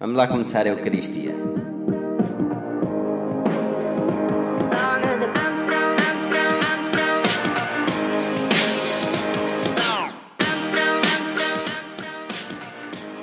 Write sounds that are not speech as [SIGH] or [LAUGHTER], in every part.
Vamos lá começar a Eucaristia.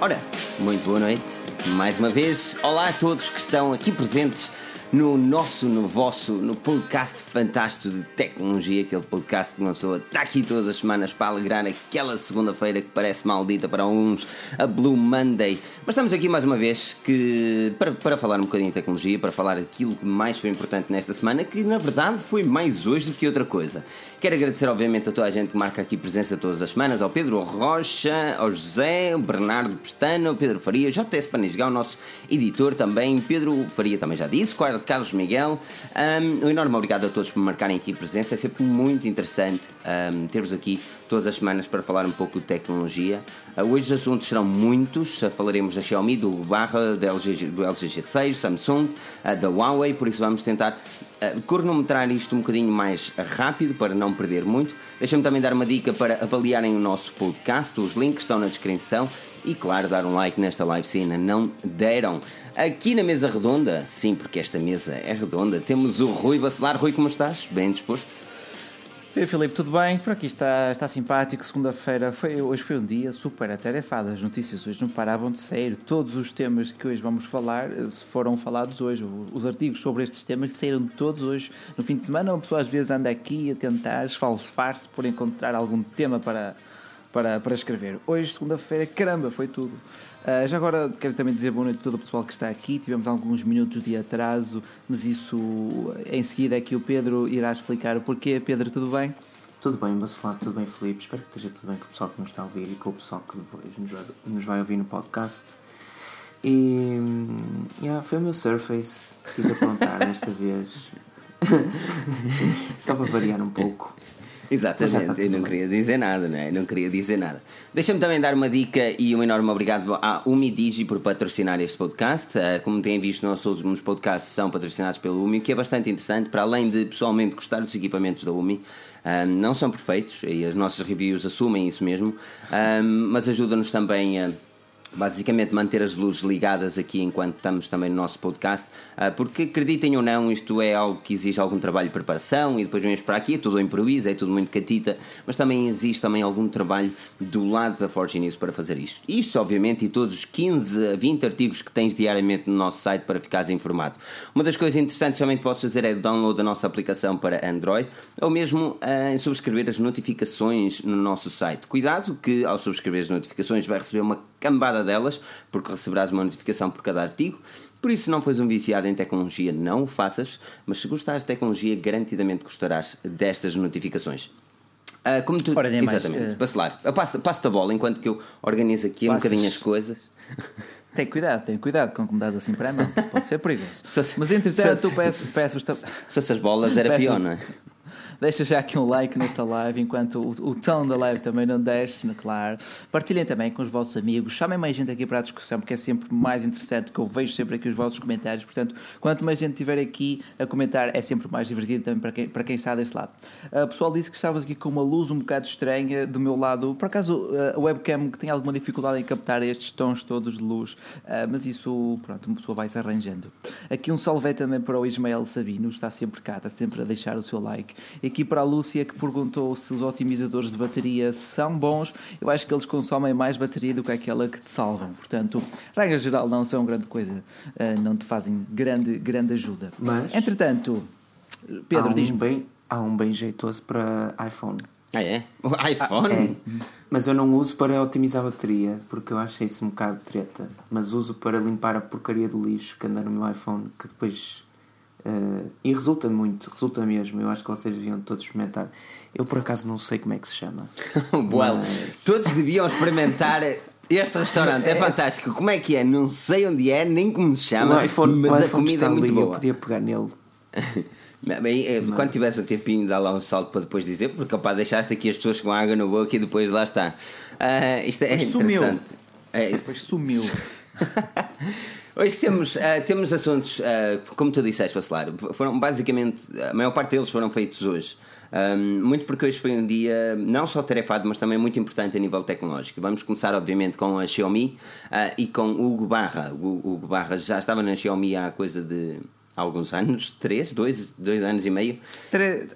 Ora, muito boa noite. Mais uma vez, olá a todos que estão aqui presentes no nosso, no vosso, no podcast fantástico de tecnologia, aquele podcast que uma pessoa está aqui todas as semanas para alegrar aquela segunda-feira que parece maldita para uns, a Blue Monday. Mas estamos aqui mais uma vez que, para, para falar um bocadinho de tecnologia, para falar aquilo que mais foi importante nesta semana, que na verdade foi mais hoje do que outra coisa. Quero agradecer, obviamente, a toda a gente que marca aqui presença todas as semanas, ao Pedro Rocha, ao José, ao Bernardo Pestana, ao Pedro Faria, JS Panisgal, o nosso editor também, Pedro Faria também já disse, Carlos Miguel. Um, um enorme obrigado a todos por marcarem aqui presença. É sempre muito interessante um, ter-vos aqui todas as semanas para falar um pouco de tecnologia. Uh, hoje os assuntos serão muitos. Uh, falaremos da Xiaomi, do Barra, do LG, do LG G6, Samsung, uh, da Huawei, por isso vamos tentar cronometrar isto um bocadinho mais rápido para não perder muito. Deixa-me também dar uma dica para avaliarem o nosso podcast. Os links estão na descrição e, claro, dar um like nesta live ainda não deram. Aqui na mesa redonda, sim, porque esta mesa é redonda, temos o Rui Bacelar. Rui, como estás? Bem disposto? Ei, Filipe, tudo bem? Por aqui está, está simpático. Segunda-feira, foi, hoje foi um dia super atarefado. As notícias hoje não paravam de sair. Todos os temas que hoje vamos falar eh, foram falados hoje. Os artigos sobre estes temas saíram todos hoje no fim de semana. A pessoa às vezes anda aqui a tentar esfalsar-se por encontrar algum tema para, para, para escrever. Hoje, segunda-feira, caramba, foi tudo. Uh, já agora quero também dizer boa noite a todo o pessoal que está aqui. Tivemos alguns minutos de atraso, mas isso em seguida é que o Pedro irá explicar o porquê. Pedro, tudo bem? Tudo bem, Bacelar, tudo bem, Felipe. Espero que esteja tudo bem com o pessoal que nos está a ouvir e com o pessoal que depois nos vai, nos vai ouvir no podcast. E yeah, foi o meu Surface, quis aprontar desta [LAUGHS] vez. [LAUGHS] Só para variar um pouco. Exatamente, eu não queria dizer nada, não é? Eu não queria dizer nada. Deixa-me também dar uma dica e um enorme obrigado à Umidigi por patrocinar este podcast. Eh, como têm visto, nossos últimos podcasts são patrocinados pelo Umi, o que é bastante interessante, para além de pessoalmente gostar dos equipamentos da Umi. Eh, não são perfeitos e as nossas reviews assumem isso mesmo, eh, mas ajuda-nos também a basicamente manter as luzes ligadas aqui enquanto estamos também no nosso podcast, ah, porque acreditem ou não, isto é algo que exige algum trabalho de preparação e depois vemos para aqui, é tudo improviso, é tudo muito catita, mas também existe também algum trabalho do lado da Forge News para fazer isto. Isto, obviamente, e todos os 15 a 20 artigos que tens diariamente no nosso site para ficares informado. Uma das coisas interessantes também que podes fazer é o download da nossa aplicação para Android ou mesmo em subscrever as notificações no nosso site. Cuidado que ao subscrever as notificações vai receber uma cambada delas, porque receberás uma notificação por cada artigo. Por isso, se não fores um viciado em tecnologia, não o faças, mas se gostares de tecnologia, garantidamente gostarás destas notificações. Uh, como tu... Ora, Exatamente, mais, uh... Bacelar. Passo-te passo a bola enquanto que eu organizo aqui Passas... um bocadinho as coisas. Tem cuidado, tem cuidado com como dás assim para a mão, pode ser perigoso. [LAUGHS] Mas entretanto, tu peço, peço, peço, Se essas bolas era pior, não é? Deixa já aqui um like nesta live, enquanto o, o tom da live também não desce, claro. Partilhem também com os vossos amigos, chamem mais gente aqui para a discussão, porque é sempre mais interessante, que eu vejo sempre aqui os vossos comentários. Portanto, quanto mais gente estiver aqui a comentar, é sempre mais divertido também para quem, para quem está deste lado. Uh, o pessoal disse que estavas aqui com uma luz um bocado estranha do meu lado. Por acaso, uh, a webcam que tem alguma dificuldade em captar estes tons todos de luz, uh, mas isso, pronto, uma pessoa vai se arranjando. Aqui um salve também para o Ismael Sabino, está sempre cá, está sempre a deixar o seu like aqui para a Lúcia que perguntou se os otimizadores de bateria são bons. Eu acho que eles consomem mais bateria do que aquela que te salvam. Portanto, regra geral, não são grande coisa, eh, não te fazem grande, grande ajuda. Mas, Entretanto, Pedro, um diz-me. Bem, há um bem jeitoso para iPhone. Ah, é? O iPhone? Ah, é. Mas eu não uso para otimizar a bateria, porque eu acho isso um bocado treta. Mas uso para limpar a porcaria do lixo que anda no meu iPhone, que depois Uh, e resulta muito, resulta mesmo. Eu acho que vocês deviam todos experimentar. Eu por acaso não sei como é que se chama. [LAUGHS] well, mas... todos deviam experimentar. Este restaurante é, é fantástico. Como é que é? Não sei onde é, nem como se chama, o iPhone, mas o iPhone a comida é muito ali, boa. Eu podia pegar nele. [LAUGHS] Bem, eh, quando tivesse o tempinho, dá lá um salto para depois dizer, porque opa, deixaste aqui as pessoas com água no boca e depois lá está. Uh, isto é interessante. Sumiu. É, depois sumiu. Hoje temos, uh, temos assuntos, uh, como tu disseste, Bacelar, foram basicamente, a maior parte deles foram feitos hoje. Um, muito porque hoje foi um dia não só tarefado, mas também muito importante a nível tecnológico. Vamos começar, obviamente, com a Xiaomi uh, e com o Hugo Barra. O Hugo Barra já estava na Xiaomi há coisa de há alguns anos, três, dois, dois anos e meio.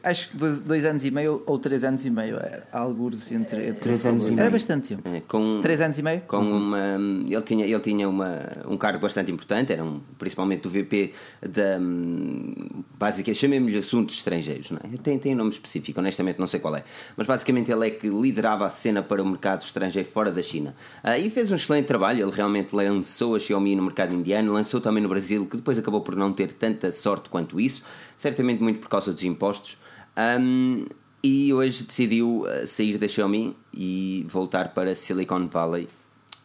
Acho que dois, dois, anos e meio ou três anos e meio, é, alguns entre, entre três anos e meio. Era bastante tempo. É, com, três anos e meio? Com uhum. uma, ele tinha, ele tinha uma, um cargo bastante importante, era um, principalmente o VP da básica, chamemos-lhe assuntos estrangeiros, não é? tem, tem um nome específico, honestamente não sei qual é, mas basicamente ele é que liderava a cena para o mercado estrangeiro fora da China. Uh, e fez um excelente trabalho, ele realmente lançou a Xiaomi no mercado indiano, lançou também no Brasil, que depois acabou por não ter tanto tanta sorte quanto isso, certamente muito por causa dos impostos. Um, e hoje decidiu uh, sair da Xiaomi e voltar para Silicon Valley,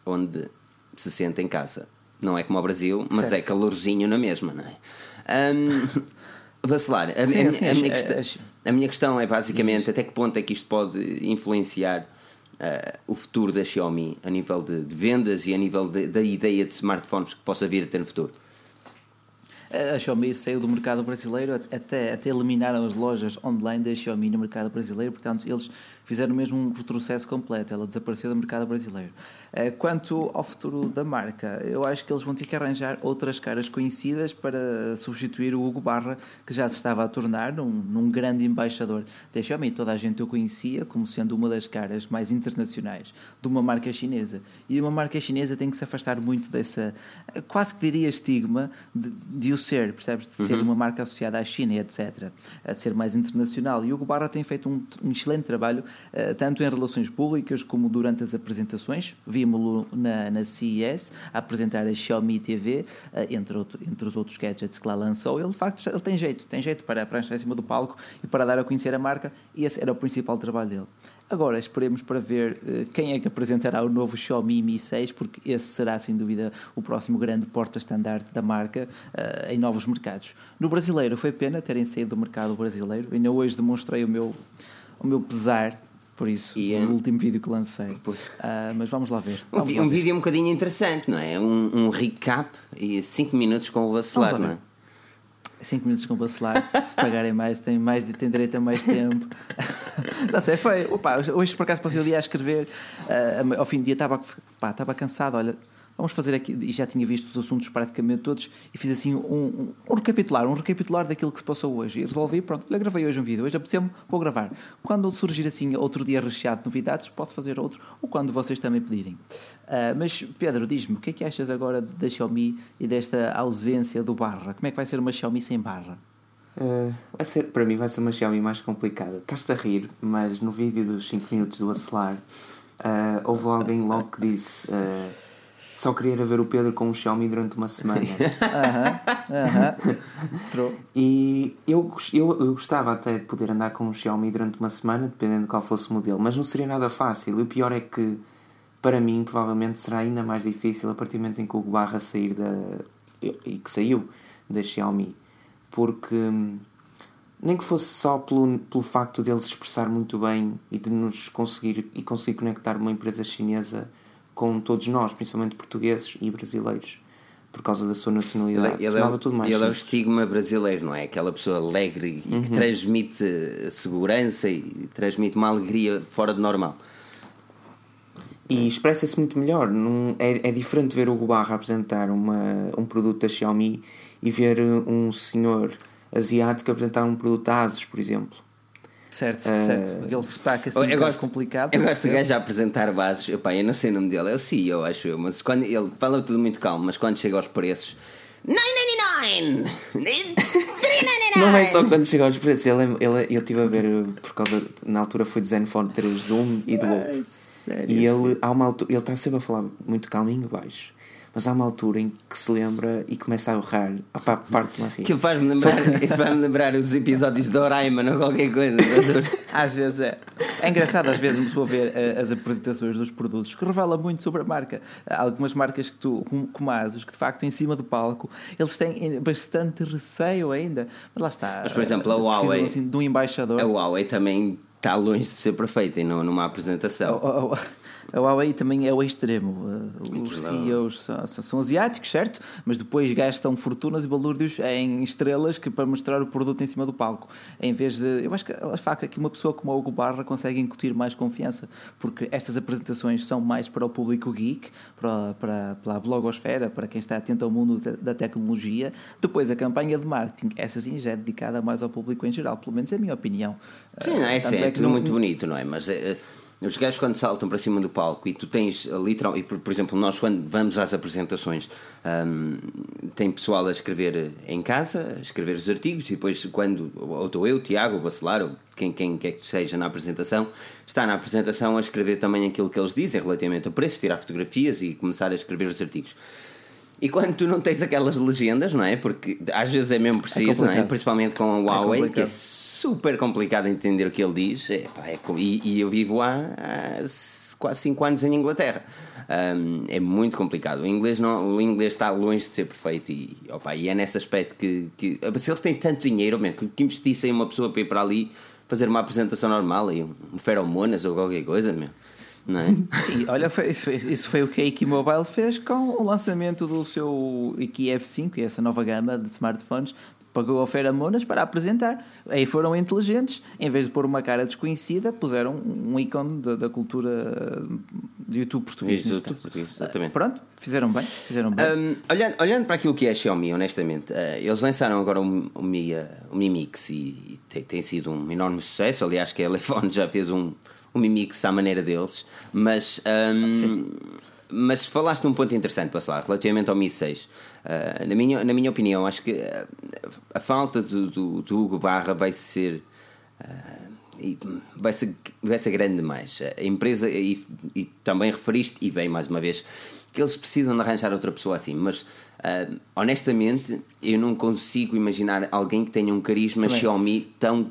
onde se sente em casa. Não é como o Brasil, mas certo. é calorzinho na mesma, não é? Um, [LAUGHS] vacilar. A, sim, a, sim, a, minha é, questão, é, a, minha questão, é basicamente até que ponto é que isto pode influenciar uh, o futuro da Xiaomi a nível de, de vendas e a nível da ideia de smartphones que possa vir a ter no futuro. A Xiaomi saiu do mercado brasileiro até, até eliminaram as lojas online da Xiaomi no mercado brasileiro, portanto, eles fizeram mesmo um retrocesso completo, ela desapareceu do mercado brasileiro. Eh, quanto ao futuro da marca, eu acho que eles vão ter que arranjar outras caras conhecidas para substituir o Hugo Barra, que já se estava a tornar num, num grande embaixador da Xiaomi. Toda a gente o conhecia como sendo uma das caras mais internacionais de uma marca chinesa. E uma marca chinesa tem que se afastar muito dessa, quase que diria estigma, de, de o ser, percebes? De ser uhum. uma marca associada à China, etc. A ser mais internacional. E o Hugo Barra tem feito um, um excelente trabalho, eh, tanto em relações públicas como durante as apresentações. Via vimos-lo na, na CES a apresentar a Xiaomi TV, eh, entre, outro, entre os outros gadgets que lá lançou. Ele, de facto, ele tem jeito, tem jeito para, para estar em cima do palco e para dar a conhecer a marca, e esse era o principal trabalho dele. Agora esperemos para ver uh, quem é que apresentará o novo Xiaomi Mi 6, porque esse será sem dúvida o próximo grande porta-estandarte da marca uh, em novos mercados. No brasileiro foi pena terem saído do mercado brasileiro, ainda hoje demonstrei o meu, o meu pesar por isso, e, no último vídeo que lancei. Uh, mas vamos lá ver. Vamos um, lá um ver. vídeo um bocadinho interessante, não é? Um, um recap e 5 minutos com o vacilar, não é? 5 minutos com o vacilar, se pagarem mais, tem, mais, tem direito a mais tempo. [LAUGHS] não sei, foi. Opa, hoje por acaso passei o dia a escrever, uh, ao fim do dia estava, estava cansado, olha vamos fazer aqui, e já tinha visto os assuntos praticamente todos, e fiz assim um, um, um recapitular, um recapitular daquilo que se passou hoje. E resolvi, pronto, gravei hoje um vídeo, hoje apeteceu-me, vou gravar. Quando surgir assim outro dia recheado de novidades, posso fazer outro, ou quando vocês também pedirem. Uh, mas, Pedro, diz-me, o que é que achas agora da Xiaomi e desta ausência do barra? Como é que vai ser uma Xiaomi sem barra? Uh, vai ser, para mim vai ser uma Xiaomi mais complicada. Estás-te a rir, mas no vídeo dos 5 minutos do Acelar, uh, houve alguém logo que disse... Só queria ver o Pedro com um Xiaomi durante uma semana. [LAUGHS] Aham, aham. E eu, eu, eu gostava até de poder andar com um Xiaomi durante uma semana, dependendo de qual fosse o modelo, mas não seria nada fácil. E o pior é que, para mim, provavelmente será ainda mais difícil a partir do momento em que o Barra sair da. e que saiu da Xiaomi. Porque. Nem que fosse só pelo, pelo facto dele se expressar muito bem e de nos conseguir e conseguir conectar uma empresa chinesa com todos nós, principalmente portugueses e brasileiros, por causa da sua nacionalidade. Ele, ele, é, tudo mais ele é o estigma brasileiro, não é? Aquela pessoa alegre e uhum. que transmite segurança e transmite uma alegria fora de normal. E expressa-se muito melhor. Não, é, é diferente ver o Barra apresentar uma, um produto da Xiaomi e ver um senhor asiático apresentar um produto da Asus, por exemplo. Certo, uh, certo. Aquele sotaque assim eu um gosto, complicado. Eu gosto de gajo a apresentar bases. Epá, eu não sei o nome dele, é o CEO, acho eu. Mas quando ele fala tudo muito calmo, mas quando chega aos preços. 999! [LAUGHS] não é só quando chega aos preços, ele, ele, eu estive a ver por causa. Na altura foi do Zenfone 3 Zoom e do outro. E ele, há uma altura, ele está sempre a falar muito calminho baixo mas há uma altura em que se lembra e começa a urrar. Opá, parte-me a rir. Que faz-me lembrar, que... faz lembrar os episódios de Doraemon ou qualquer coisa. às vezes é. É engraçado, às vezes, me a ver uh, as apresentações dos produtos, que revela muito sobre a marca. Há algumas marcas que tu, como, como a Asus, que de facto em cima do palco, eles têm bastante receio ainda. Mas lá está. Mas, por exemplo, a Huawei. Assim, de um embaixador. A Huawei também está longe de ser perfeita numa apresentação. Oh, oh, oh A Huawei também é o extremo. Os Aquilo é- CEOs são, são- asiáticos, certo? Mas depois gastam fortunas e balúrdios em estrelas que para mostrar o produto em cima do palco. Em vez de. Eu acho que a faca que uma pessoa como o Hugo Barra consegue incutir mais confiança, porque estas apresentações são mais para o público geek, para, para, para a blogosfera, para quem está atento ao mundo da, da tecnologia. Depois a campanha de marketing, essa sim já é dedicada mais ao público em geral, pelo menos é a minha opinião. Sim, não é, é que tudo muito bonito, não é? Mas eh, os gajos quando saltam para cima do palco e tu tens eh, literal, e por, por exemplo, nós quando vamos às apresentações, ahm, tem pessoal a escrever em casa, a escrever os artigos, e depois quando, ou estou eu, Tiago, o Bacelar, ou quem, quem quer que seja na apresentação, está na apresentação a escrever também aquilo que eles dizem relativamente a preço, tirar fotografias e começar a escrever os artigos. E quando tu não tens aquelas legendas, não é? Porque às vezes é mesmo preciso, não é? Principalmente com a Huawei, que é super complicado entender o que ele diz. É, pá, é e, e eu vivo há, há quase 5 anos em Inglaterra. Ahm, é muito complicado. O inglês, não, o inglês está longe de ser perfeito e, opa, e é nesse aspecto que, que. Se eles têm tanto dinheiro, man, que, investissem em uma pessoa para ir para ali fazer uma apresentação normal e um, um feromonas ou qualquer coisa, meu. Não é? [LAUGHS] Sim, olha, foi- isso foi, o que a Iki Mobile fez com o lançamento do seu Iki F5, essa nova gama de smartphones. Pagou a Feiramonas para apresentar. Aí foram inteligentes, em vez de pôr uma cara desconhecida, puseram um ícone da, da cultura do YouTube português. Caso. português, exatamente. Pronto, fizeram bem. Fizeram bem. Um, olhando, olhando para aquilo que é a Xiaomi, honestamente, uh, eles lançaram agora o, o, Mi, uh, o Mi Mix e, e tem, tem sido um enorme sucesso. Aliás, que a Elefone já fez um, um Mi Mix à maneira deles. Mas, um, mas falaste de um ponto interessante, para relativamente ao Mi 6. Uh, na, minha, na minha opinião, acho que uh, a falta do, do, do Hugo Barra vai ser. Uh, vai ser, vai ser grande demais. A empresa, e, e também referiste, e bem mais uma vez, que eles precisam de arranjar outra pessoa assim, mas uh, honestamente eu não consigo imaginar alguém que tenha um carisma Também. Xiaomi tão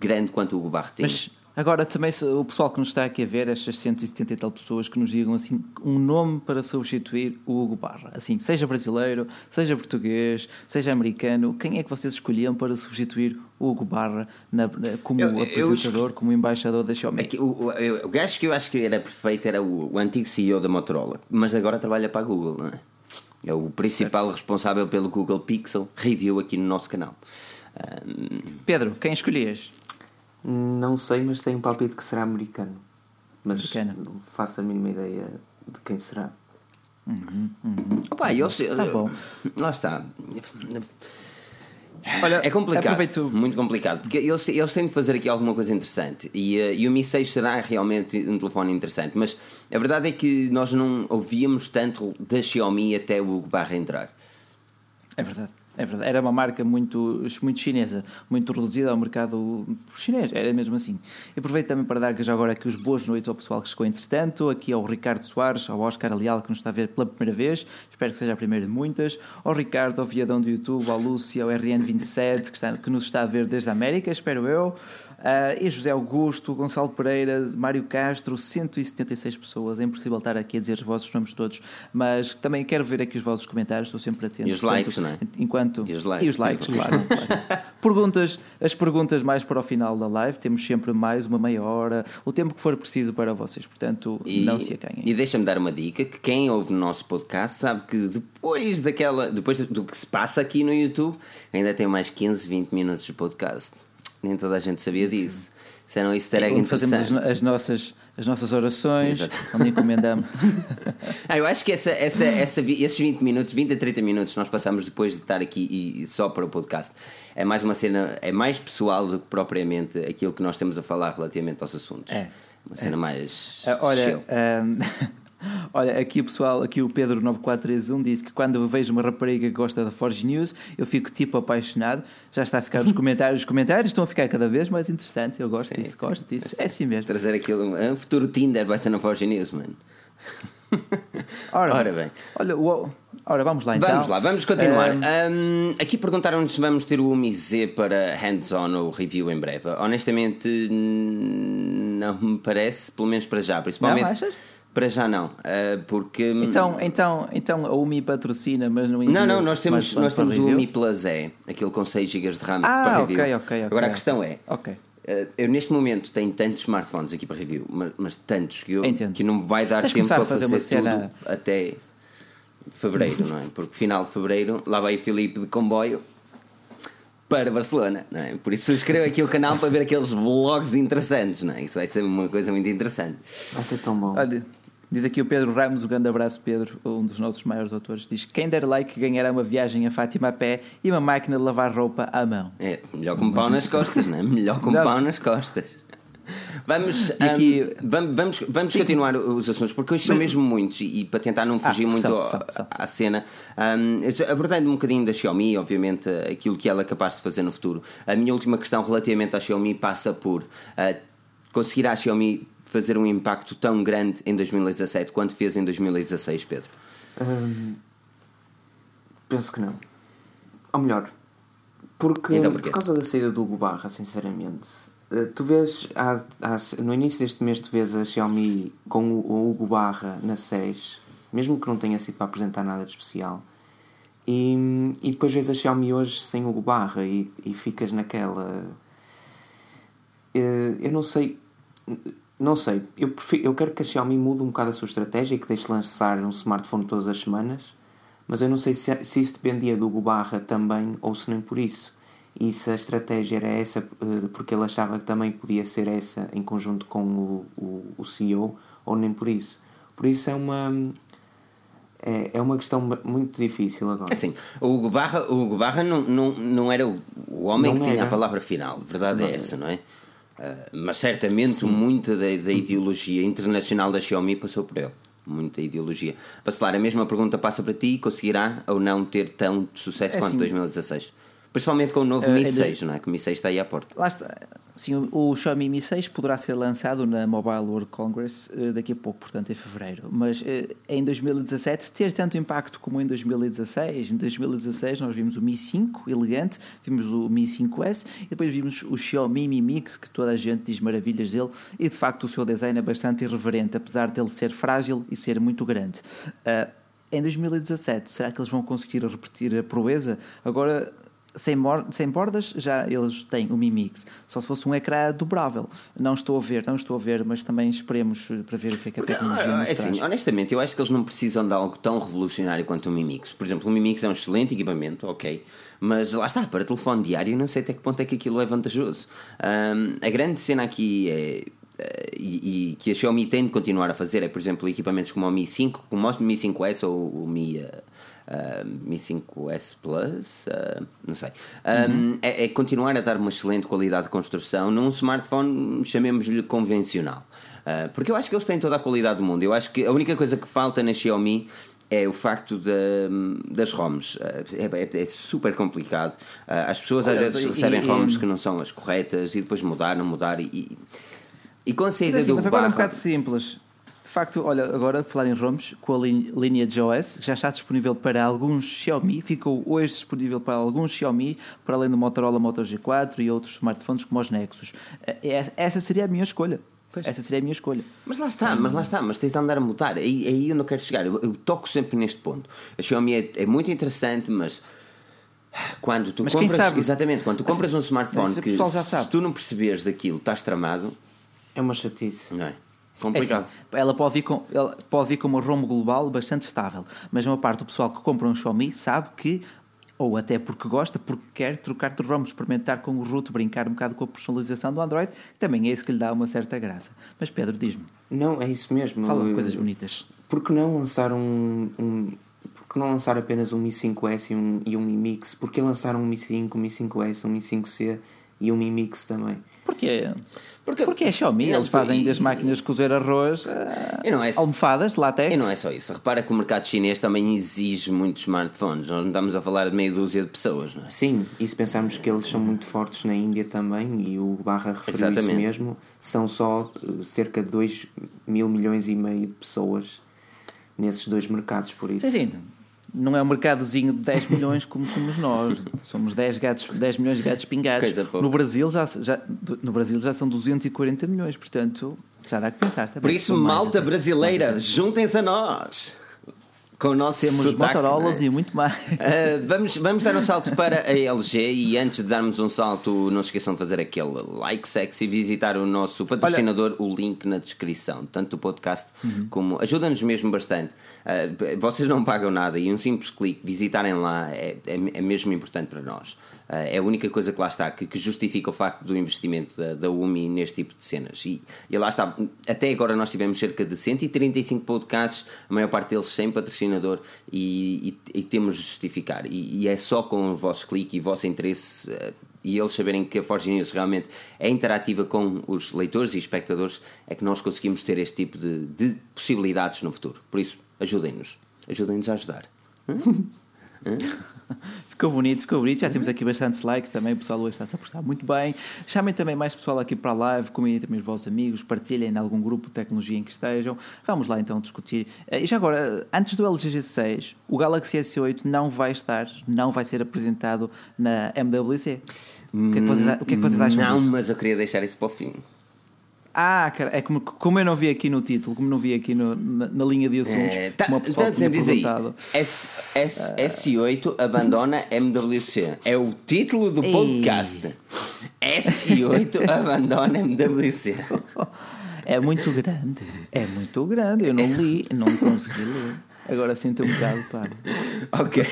grande quanto o Hugo Barra tinha. Mas agora também o pessoal que nos está aqui a ver, estas 170 e tal pessoas que nos digam assim um nome para substituir o Hugo Barra. Assim, seja brasileiro, seja português, seja americano, quem é que vocês escolhiam para substituir o Hugo Barra na- na- como Eu- eu apresentador, como embaixador da Xiaomi? Aqui, o, o, o gajo que eu acho que era perfeito era o, o antigo CEO da Motorola, mas agora trabalha para a Google, não é? É o principal responsável pelo Google Pixel Review aqui no nosso canal. Um, Pedro, quem escolhias? Não sei, mas tenho um palpite que será americano. Mas Americano. não faço a mínima ideia de quem será. opa, eles, Tá bom. Lá está. Olha, É complicado, aproveito- muito complicado, porque eles, eles têm de fazer aqui alguma coisa interessante e, eh, e o Mi 6 será realmente um telefone interessante, mas a verdade é que nós não ouvíamos tanto da Xiaomi até o Barra entrar. É verdade. É verdade. Era uma marca muito, muito chinesa, muito reduzida ao mercado chinês, era mesmo assim. Aproveito também para dar já agora aqui os boas noites ao pessoal que chegou entretanto, aqui ao Ricardo Soares, ao Oscar Leal que nos está a ver pela primeira vez, espero que seja a primeira de muitas, ao Ricardo, ao Viadão do YouTube, ao Lúcio, ao RN27 que, está, que nos está a ver desde a América, espero eu, ah, e José Augusto, Gonçalo Pereira, Mário Castro, 176 pessoas, é impossível estar aqui a dizer os vossos nomes todos, mas também quero ver aqui os vossos comentários, estou sempre atento. E os likes, não é? Enquanto E os likes. likes, claro. claro. [LAUGHS] Perguntas, as perguntas mais para o final da live, temos sempre mais uma meia hora, o tempo que for preciso para vocês, portanto, E, não se acanhem. e deixa-me dar uma dica que quem ouve o nosso podcast sabe que depois daquela depois do que se passa aqui no YouTube ainda tem mais 15, 20 minutos de podcast. Nem toda a gente sabia disso. Isso era um easter egg Onde fazemos as, interessante. no- as nossas, as nossas orações, Exato. onde encomendamos. [LAUGHS] Ah, eu acho que essa, essa, essa, vi- esses 20 minutos, 20 a 30 minutos nós passamos depois de estar aqui e, e só para o podcast. É mais uma cena, é mais pessoal do que propriamente aquilo que nós temos a falar relativamente aos assuntos. É. Uma cena mais. Ah, Olha, chill. ah, [LAUGHS] olha, aqui o pessoal, aqui o Pedro9431 disse que quando vejo uma rapariga que gosta da Forge News, eu fico tipo apaixonado. Já está a ficar nos [LAUGHS] comentários. Os comentários estão a ficar cada vez mais interessantes. Eu gosto Sim, disso, gosto disso. É assim mesmo. Trazer aquilo. Um futuro Tinder vai ser na Forge News, mano. Ora, Ora bem. Olha, o- ora, vamos lá então. Vamos lá, vamos continuar. Ah, Hum, aqui perguntaram-nos se vamos ter o Mi Z para hands-on ou review em breve. Honestamente, não me parece, pelo menos para já. Principalmente. Não, achas? Para já não. ah, porque. hum, então, então, então a UMI patrocina, mas não Não, envia não, nós temos, nós temos o review? Mi Plus E, aquele com 6 GB de RAM Ah, para ok, review. ok, ok. Agora a questão é: Ok. eh, eu neste momento tenho tantos smartphones aqui para review, mas, mas tantos que, eu, Entendo. que não me vai dar Tens tempo para a fazer fazer, uma cena- tudo até fevereiro, não é? Porque final de fevereiro lá vai o Filipe de comboio para Barcelona, não é? Por isso subscreva aqui o canal para ver aqueles vlogs interessantes, não é? Isso vai ser uma coisa muito interessante. Vai ser tão bom. Olha, diz aqui o Pedro Ramos, um grande abraço, Pedro, um dos nossos maiores autores. Diz: Quem der like ganhará uma viagem a Fátima a pé e uma máquina de lavar roupa à mão. É, melhor com pau nas costas, não é? Melhor com Não. pau nas costas. Vamos, aqui- hum, vamos, vamos, vamos continuar os assuntos, porque hoje são mesmo muitos e, e para tentar não fugir Ah, muito são, ao- são, são, à cena, hum, abordando um bocadinho da Xiaomi, obviamente, aquilo que ela é capaz de fazer no futuro. A minha última questão relativamente à Xiaomi passa por uh, conseguirá a Xiaomi fazer um impacto tão grande em 2017 quanto fez em 2016, Pedro? Hum, penso que não. Ou melhor, porque Então por causa da saída do Hugo Barra, sinceramente, eh, tu vês há- há- no início deste mês tu vês a Xiaomi com o, o Hugo Barra na 6, mesmo que não tenha sido para apresentar nada de especial. E, e depois vês a Xiaomi hoje sem Hugo Barra e, e ficas naquela. Eh, Eu não sei. Não sei. Eu, prefiro, eu quero que a Xiaomi mude um bocado a sua estratégia e que deixe lançar um smartphone todas as semanas. Mas eu não sei se, se isso dependia do Hugo Barra também ou se nem por isso. E se a estratégia era essa, eh, porque ele achava que também podia ser essa em conjunto com o, o, o CEO, ou nem por isso. Por isso é uma. É, é uma questão muito difícil agora. É Assim, o Hugo Barra, o Hugo Barra não, não, não era o, homem Não que tinha era. a palavra final, a verdade Não é essa, não é? Ah, mas certamente muita da, da ideologia internacional da Xiaomi passou por ele. Muita ideologia. Bacelar, a mesma pergunta passa para ti: conseguirá ou não ter tanto sucesso É quanto assim, 2016? Principalmente com o novo eh, Mi é de- 6, não é? Que o Mi 6 está aí à porta. Lá está. Sim, o- Xiaomi Mi 6 poderá ser lançado na Mobile World Congress eh, daqui a pouco, portanto em fevereiro. Mas eh, em 2017 ter tanto impacto como em 2016. Em 2016 nós vimos o Mi 5 elegante, vimos o Mi 5S e depois vimos o Xiaomi Mi Mix, que toda a gente diz maravilhas dele e de facto o seu design é bastante irreverente, apesar dele ser frágil e ser muito grande. Ah, em 2017, será que eles vão conseguir repetir a proeza? Agora, sem, sem bordas, já eles têm o Mi Mix. Só se fosse um ecrã dobrável. Não estou a ver, não estou a ver, mas também esperemos para ver o que é que a tecnologia Ah, nos é traz. assim, honestamente, eu acho que eles não precisam de algo tão revolucionário quanto o Mi Mix. Por exemplo, o Mi Mix é um excelente equipamento, ok, mas lá está, para telefone diário, não sei até que ponto é que aquilo é vantajoso. Ahm, a grande cena aqui é. eh, E, e que a Xiaomi tem de continuar a fazer é, por exemplo, equipamentos como o Mi 5, como o Mi 5S ou o Mi, eh, eh, Mi 5S Plus, eh, não sei. Ahm, é, é continuar a dar uma excelente qualidade de construção num smartphone, chamemos-lhe convencional. Ah, porque eu acho que eles têm toda a qualidade do mundo. Eu acho que a única coisa que falta na Xiaomi é o facto da- das ROMs. Ah, É, é- é super complicado. Ah, as pessoas às Olha, vezes e- recebem e- ROMs que não são as corretas e depois mudar, não mudar. E, e, e com a Mas, saída assim, do mas agora é um Barra. bocado simples. De facto, olha, agora falar em ROMs com a lin- linha de OS, que já está disponível para alguns Xiaomi, ficou hoje disponível para alguns Xiaomi, para além do Motorola Moto G4 e outros smartphones como os Nexus. Eh, é- Essa seria a minha escolha. Essa seria a minha escolha. Mas lá está, mas lá está, mas tens de andar a mudar. Aí, aí eu não quero chegar. Eu, eu toco sempre neste ponto. A Xiaomi é, é muito interessante, mas quando tu Mas compras. sabe? Exatamente, quando tu compras um smartphone que se tu não perceberes daquilo, estás tramado, É uma chatice. não é? É Complicado. assim, ela pode vir, com, ela pode vir com uma ROM global bastante estável, mas uma parte do pessoal que compra um Xiaomi sabe que, ou até porque gosta, porque quer trocar de ROM, experimentar com o root, brincar um bocado com a personalização do Android, também é isso que lhe dá uma certa graça. Mas Pedro, diz-me, Não, é isso mesmo. fala Eu- coisas bonitas. Por que não lançar um. um por que não lançar apenas um Mi 5S e um, e um Mi Mix? Por que lançar um Mi 5, um Mi 5S, um Mi 5C e um Mi Mix também? Porquê? Porque- Porque, é Xiaomi, Não, eles fazem e- das máquinas de cozer arroz, ah, E não é- almofadas, látex. E não é só isso. Repara que o mercado chinês também exige muitos smartphones. Nós não estamos a falar de meia dúzia de pessoas, não é? Sim, e se pensarmos que eles são muito fortes na Índia também, e o Barra referiu isso mesmo, são só eh, cerca de 2 mil milhões e meio de pessoas nesses dois mercados, por isso. Sim, sim. Não é um mercadozinho de 10 milhões como somos nós. Somos 10, gatos, 10 milhões de gatos pingados. No Brasil, já, já, no Brasil já são 240 milhões, portanto já dá que pensar também. Por isso, malta até. brasileira, juntem-se a nós. Com o nosso Temos sotaque, Motorolas é? e muito mais. Uh, [LAUGHS] vamos, vamos dar um salto para a LG e antes de darmos um salto, não se esqueçam de fazer aquele like sexy e visitar o nosso patrocinador, o link na descrição, tanto do podcast como. Ajuda-nos mesmo bastante. Uh, vocês não pagam nada e um simples clique, visitarem lá é, é, é mesmo importante para nós. É a única coisa que lá está que, que justifica o facto do investimento da, da UMI neste tipo de cenas. E, e lá está, até agora nós tivemos cerca de 135 podcasts, a maior parte deles sem patrocinador, e, e, e temos de justificar. E, é só com o vosso clique e o vosso interesse. uh, e eles saberem que a Forge News realmente é interativa com os leitores e espectadores, é que nós conseguimos ter este tipo de, de possibilidades no futuro. Por isso, ajudem-nos. Ajudem-nos a ajudar. [LAUGHS] [LAUGHS] Ficou bonito, ficou bonito. Já temos aqui bastantes likes também. O pessoal hoje está-se a portar muito bem. Chamem também mais pessoal aqui para a live, convidem também os vossos amigos, partilhem em algum grupo de tecnologia em que estejam. Vamos lá então discutir. Eh, E já agora, antes do LG G6, o Galaxy S8 não vai estar, não vai ser apresentado na MWC. O que é que vocês, o que é que vocês acham Não, disso? mas eu queria deixar isso para o fim. Ah, cara, é como, como eu não vi aqui no título, como não vi aqui no- na, na linha de assuntos, É, tá, como o pessoal então, tinha diz aí, perguntado. S, S, S8 abandona MWC. É o título do Ei. podcast. S8 [LAUGHS] abandona MWC. É muito grande, é muito grande. Eu não li, não consegui ler. Agora sinto um bocado, pá. [LAUGHS] Ok.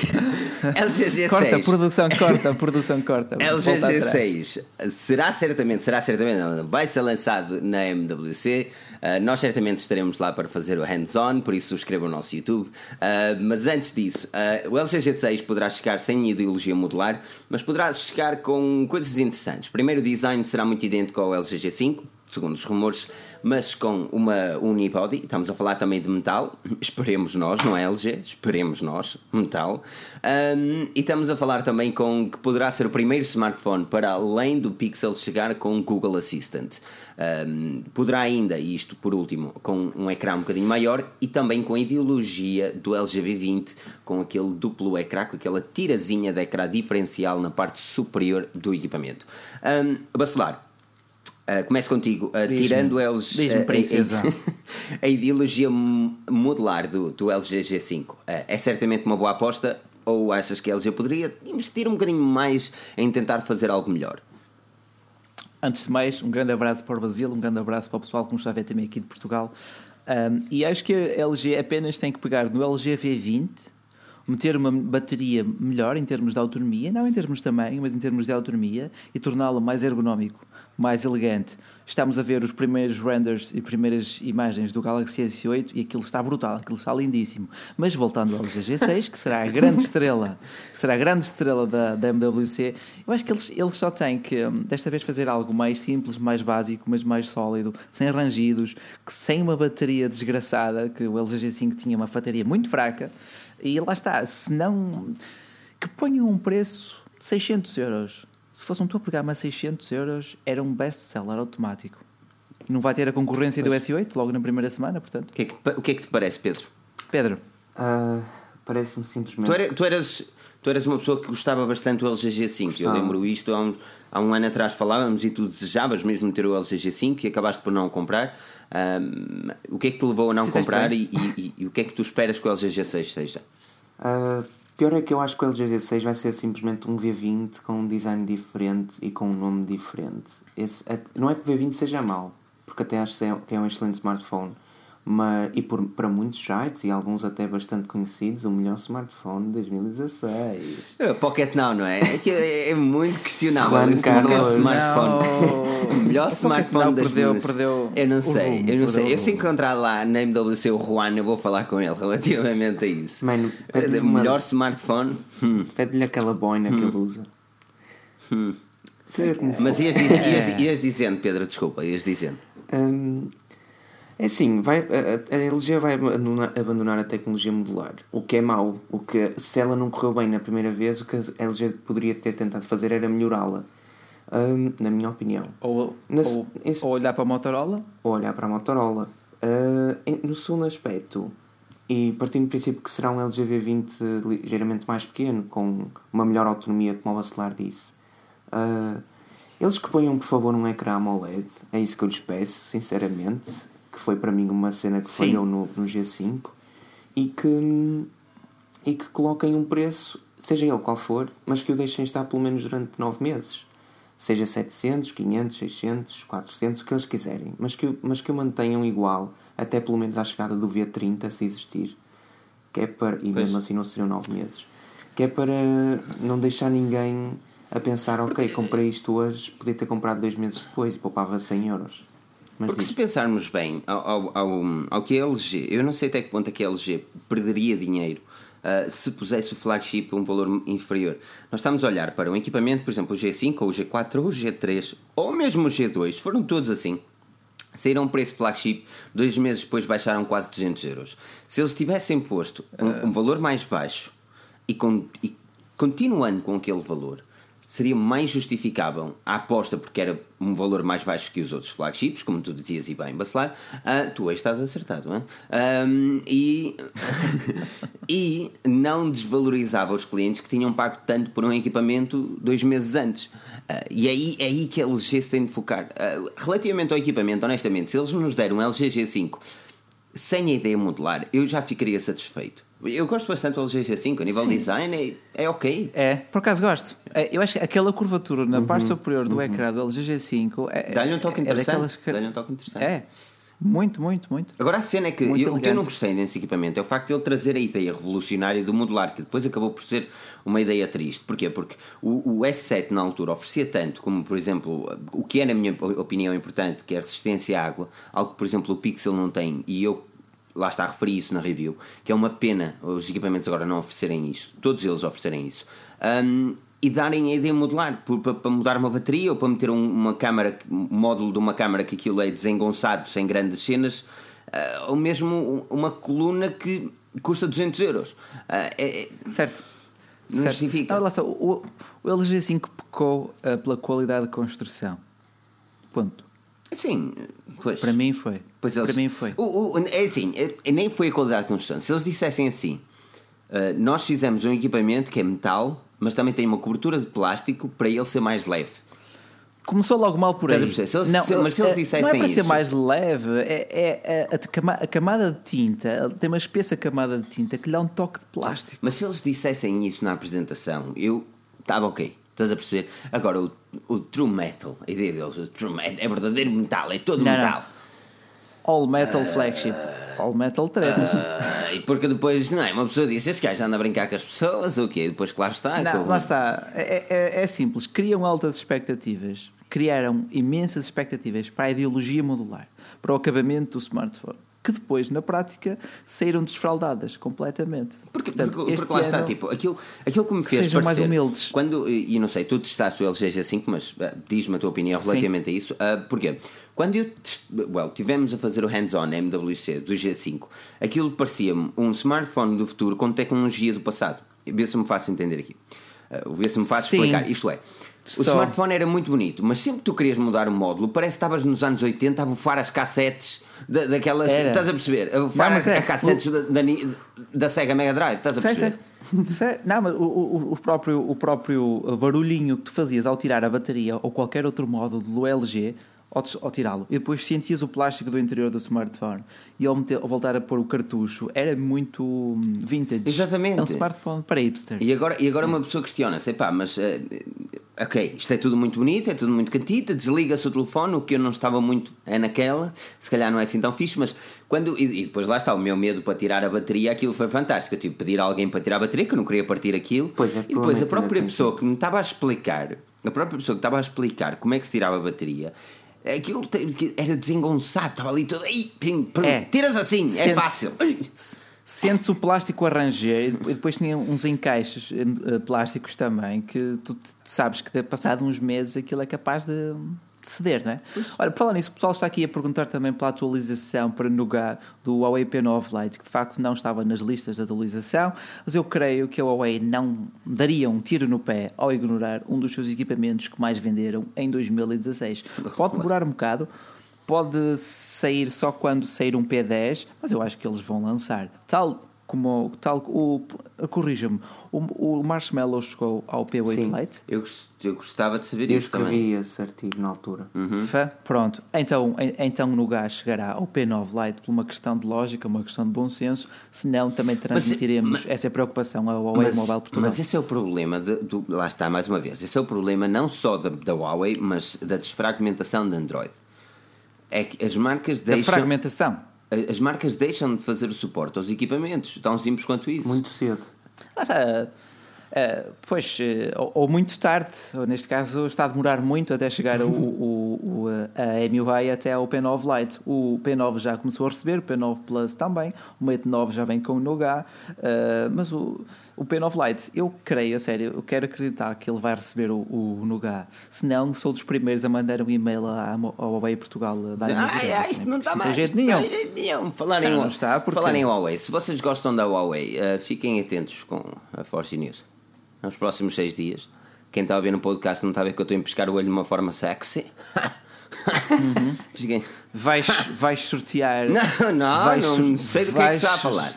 LG G6. Corta, produção, corta, produção, corta. LG Volta atrás. G6 será certamente, será certamente, não, vai ser lançado na MWC. Uh, nós certamente estaremos lá para fazer o hands-on, por isso subscrevam o nosso YouTube. Uh, mas antes disso, uh, o LG G6 poderá chegar sem ideologia modular, mas poderá chegar com coisas interessantes. Primeiro, o design será muito idêntico ao LG G5 segundo os rumores, mas com uma unibody. Estamos a falar também de metal, [LAUGHS] esperemos nós, não é LG, esperemos nós, metal. Um, e estamos a falar também com que poderá ser o primeiro smartphone para além do Pixel chegar com Google Assistant. Um, poderá ainda, e isto por último, com um ecrã um bocadinho maior e também com a ideologia do LG V20, com aquele duplo ecrã, com aquela tirazinha de ecrã diferencial na parte superior do equipamento. Um, Bacelar, Uh, começo contigo, uh, tirando eles uh, a- princesa. a, [LAUGHS] a ideologia modular do, do LG G5 uh, é certamente uma boa aposta ou achas que a LG poderia investir um bocadinho mais em tentar fazer algo melhor? Antes de mais, um grande abraço para o Brasil, um grande abraço para o pessoal que nos está a ver também aqui de Portugal. Um, e acho que a LG apenas tem que pegar no LG V20, meter uma bateria melhor em termos de autonomia, não em termos de tamanho, mas em termos de autonomia, e torná-lo mais ergonómico, mais elegante. Estamos a ver os primeiros renders e primeiras imagens do Galaxy S8 e aquilo está brutal, aquilo está lindíssimo. Mas voltando ao LG G6, que será a grande [LAUGHS] estrela, será a grande estrela da, da MWC, eu acho que eles, eles só têm que hum, desta vez fazer algo mais simples, mais básico, mas mais sólido, sem rangidos, que sem uma bateria desgraçada, que o LG G5 tinha uma bateria muito fraca, e lá está, se não que ponham um preço de 600 euros. Se fosse um topo de gama a 600 euros, era um best-seller automático. Não vai ter a concorrência do S8 logo na primeira semana, portanto. O que é que, te o que, é que te parece, Pedro? Pedro, Ah, Parece-me simplesmente. Tu, era- tu eras, tu eras uma pessoa que gostava bastante do LG G5. Eu Gostava. lembro isto há um, há um ano atrás falávamos e tu desejavas mesmo ter o LG G5 e acabaste por não comprar. Ahm, o que é que te levou a não Fizeste comprar bem. e, e- e o que é que tu esperas que o LG G6 seja? Ah, pior é que eu acho que o LG G6 vai ser simplesmente um V20 com um design diferente e com um nome diferente. Esse, não é que o V20 seja mau, porque até acho que é um excelente smartphone. Mas, e por, para muitos sites e alguns até bastante conhecidos, o melhor smartphone de 2016. É, Pocket Now, não é? É, que é, é muito questionável Juan esse melhor Carlos. smartphone. Não. [LAUGHS] O melhor Pocket smartphone das perdeu- perdeu Eu não sei, rumo, eu não sei. Eu se encontrar lá na MWC o Juan, eu vou falar com ele relativamente a isso. Mano, É, o uma- melhor smartphone. Hum. Pede-lhe aquela boina que ele usa. Seja como. Mas ias, diz- ias- ias dizendo, Pedro, desculpa, ias dizendo. Hum, é assim, vai, a, a LG vai abandonar, abandonar a tecnologia modular, o que é mau. O que, se ela não correu bem na primeira vez, o que a LG poderia ter tentado fazer era melhorá-la, hum, na minha opinião. ou, Nesse- ou, ou olhar para a Motorola, Ou olhar para a Motorola. Em- no segundo aspecto, e partindo do princípio que será um LG V20 ligeiramente mais pequeno, com uma melhor autonomia, como o Bacelar disse, ah, eles que ponham, por favor, um ecrã AMOLED, é isso que eu lhes peço, sinceramente, que foi para mim uma cena que falhou no, no G5, e que, e que coloquem um preço, seja ele qual for, mas que o deixem estar pelo menos durante 9 meses. Seja 700, 500, 600, 400, o que eles quiserem. Mas que, mas que o mantenham igual, até pelo menos à chegada do V30, se existir. Que é para, e Pois. mesmo assim não seriam 9 meses. Que é para não deixar ninguém a pensar, ok, comprei isto hoje, podia ter comprado dois meses depois e poupava 100 euros. Mas Porque diz, se pensarmos bem ao, ao, ao, ao que a LG, eu não sei até que ponto é que a LG perderia dinheiro ah, se pusesse o flagship a um valor inferior. Nós estamos a olhar para um equipamento, por exemplo, o G5 ou o G4 ou o G3 ou mesmo o G2, foram todos assim. Saíram preço flagship, dois meses depois baixaram quase 200 euros. Se eles tivessem posto um, um valor mais baixo e, con- e continuando com aquele valor, seria mais justificável a aposta porque era um valor mais baixo que os outros flagships, como tu dizias e bem, Bacelar. Ah, tu aí estás acertado, não é? Ahm, e, [LAUGHS] e não desvalorizava os clientes que tinham pago tanto por um equipamento dois meses antes. Ah, e aí, é aí que a LG se tem de focar. Ah, relativamente ao equipamento, honestamente, se eles nos deram um LG G5 sem a ideia modular, eu já ficaria satisfeito. Eu gosto bastante do LG G5, a nível design é, é ok. É, por acaso gosto. É, Eu acho que aquela curvatura na parte superior do ecrã do LG G5 é, Dá-lhe um toque é interessante. daquelas que- Dá-lhe um toque interessante. É, muito, muito, muito. Agora a cena é que eu- o que eu não gostei nesse equipamento é o facto de ele trazer a ideia revolucionária do modular, que depois acabou por ser uma ideia triste. Porquê? Porque o, o S7 na altura oferecia tanto, como por exemplo, o que é na minha opinião importante, que é a resistência à água, algo que por exemplo o Pixel não tem, e eu lá está a referir isso na review, que é uma pena os equipamentos agora não oferecerem isso, todos eles oferecerem isso. Hum, e darem a ideia modular para, mudar uma bateria ou para meter um- uma câmara, um módulo de uma câmara que aquilo é desengonçado sem grandes cenas, ah, ou mesmo uma coluna que custa 200 euros. Ah, é- Certo. Não certo. justifica. Ah, lá está, o, o LG G5 pecou ah, pela qualidade de construção. Ponto. Sim, pois. Para mim foi. Pois eles- Para mim foi. O, o- é assim, é- nem foi a qualidade de construção. Se eles dissessem assim, ah, nós fizemos um equipamento que é metal, mas também tem uma cobertura de plástico para ele ser mais leve. Começou logo mal por aí. Se eles- se- mas se eles dissessem Não é para ser isso- mais leve, é, é- é a, cama- a camada de tinta, tem uma espessa camada de tinta que lhe dá um toque de plástico. Mas se eles dissessem isso na apresentação, eu estava ok. Estás a perceber? Agora, o, o true metal, a ideia deles, o true metal, é verdadeiro metal, é todo Não, não. metal. All Metal Flagship. All Metal tretas. Ah, e porque depois, não é? Uma pessoa diz: este gajo anda a brincar com as pessoas, o quê? Depois, claro está. Não, lá está. É, é- é simples. Criam altas expectativas. Criaram imensas expectativas para a ideologia modular, para o acabamento do smartphone, que depois, na prática, saíram desfraldadas completamente. Porque, Portanto, porque, porque lá está, tipo, aquilo, aquilo que me fez sejam mais parecer, humildes. Quando, e não sei, tu testaste o LG G5, mas ah, diz-me a tua opinião Sim. relativamente a isso. Ah, porquê? Quando eu well, tivemos a fazer o hands-on MWC do G5, aquilo parecia-me um smartphone do futuro com tecnologia do passado. Vê se me faço entender aqui. Ah, Vê se me faço Sim. explicar. Isto é, o smartphone era muito bonito, mas sempre que tu querias mudar o módulo, parece que estavas nos anos 80 a bufar as cassetes da, daquelas. Era. Estás a perceber? A bufar as, é. as cassetes da, da, Ni- da Sega Mega Drive. Estás a perceber? sei. Sei. Não, mas o, o, o próprio, o próprio barulhinho que tu fazias ao tirar a bateria ou qualquer outro módulo do LG ao, ao tirá-lo e depois sentias o plástico do interior do smartphone e ao, meter, ao voltar a pôr o cartucho era muito hum, vintage. Exatamente. É um smartphone para hipster. E agora, e agora uma pessoa questiona-se, pá, mas eh, ok, isto é tudo muito bonito, é tudo muito cantita, desliga-se o telefone, o que eu não estava muito é naquela, se calhar não é assim tão fixe, mas quando. E, e depois lá está, o meu medo para tirar a bateria, aquilo foi fantástico. Eu tive que pedir a alguém para tirar a bateria, que eu não queria partir aquilo. Pois é, e depois a própria ainda tem pessoa que me estava a explicar, a própria pessoa que estava a explicar como é que se tirava a bateria. Aquilo te- era desengonçado, estava ali todo. Ei, pim, É. tiras assim, é Sente-se- fácil. Sentes o plástico a ranger e depois tinha uns encaixes eh, plásticos também que tu, tu sabes que passado uns meses aquilo é capaz de ceder, não é? Olha, falar nisso, o pessoal está aqui a perguntar também pela atualização para Nougat do Huawei P9 Lite, que de facto não estava nas listas de atualização, mas eu creio que a Huawei não daria um tiro no pé ao ignorar um dos seus equipamentos que mais venderam em 2016. Pode demorar um bocado, pode sair só quando sair um P10, mas eu acho que eles vão lançar. Tal como tal, o, corrija-me, o, o Marshmallow chegou ao P8 Sim, Lite? eu, eu gostava de saber Eu isso escrevi também. esse artigo na altura. Fã? Pronto, então, en- então no gás chegará ao P9 Lite por uma questão de lógica, uma questão de bom senso, senão também transmitiremos essa preocupação ao Huawei Mas, Mobile Portugal. mas esse é o problema, de- do, lá está mais uma vez, esse é o problema não só da, da Huawei, mas da desfragmentação de Android. É que as marcas da deixam, fragmentação. As marcas deixam de fazer o suporte aos equipamentos, tão simples quanto isso. Muito cedo. Lá está. eh, pois, eh, ou, ou muito tarde, ou neste caso está a demorar muito até chegar o, [LAUGHS] o, o, a MUI até ao P9 Lite. O P9 já começou a receber, o P9 Plus também, o Mate 9 já vem com o Nougat, eh, mas o, o P9 Lite, eu creio, a sério, eu quero acreditar que ele vai receber o, o Nougat. Se não, sou dos primeiros a mandar um e-mail à- ao Huawei Portugal a dar Ai, ai, isto não está mais. jeito não nenhum. jeito nenhum. Falar em, Não, não está, porque- falar em Huawei, se vocês gostam da Huawei, eh, fiquem atentos com a Force News. Nos próximos seis dias. Quem está a ver no podcast não está a ver que eu estou a pescar o olho de uma forma sexy. [LAUGHS] Fiquem- Vais, vais sortear. Não, não, vais não sei do que é que está a falar.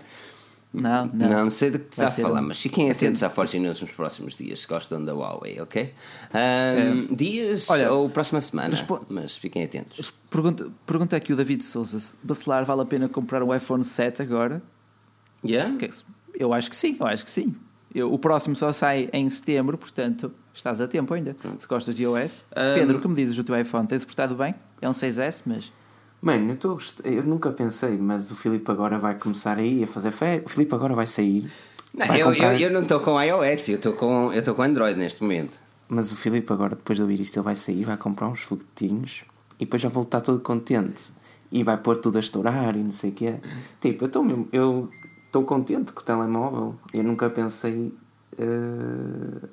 Não, não. Não, não sei do que está a falar, um- mas fiquem vai ser- atentos à Force News nos próximos dias, se gostam da Huawei, ok? Ahm, Dias Olha, ou próxima semana, respo- mas fiquem atentos. Pergunta, pergunta aqui o David Souza: Bacelar vale a pena comprar um iPhone 7 agora? Yeah? Eu acho que sim, eu acho que sim. Eu- o próximo só sai em setembro, portanto estás a tempo ainda. Se gostas de iOS. Um, Pedro, o que me dizes do teu iPhone? Tens portado bem? É um 6S, mas. Mano, eu, gost- eu nunca pensei, mas o Filipe agora vai começar aí a fazer fé. O Filipe agora vai sair. Não, vai eu, comprar- eu, eu não estou com iOS, eu estou com, eu estou com Android neste momento. Mas o Filipe agora, depois de ouvir isto, ele vai sair, vai comprar uns foguetinhos e depois já vou estar todo contente. E vai pôr tudo a estourar e não sei o quê. Tipo, eu estou mesmo. Eu estou contente com o telemóvel. Eu nunca pensei. eh,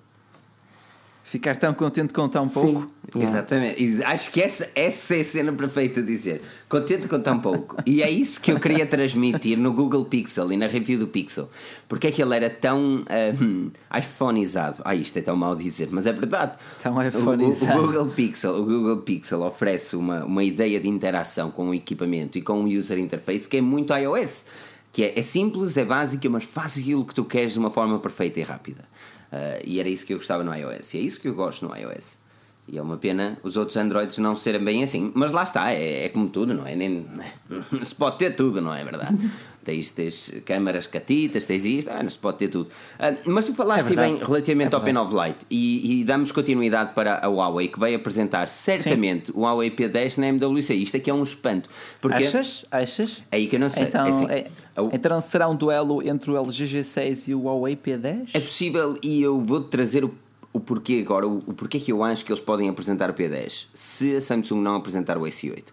Ficar tão contente com tão pouco. Sim. Exatamente. Acho que essa, essa é a cena perfeita de dizer. Contente com tão pouco. E é isso que eu queria transmitir no Google Pixel e na review do Pixel. Porque é que ele era tão um, iPhoneizado? Ah, isto é tão mau dizer, mas é verdade. Tão O- o- iPhoneizado. O, Google Pixel, o Google Pixel oferece uma, uma ideia de interação com o equipamento e com o user interface que é muito iOS. Que é, é simples, é básica, mas faz aquilo que tu queres de uma forma perfeita e rápida. Ah, e era isso que eu gostava no iOS. E é isso que eu gosto no iOS. E é uma pena os outros Androids não serem bem assim. Mas lá está, é, é como tudo, não é? Nem, [LAUGHS] se pode ter tudo, não é verdade? [LAUGHS] tens, tens câmaras catitas, tens isto, ah, não se pode ter tudo. Ah, mas tu falaste É bem relativamente É ao P9 Lite e, e damos continuidade para a Huawei que vai apresentar certamente o Huawei P10 na MWC. Isto aqui é um espanto. Porque Achas? Achas? é aí que eu não sei. Então, É assim, é- então será um duelo entre o LG G6 e o Huawei P10? É possível e eu vou trazer o, o porquê agora, o, o porquê que eu acho que eles podem apresentar o P10 se a Samsung não apresentar o S8.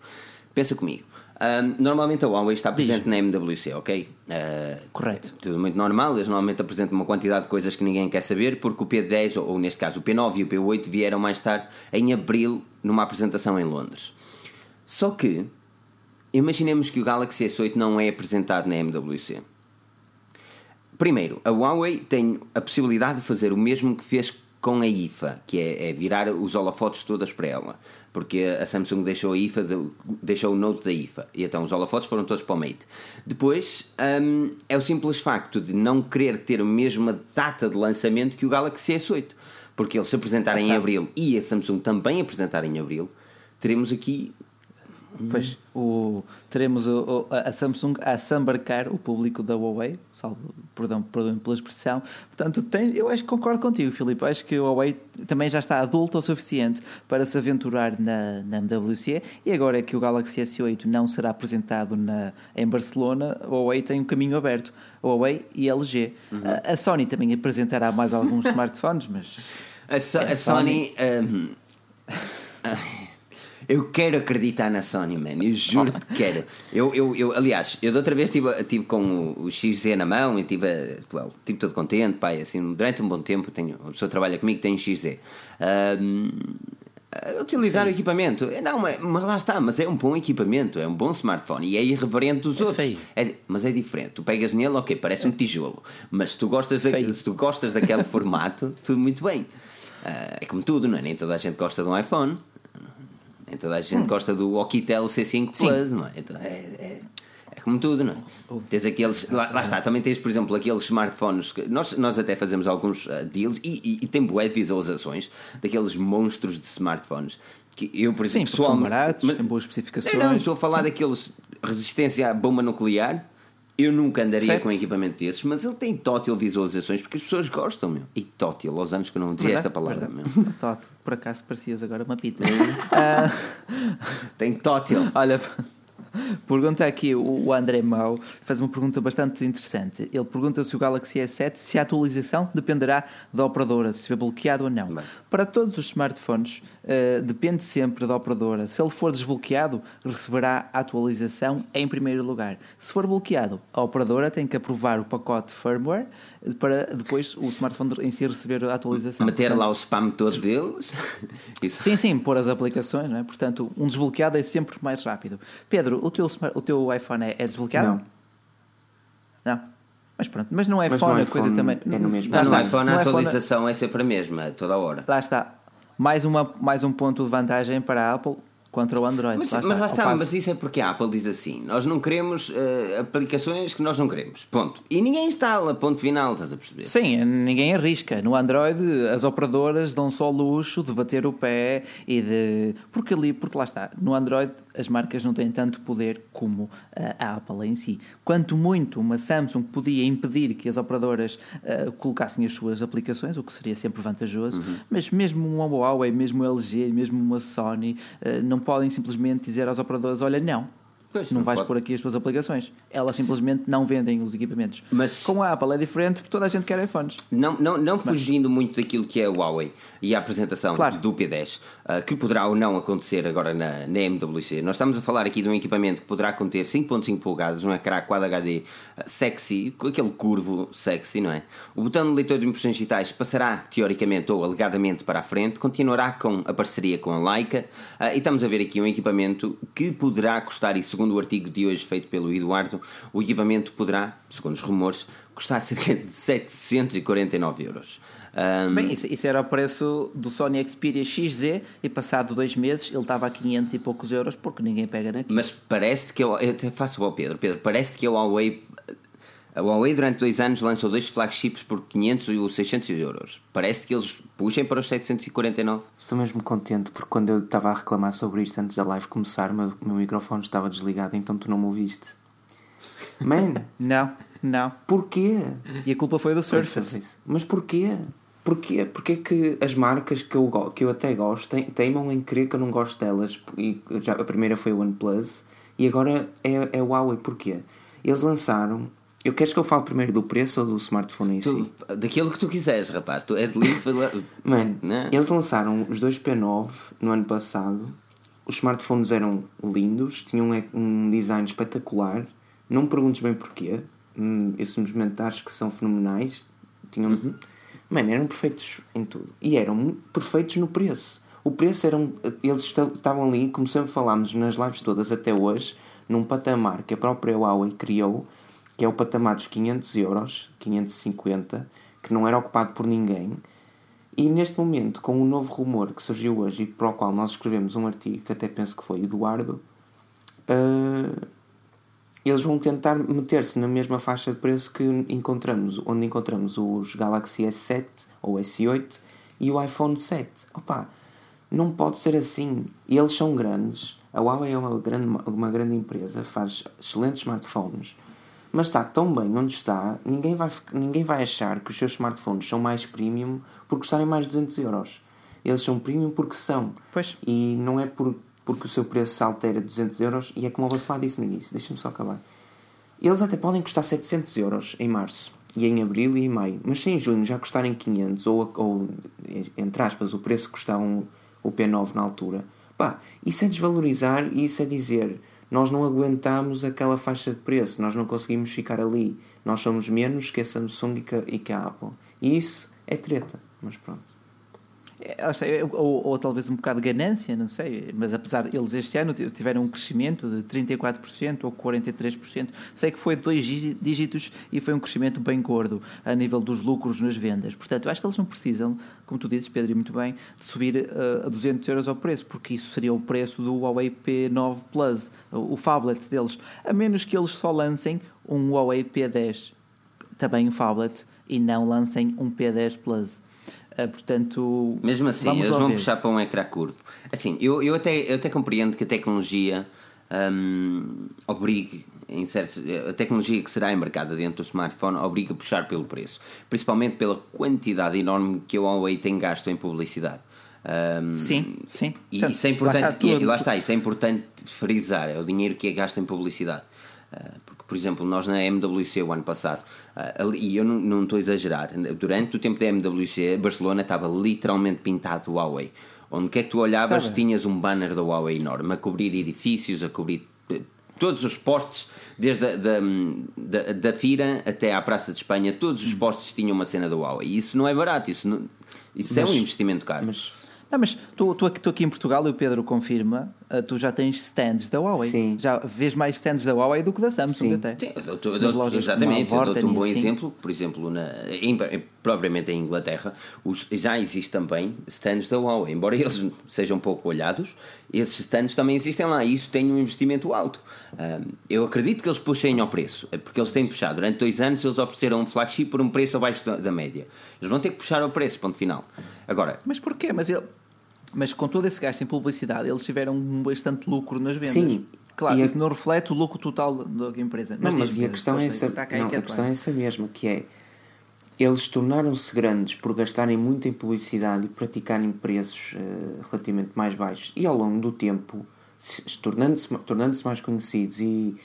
Pensa comigo. Ahm, normalmente a Huawei está presente na MWC, ok? Ah, Correto. tudo muito normal, eles normalmente apresentam uma quantidade de coisas que ninguém quer saber, porque o P10, ou, ou neste caso o P9 e o P8, vieram mais tarde em abril numa apresentação em Londres. Só que, imaginemos que o Galaxy S8 não é apresentado na MWC. Primeiro, a Huawei tem a possibilidade de fazer o mesmo que fez com a IFA, que é, é virar os holofotes todas para ela. Porque a Samsung deixou a IFA, de- deixou o Note da IFA. E então os holofotes foram todos para o Mate. Depois, hum, é o simples facto de não querer ter a mesma data de lançamento que o Galaxy S8. Porque eles se apresentarem em. Abril e a Samsung também apresentar em Abril, teremos aqui Pois, o, teremos o- a Samsung a sambarcar o público da Huawei, salvo, perdão, perdão pela expressão. Portanto, tem, eu acho que concordo contigo, Filipe. Acho que o Huawei também já está adulto o suficiente para se aventurar na, na MWC e agora é que o Galaxy S8 não será apresentado na, em Barcelona, o Huawei tem um caminho aberto. O Huawei e LG. A, a Sony também apresentará mais alguns [LAUGHS] smartphones, mas A, So- É, a Sony. hum, [LAUGHS] eu quero acreditar na Sony, man. Eu juro que quero. Eu, eu, eu, aliás, eu da outra vez estive, estive com o, o XZ na mão e estive, well, estive todo contente, pai. Assim, durante um bom tempo, tenho, a pessoa que trabalha comigo tem um XZ. A utilizar o equipamento. É, Não, mas, mas lá está, mas é um bom equipamento, é um bom smartphone e é irreverente dos É outros. É- mas é diferente. Tu pegas nele, ok, parece um tijolo. Mas se tu gostas, da, se tu gostas daquele formato, tudo muito bem. Ah, é como tudo, não é? Nem toda a gente gosta de um iPhone. Toda a gente gosta do Okitel C5 Plus, não é? Então, é, é- É como tudo, não é? Tens aqueles. Lá, lá está, também tens, por exemplo, aqueles smartphones que nós, nós até fazemos alguns uh, deals e, e, e tem boas visualizações daqueles monstros de smartphones. Que eu, por exemplo, Sim, porque são baratos, mas- têm boas especificações. não, não, estou a falar daqueles resistência à bomba nuclear. Eu nunca andaria Certo. com um equipamento desses, mas ele tem tótil visualizações porque as pessoas gostam, meu. E tótil, aos anos que eu não dizia esta palavra, meu. [LAUGHS] Todd, por acaso parecias agora uma pita. [LAUGHS] Ah, Tem tótil. olha, pergunta aqui o André Mau, faz uma pergunta bastante interessante. Ele pergunta se o Galaxy S7 se a atualização dependerá da operadora, se estiver bloqueado ou não. Bem. Para todos os smartphones, eh, depende sempre da operadora. Se ele for desbloqueado, receberá a atualização em primeiro lugar. Se for bloqueado, a operadora tem que aprovar o pacote firmware para depois o smartphone em si receber a atualização. Meter lá o spam todo deles. [LAUGHS] Isso. Sim, sim, pôr as aplicações, não é? Portanto, um desbloqueado é sempre mais rápido. Pedro, o teu, o teu iPhone é, é desbloqueado? Não. Não. Mas pronto, mas no Mas iPhone no a coisa iPhone também. é no mesmo Mas no iPhone a atualização é sempre a mesma, toda a hora. Lá está. Mais, uma, mais um ponto de vantagem para a Apple contra o Android. Mas, mas lá está, passo- mas isso é porque a Apple diz assim: nós não queremos eh, aplicações que nós não queremos. Ponto. E ninguém instala, ponto final, estás a perceber? Sim, ninguém arrisca. No Android, as operadoras dão só o luxo de bater o pé e de. Porque ali, porque lá está, no Android as marcas não têm tanto poder como a Apple em si. Quanto muito uma Samsung podia impedir que as operadoras ah, colocassem as suas aplicações, o que seria sempre vantajoso, mas mesmo uma Huawei, mesmo uma LG, mesmo uma Sony, ah, não podem simplesmente dizer às operadoras: olha, não. Pois, não não vais pode. pôr aqui as tuas aplicações. Elas simplesmente não vendem os equipamentos. Mas- Com a Apple é diferente porque toda a gente quer iPhones. Não, não, não fugindo muito daquilo que é a Huawei e a apresentação Claro. do P10, ah, que poderá ou não acontecer agora na, na MWC. Nós estamos a falar aqui de um equipamento que poderá conter 5.5 polegadas, um ecrã Quad HD ah, sexy, com aquele curvo sexy, não é? O botão de leitor de impressões digitais passará, teoricamente ou alegadamente, para a frente, continuará com a parceria com a Leica ah, e estamos a ver aqui um equipamento que poderá custar, e segundo o artigo de hoje feito pelo Eduardo, o equipamento poderá, segundo os rumores, custar cerca de 749 euros. Ahm, Bem, isso, isso era o preço do Sony Xperia XZ e passado dois meses ele estava a 500 e poucos euros porque ninguém pega naquilo. mas parece que eu, eu até faço ao Pedro, Pedro, parece que a Huawei a Huawei durante dois anos lançou dois flagships por 500 ou 600 euros. Parece que eles puxem para os 749. Estou mesmo contente porque quando eu estava a reclamar sobre isto antes da live começar, o meu, meu microfone estava desligado, então tu não me ouviste. Man, Não, não. porquê? E a culpa foi do Surface. Mas porquê? Porquê? Porquê que as marcas que eu, que eu até gosto te- teimam em querer que eu não gosto delas? E já, a primeira foi o OnePlus e agora é, é o Huawei. Porquê? Eles lançaram. Eu queres que eu fale primeiro do preço ou do smartphone em si? Tu, daquilo que tu quiseres, rapaz. Tu és livre. [LAUGHS] Mano, Não. eles lançaram os dois P9 no ano passado. Os smartphones eram lindos, tinham um- um design espetacular. Não me perguntes bem porquê. Hum, Eu simplesmente acho que são fenomenais. Tinham... Uhum. Mano, eram perfeitos em tudo. E eram perfeitos no preço. O preço eram. Eles esta- estavam ali, como sempre falámos nas lives todas até hoje, num patamar que a própria Huawei criou, que é o patamar dos 500 euros, 550, que não era ocupado por ninguém. E neste momento, com um novo rumor que surgiu hoje e para o qual nós escrevemos um artigo, que até penso que foi Eduardo, ah, eles vão tentar meter-se na mesma faixa de preço que encontramos, onde encontramos os Galaxy S7 ou S8 e o iPhone 7. Opa, não pode ser assim. Eles são grandes. A Huawei é uma grande, uma grande empresa, faz excelentes smartphones, mas está tão bem onde está, ninguém vai, ninguém vai achar que os seus smartphones são mais premium por custarem mais de 200 euros. Eles são premium porque são. Pois. E não é por, porque o seu preço se altera 200 euros, e é como o Bacelar disse no início, deixa-me só acabar. Eles até podem custar 700 euros em março, e em abril e em maio, mas se em junho já custarem 500, ou, ou entre aspas, o preço que custavam o P9 na altura, pá, isso é desvalorizar e isso é dizer nós não aguentamos aquela faixa de preço, nós não conseguimos ficar ali, nós somos menos que a Samsung e que a Apple. E isso é treta, mas pronto. É, ou, ou, talvez um bocado de ganância, não sei, mas apesar eles este ano tiveram um crescimento de 34% ou 43%, sei que foi dois dígitos e foi um crescimento bem gordo a nível dos lucros nas vendas. Portanto, eu acho que eles não precisam, como tu dizes, Pedro, e muito bem, de subir uh, a 200 euros ao preço, porque isso seria o preço do Huawei P9 Plus, o, o phablet deles, a menos que eles só lancem um Huawei P10, também um phablet, e não lancem um P10 Plus. Uh, portanto, mesmo assim, eles vão ver. puxar para um ecrã curvo. Assim, eu, eu, até, eu até compreendo que a tecnologia um, obrigue em certos, a tecnologia que será embarcada dentro do smartphone obriga a puxar pelo preço, principalmente pela quantidade enorme que a Huawei tem gasto em publicidade. Um, sim, sim. E isso é importante, lá está, e, lá está, isso é importante frisar, é o dinheiro que é gasto em publicidade. Uh, porque, por exemplo, nós na MWC o ano passado, uh, e eu não, não estou a exagerar, durante o tempo da MWC, Barcelona estava literalmente pintado Huawei. Onde quer que tu olhavas, Estava. tinhas um banner da Huawei enorme a cobrir edifícios, a cobrir eh, todos os postes, desde a, da, da, da Fira até à Praça de Espanha, todos os hum. postes tinham uma cena da Huawei. E isso não é barato, isso, não, isso mas, é um investimento caro. Mas não, mas tu, tu, tu aqui em Portugal, e o Pedro confirma, uh, tu já tens stands da Huawei. Sim. Já vês mais stands da Huawei do que da Samsung Sim. até. Sim, eu, eu, eu, exatamente. Eu dou-te um bom assim. exemplo. Por exemplo, na, em, propriamente em Inglaterra, os, já existe também stands da Huawei. Embora eles sejam pouco olhados, esses stands também existem lá e isso tem um investimento alto. Uh, eu acredito que eles puxem ao preço, porque eles têm puxado. Durante dois anos eles ofereceram um flagship por um preço abaixo da, da média. Eles vão ter que puxar ao preço, ponto final. Agora... Mas porquê? Mas ele mas com todo esse gasto em publicidade, eles tiveram bastante lucro nas vendas. Sim. Claro, isso não reflete o lucro total da empresa. Mas não, mas, e a questão, é essa, não, a questão é essa mesma, que é eles tornaram-se grandes por gastarem muito em publicidade e praticarem preços uh, relativamente mais baixos e ao longo do tempo tornando-se tornando -se mais conhecidos e,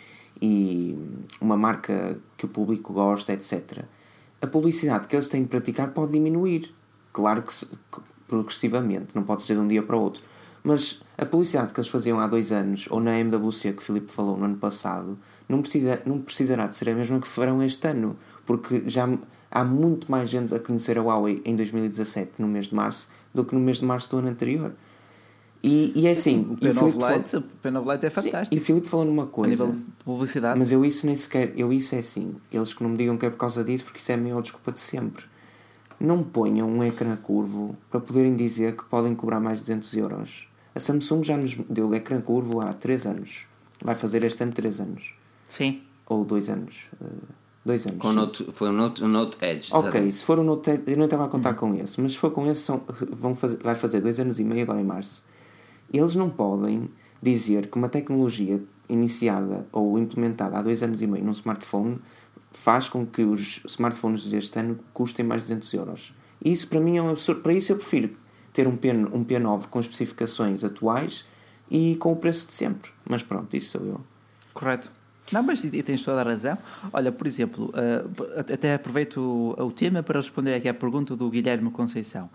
e uma marca que o público gosta, etc. A publicidade que eles têm de praticar pode diminuir. Claro que, progressivamente, não pode ser de um dia para o outro. Mas a publicidade que eles faziam há dois anos, ou na MWC que o Filipe falou no ano passado, não, precisa, não precisará de ser a mesma que farão este ano, porque já há muito mais gente a conhecer a Huawei em 2017, no mês de março, do que no mês de março do ano anterior. E, e é assim. O P9 Lite, falou, Lite é fantástico. Sim, e o Filipe falou numa coisa. A nível de publicidade. Mas eu isso nem sequer. Eu isso é assim. Eles que não me digam que é por causa disso, porque isso é a minha desculpa de sempre não ponham um ecrã curvo para poderem dizer que podem cobrar mais de 200 euros. A Samsung já nos deu o ecrã curvo há 3 anos. Vai fazer este ano 3 anos. Sim. Ou 2 anos. 2 uh, anos. Com o Note, foi o Note, o Note Edge. Ok, sabe? se for o Note Edge, eu não estava a contar uhum. com esse, mas se for com esse, são, vão fazer, vai fazer 2 anos e meio agora em março. Eles não podem dizer que uma tecnologia iniciada ou implementada há 2 anos e meio num smartphone faz com que os smartphones deste ano custem mais de 200 euros. Isso para mim é um absurdo. Para isso eu prefiro ter um, P, um P9 com especificações atuais e com o preço de sempre. Mas pronto, isso sou eu. Correto. Não, mas e tens toda a razão. Olha, por exemplo, uh, até aproveito o, o, tema para responder aqui à pergunta do Guilherme Conceição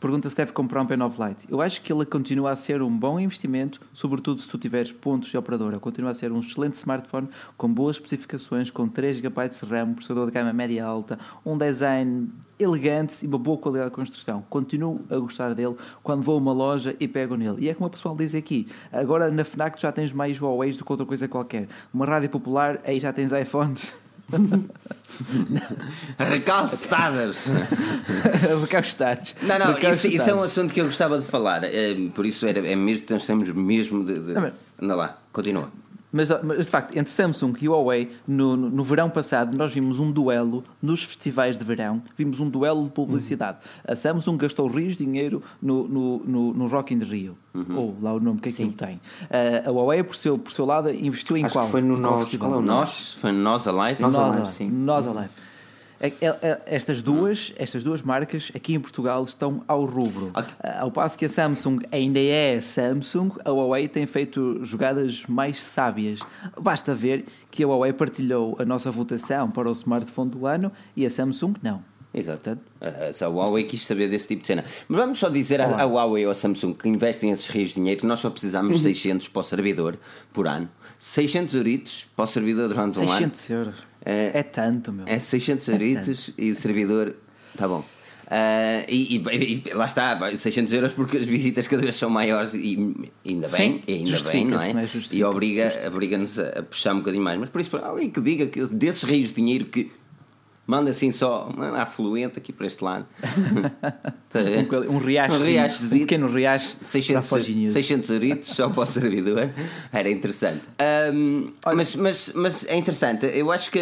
pergunta se deve comprar um P9 Lite. Eu acho que ele continua a ser um bom investimento, sobretudo se tu tiveres pontos de operadora. Continua a ser um excelente smartphone com boas especificações, com 3 GB de RAM, processador de gama média alta, um design elegante e uma boa qualidade de construção. Continuo a gostar dele quando vou a uma loja e pego nele. E é como o pessoal diz aqui, agora na FNAC já tens mais Huawei do que outra coisa qualquer. Uma rádio popular, aí já tens iPhones. Recalstadas. Recalstados. Não, não, isso, isso, é um assunto que eu gostava de falar. É, por isso era, é mesmo, nós temos mesmo de. de... Anda lá, continua. Mas, mas, de facto, entre Samsung e Huawei, no, no, no, verão passado, nós vimos um duelo nos festivais de verão, vimos um duelo de publicidade. Uhum. A Samsung gastou rios de dinheiro no, no, no, no Rock in Rio, uhum. ou lá o nome que aquilo tem. Uh, a Huawei, por seu, por seu lado, investiu em Acho qual? Foi no Nós, qual é Nós, foi no Nós Alive? Nós Alive, sim. Nós Alive. É, é, é, estas duas, estas duas marcas aqui em Portugal estão ao rubro. Okay. Ao passo que a Samsung ainda é Samsung, a Huawei tem feito jogadas mais sábias. Basta ver que a Huawei partilhou a nossa votação para o smartphone do ano e a Samsung não. Exato. A Huawei quis saber desse tipo de cena. Mas vamos só dizer à, Huawei ou à Samsung que investem esses rios de dinheiro que nós só precisamos de 600 para o servidor por ano. 600 euritos para o servidor durante um ano. 600 euros. É, é tanto, meu. É 600 euritos é e o servidor. Tá bom. Uh, e, e, e, lá está, 600 euros porque as visitas cada vez são maiores e ainda bem, Sim, ainda bem, não é? e obriga, obriga-nos a, a puxar um bocadinho mais. Mas por isso, alguém que diga que desses rios de dinheiro que Manda assim só um afluente aqui para este lado. [LAUGHS] um, um riacho, um, riacho um pequeno riacho 600, 600 euritos só para o servidor. Era interessante. Um, mas, mas, mas é interessante. Eu acho que.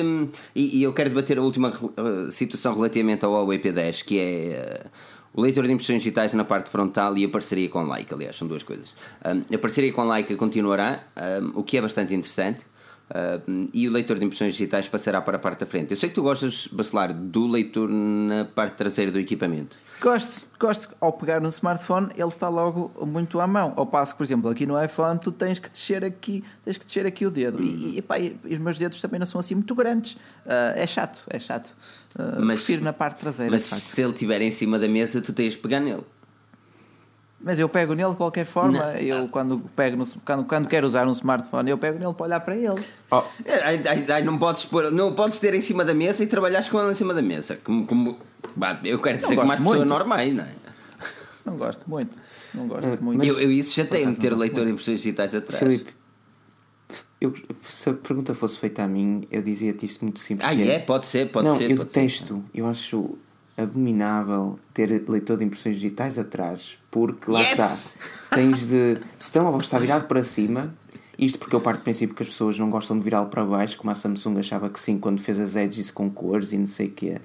E, e eu quero debater a última uh, situação relativamente ao Huawei P10, que é. Uh, o leitor de impressões digitais na parte frontal e a parceria com Leica, aliás, são duas coisas. Um, a parceria com Leica continuará, um, o que é bastante interessante. Uh, e o leitor de impressões digitais passará para a parte da frente. Eu sei que tu gostas, Bacelar, do leitor na parte traseira do equipamento. Gosto, gosto. Ao pegar no smartphone, ele está logo muito à mão. Ao passo que, por exemplo, aqui no iPhone, tu tens que descer aqui, tens que descer aqui o dedo. E, e, pá, e, os meus dedos também não são assim muito grandes. Uh, é chato, é chato. Uh, mas, prefiro na parte traseira. Mas se ele estiver em cima da mesa, tu tens de pegar nele. Mas eu pego nele de qualquer forma. Não. Eu, quando, pego no, quando, quando quero usar um smartphone, eu pego nele para olhar para ele. Oh. não, podes pôr, não podes ter em cima da mesa e trabalhar com ele em cima da mesa. Como, como eu quero dizer como as pessoas normais, não é? Não gosto muito. Não gosto uh, muito. Eu, eu isso já tenho ter leitor de impressões digitais atrás. Filipe, eu, se a pergunta fosse feita a mim, eu dizia-te isto muito simples. Ah, é? Pode ser, pode não, ser. Eu pode detesto, ser. eu acho abominável ter leitor de impressões digitais atrás, porque lá yes! está. Tens de. Se o telemóvel está virado para cima, isto porque eu parto do princípio que as pessoas não gostam de virá-lo para baixo, como a Samsung achava que sim quando fez as edges com cores e não sei o que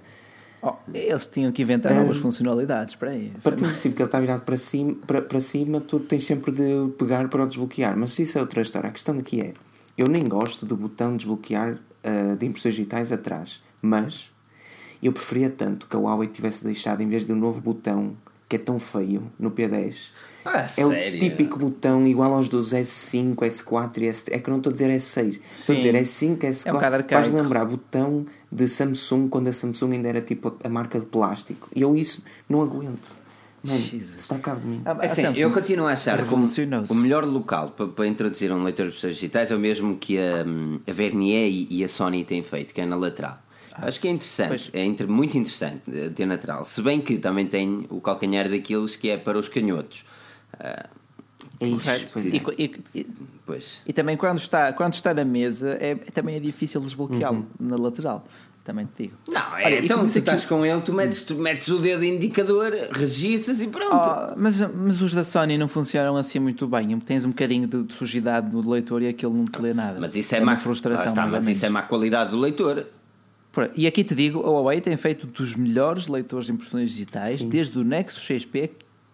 Oh, eles tinham que inventar um, novas funcionalidades para isso. Partindo do princípio que ele está virado para cima, para, para cima, tu tens sempre de pegar para o desbloquear. Mas isso é outra história. A questão aqui é: eu nem gosto do botão desbloquear uh, de impressões digitais atrás, mas eu preferia tanto que a Huawei tivesse deixado, em vez de um novo botão que é tão feio no P10, ah, é sério? o típico botão igual aos dos S5, S4 e S3. É que eu não estou a dizer S6, estou a dizer S5, S4. É um faz lembrar botão de Samsung quando a Samsung ainda era tipo a marca de plástico. E eu isso não aguento. Mano, está cá de mim. Ah, assim, eu continuo a achar que o melhor local para, para, introduzir um leitor de pessoas digitais é o mesmo que a, a Vernier e, e a Sony têm feito, que é na lateral. Acho que é interessante, pois. é inter, muito interessante eh, ter lateral. Se bem que também tem o calcanhar daqueles que é para os canhotos. Uh, é isso, pois é. e, e, pois. e, também quando está, quando está na mesa é, também é difícil desbloqueá-lo uhum. na lateral. Também te digo. Não, é, Olha, então tu estás com ele, tu metes, tu metes o dedo indicador, registras e pronto. Oh, mas, mas os da Sony não funcionam assim muito bem. Tens um bocadinho de, sujidade no leitor e aquilo não te lê nada. Mas isso é, é má frustração. Ah, está, mas isso é má qualidade do leitor. E aqui te digo, a Huawei tem feito dos melhores leitores de impressões digitais, Sim. desde o Nexus 6P,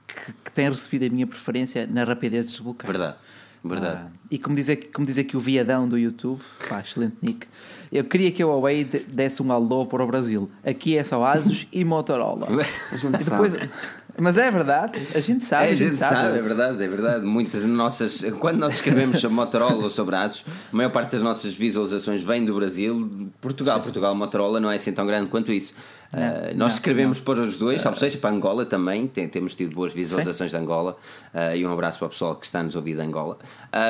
que, que, tem recebido a minha preferência na rapidez de desbloqueio. Verdade. Verdade. Ah, e como diz, aqui, como diz aqui o Viadão do YouTube, pá, excelente nick, eu queria que a Huawei desse um alô para o Brasil. Aqui é só Asus e Motorola. [LAUGHS] A gente e depois, sabe. Mas é verdade, a gente sabe. É, a, gente, sabe. sabe. é verdade, é verdade. Muitas nossas. Quando nós escrevemos sobre Motorola ou sobre ASUS, a maior parte das nossas visualizações vem do Brasil. Portugal, sim, Portugal, Motorola não é assim tão grande quanto isso. Não, uh, nós não, escrevemos não. para os dois, ou seja, para Angola também. Tem, temos tido boas visualizações sim. de Angola. Uh, e um abraço para o pessoal que está nos ouvindo de Angola.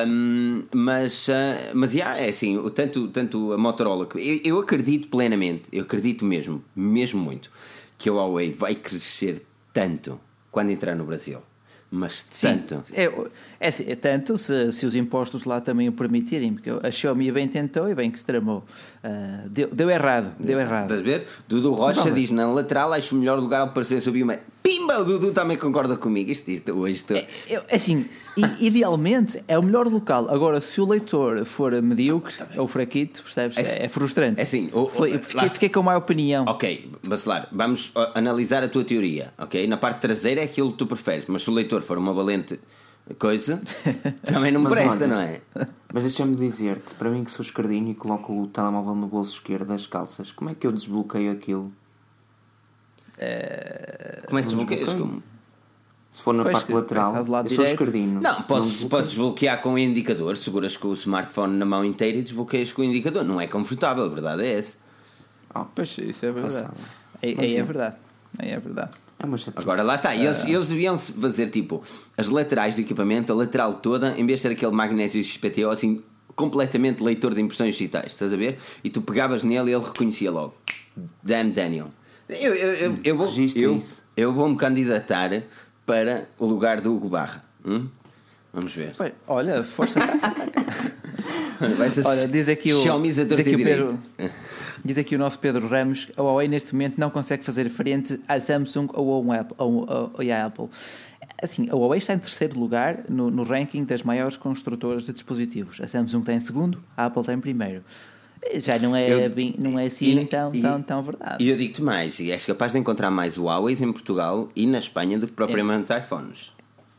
Um, mas, uh, mas yeah, é assim, tanto, tanto a Motorola. Eu, eu acredito plenamente, eu acredito mesmo, mesmo muito, que a Huawei vai crescer tanto quando entrar no Brasil. Mas tanto. É, é, assim, é tanto se, se os impostos lá também o permitirem, porque a Xiaomi bem tentou e bem que se tramou. Uh, deu, deu errado, deu errado. Estás a ver? Dudu Rocha diz na lateral, acho o melhor lugar ao parecer subir uma. Pimba! O Dudu também concorda comigo. Isto, isto hoje estou... é, é, assim, idealmente é o melhor local. Agora, se o leitor for medíocre tá ou fraquito, percebes? É, é frustrante. É assim, o, Foi, fiquei, fiquei, com uma opinião. Ok, Bacelar, vamos analisar a tua teoria. Ok, na parte traseira é aquilo que tu preferes, mas se o leitor for uma valente coisa, [LAUGHS] também não me presta, não é? Mas deixa-me dizer-te, para mim que sou escardinho e coloco o telemóvel no bolso esquerdo das calças, como é que eu desbloqueio aquilo? É... Como é que desbloqueias? Como? Se for na pois parte lateral, eu direito. sou escardinho. Não, podes, não podes desbloquear com o indicador, seguras com o smartphone na mão inteira e desbloqueias com o indicador. Não é confortável, a verdade é essa. Oh, pois isso é verdade. Aí, aí é verdade. Aí é verdade. É uma Agora lá está, eles, uh... eles deviam fazer tipo as laterais do equipamento, a lateral toda, em vez de ser aquele magnésio XPTO assim completamente leitor de impressões digitais, estás a ver? E tu pegavas nele e ele reconhecia logo. Damn Daniel. Eu, eu, eu, eu vou. Eu, eu vou-me candidatar para o lugar do Hugo Barra. Hum? Vamos ver. Pois, olha, força. [LAUGHS] Vai ser Olha, diz aqui o, Xiaomi's a diz aqui o. Pedro, diz aqui o nosso Pedro Ramos, a Huawei neste momento não consegue fazer frente à Samsung ou ao Apple. Ou, ou, ou à Apple. Assim, a Huawei está em terceiro lugar no, no ranking das maiores construtoras de dispositivos. A Samsung está em segundo, a Apple está em primeiro. Já não é, Eu- bem- não é assim e- tão, e- tão, tão verdade. E eu digo-te mais, e és capaz de encontrar mais Huawei em Portugal e na Espanha do que propriamente iPhones.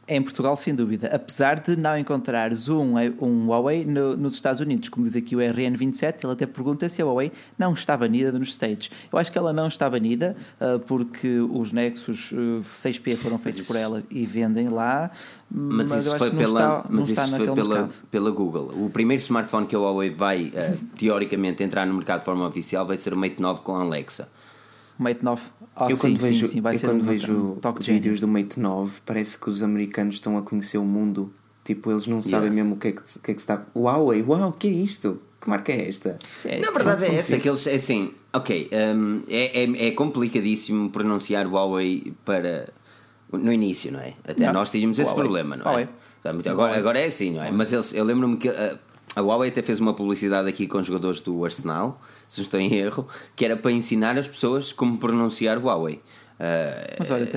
Em Portugal, sem dúvida. Apesar de não encontrares um, um Huawei no- nos Estados Unidos, como diz aqui o RN27, ele até pergunta se a Huawei não está banida nos States. Eu acho que ela não está banida ah, porque os Nexus ah, 6P foram feitos por ela e vendem lá, Mas, mas, isso foi pela, está, mas isso foi pela, mercado. pela Google. O primeiro smartphone que a Huawei vai, eh, teoricamente, entrar no mercado de forma oficial vai ser o Mate 9 com a Alexa. Mate 9. Eu sim, quando sim, vejo, sim, vai eu quando um vejo de vídeos do Mate 9, parece que os americanos estão a conhecer o mundo. Tipo, eles não sabem Yeah. mesmo o que é que, que, é que está. Huawei, uau, o que é isto? Que marca é esta? É, Na verdade é essa, que eles, é assim, ok, hum, é, é, é complicadíssimo pronunciar Huawei para, no início, não é? Até Não. nós tínhamos esse Huawei. problema, não é? Agora, agora é assim, não é? Mas eles, eu lembro-me que uh, a Huawei até fez uma publicidade aqui com os jogadores do Arsenal, se não estou em erro, que era para ensinar as pessoas como pronunciar Huawei. Uh, Mas olha,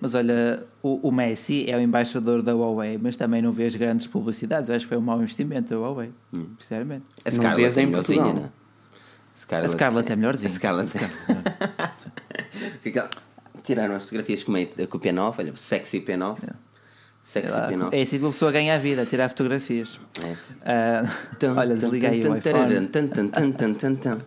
mas olha o, o Messi é o embaixador da Huawei, mas também não vês grandes publicidades. Eu acho que foi um mau investimento da Huawei, Hum. sinceramente. a não Scarlett vês é em melhorzinha, Portugal. não é? Scarlett, A Scarlett é melhorzinha. A Scarlett. Aquela- [LAUGHS] Tiraram as fotografias com, a- com o P9, olha, sexy P9. Sexy P9. É assim que a pessoa ganha a vida, tirar fotografias. É. Tum, [LAUGHS] olha, tum, o iPhone. tum, tum,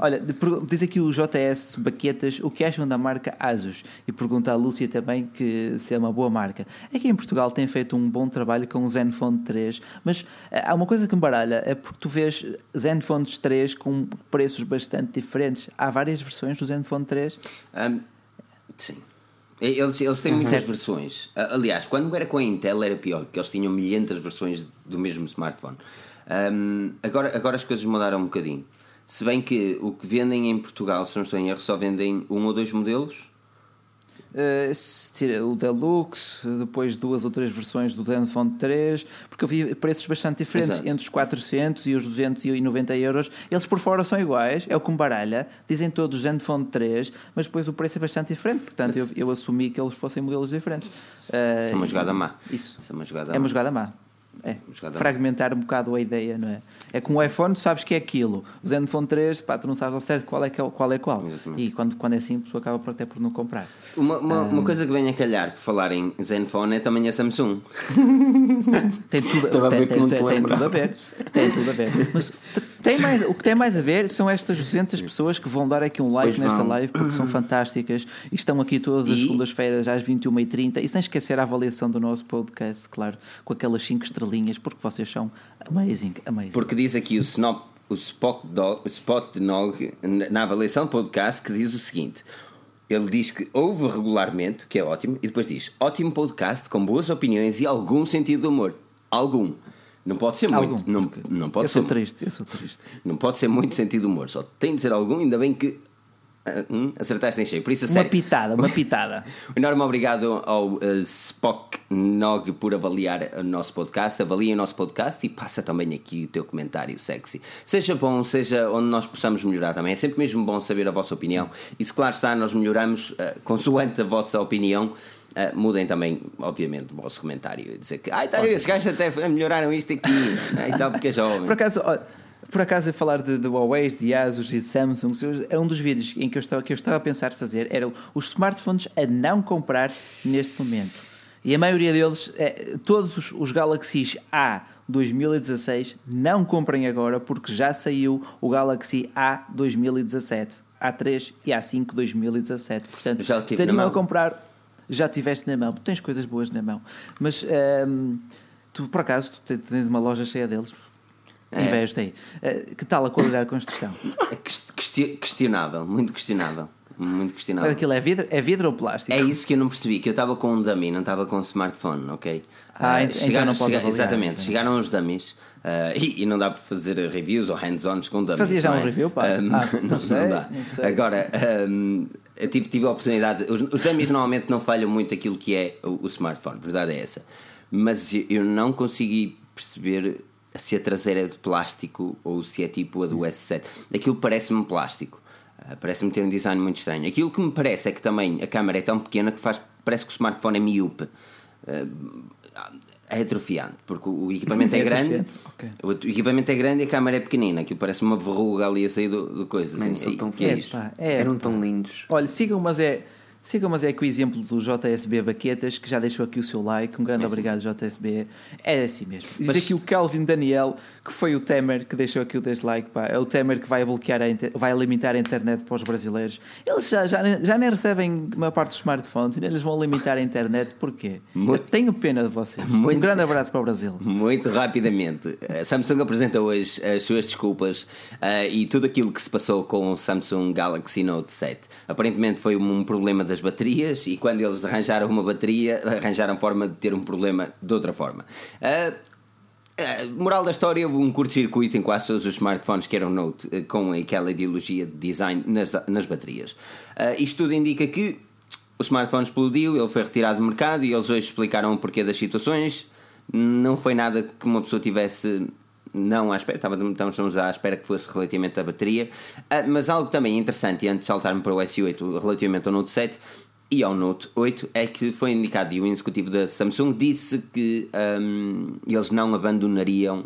Olha, diz aqui o JS Baquetas o que acham da marca Asus e pergunta à Lúcia também que se é uma boa marca. Aqui em Portugal tem feito um bom trabalho com o Zenfone 3, mas ah, há uma coisa que me baralha, é porque tu vês Zenfones 3 com preços bastante diferentes. Há várias versões do Zenfone 3. Um, sim. Eles, eles têm muitas Certo. versões. Aliás, quando era com a Intel era pior, porque eles tinham milhentas versões do mesmo smartphone. Um, agora, agora as coisas mudaram um bocadinho. Se bem que o que vendem em Portugal, se não estou em erro, só vendem um ou dois modelos. Uh, o Deluxe, depois duas ou três versões do Zenfone 3, porque eu vi preços bastante diferentes, Exato. entre os 400 e os 290 euros. Eles por fora são iguais, é o que me baralha. Dizem todos Zenfone 3, mas depois o preço é bastante diferente. Portanto, eu, eu assumi que eles fossem modelos diferentes. Isso é Uh, uma jogada má. Isso. Isso é uma jogada É má. uma jogada má. É. Fragmentar um bocado a ideia, não é? É como o iPhone, tu sabes que é aquilo. Zenfone 3, pá, tu não sabes ao certo qual é, é- qual, é qual. Exatamente. E quando, quando é assim, a pessoa acaba até por não comprar. Uma, uma, uma coisa que vem a calhar por falar em Zenfone é também a Samsung. [LAUGHS] Tem tudo, a tem, ver que tem- tudo a ver. lembravas. Tem tudo a ver. Mas tem mais, o que tem mais a ver são estas 200 pessoas que vão dar aqui um like Pois nesta live porque são fantásticas e estão aqui todas as segundas-feiras às 21h30 e sem esquecer a avaliação do nosso podcast, claro, com aquelas 5 estrelinhas, porque vocês são amazing, amazing. Porque diz aqui o, Snop, o Spot Dog, Spot Nog na- na avaliação do podcast que diz o seguinte: ele diz que ouve regularmente, que é ótimo, e depois diz: ótimo podcast com boas opiniões e algum sentido de humor. Algum. Não pode ser muito. Algum, Não, porque não, pode eu ser, sou triste, eu sou triste. não pode ser muito sentido humor, só tem de ser algum, ainda bem que ah, hum, acertaste em cheio. Por isso, Uma sério, pitada, uma [LAUGHS] pitada. Enorme obrigado ao eh, Spock Nog por avaliar o nosso podcast. Avalie o nosso podcast e passa também aqui o teu comentário sexy. Seja bom, seja onde nós possamos melhorar também. É sempre mesmo bom saber a vossa opinião. E se claro está, nós melhoramos eh, consoante a vossa opinião. Eh, mudem também, obviamente, o vosso comentário e dizer que ai, tá, esses gajos até melhoraram isto aqui né, [LAUGHS] e tal, porque é jovem. Por acaso, por acaso a falar de, de Huawei, de Asus e de Samsung, é um dos vídeos em que eu estava, que eu estava a pensar fazer era os smartphones a não comprar neste momento. E a maioria deles, é, todos os, os Galaxy A 2016, não comprem agora porque já saiu o Galaxy A 2017, A3 e A5 2017. Portanto, teriam a comprar. Já tiveste na mão, tu tens coisas boas na mão, mas hum, tu por acaso tu tens uma loja cheia deles. É. Invejo aí. Eh, que tal a qualidade da construção? É quest- questi- questionável, muito questionável. Muito questionável. aquilo é vidro, é vidro ou plástico? É isso que eu não percebi, que eu estava com um dummy, não estava com um smartphone, ok? Ah, Eh, ent- então não podes avaliar, Exatamente, então. chegaram os dummies eh, [LAUGHS] e, e não dá para fazer reviews ou hands-ons com dummies. Fazia já um é? review, pá? Um, [LAUGHS] Ah, não não, sei, não dá. não. Agora, um, eu tive, tive a oportunidade. Os, os dummies normalmente não falham muito aquilo que é o, o smartphone, a verdade é essa. Mas eu não consegui perceber se a traseira é de plástico ou se é tipo a do S7. Aquilo parece-me plástico. Uh, parece-me ter um design muito estranho. Aquilo que me parece é que também a câmera é tão pequena que faz, parece que o smartphone é miúpe. É atrofiante, porque o [LAUGHS] equipamento é, É grande, atrofiante, o equipamento é grande e a câmera é pequenina, aquilo parece uma verruga ali a sair do, do coisa. Mano, assim, são tão que é é, Eram tão lindos. Olha, sigam, mas é. Sigam, mas é que o exemplo do JSB Baquetas, que já deixou aqui o seu like. Um grande É sim. obrigado, JSB. É assim mesmo. Diz Mas- aqui o Calvin Daniel, que foi o Temer que deixou aqui o dislike. Pá. É o Temer que vai bloquear, inter- vai limitar a internet para os brasileiros. Eles já, já, nem- já nem recebem a maior parte dos smartphones e eles vão limitar a internet. Porquê? Muito- Eu tenho pena de vocês. Muito- Um grande abraço para o Brasil. Muito rapidamente, a Samsung apresenta hoje as suas desculpas ah, e tudo aquilo que se passou com o Samsung Galaxy Note 7. Aparentemente foi um problema das baterias e quando eles arranjaram uma bateria, arranjaram forma de ter um problema de outra forma. Ah, ah, moral da história, houve um curto-circuito em quase todos os smartphones que eram Note eh, com aquela ideologia de design nas, nas baterias. Ah, isto tudo indica que o smartphone explodiu, ele foi retirado do mercado e eles hoje explicaram o porquê das situações. Não foi nada que uma pessoa tivesse não à espera, estamos à espera que fosse relativamente à bateria. Mas algo também interessante, e antes de saltarmos para o S8 relativamente ao Note 7 e ao Note 8, é que foi indicado e o executivo da Samsung disse que ahm, eles não abandonariam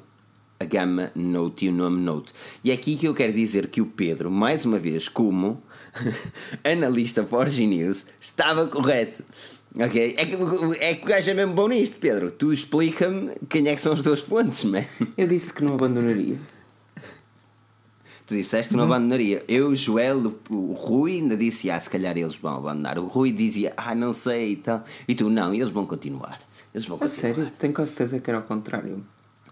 a gama Note e o nome Note. E é aqui que eu quero dizer que o Pedro, mais uma vez, como [LAUGHS] analista Forge News, estava correto. Ok? É que, é que o gajo é mesmo bom nisto, Pedro. Tu explica-me quem é que são as duas fontes, man. Eu disse que não abandonaria. Tu disseste que não abandonaria. Eu, o Joel, o, o Rui ainda disse, ah, se calhar eles vão abandonar. O Rui dizia, ah, não sei e tal. E tu, não, eles vão continuar. Eles vão A continuar. sério? Tenho quase certeza que era ao contrário.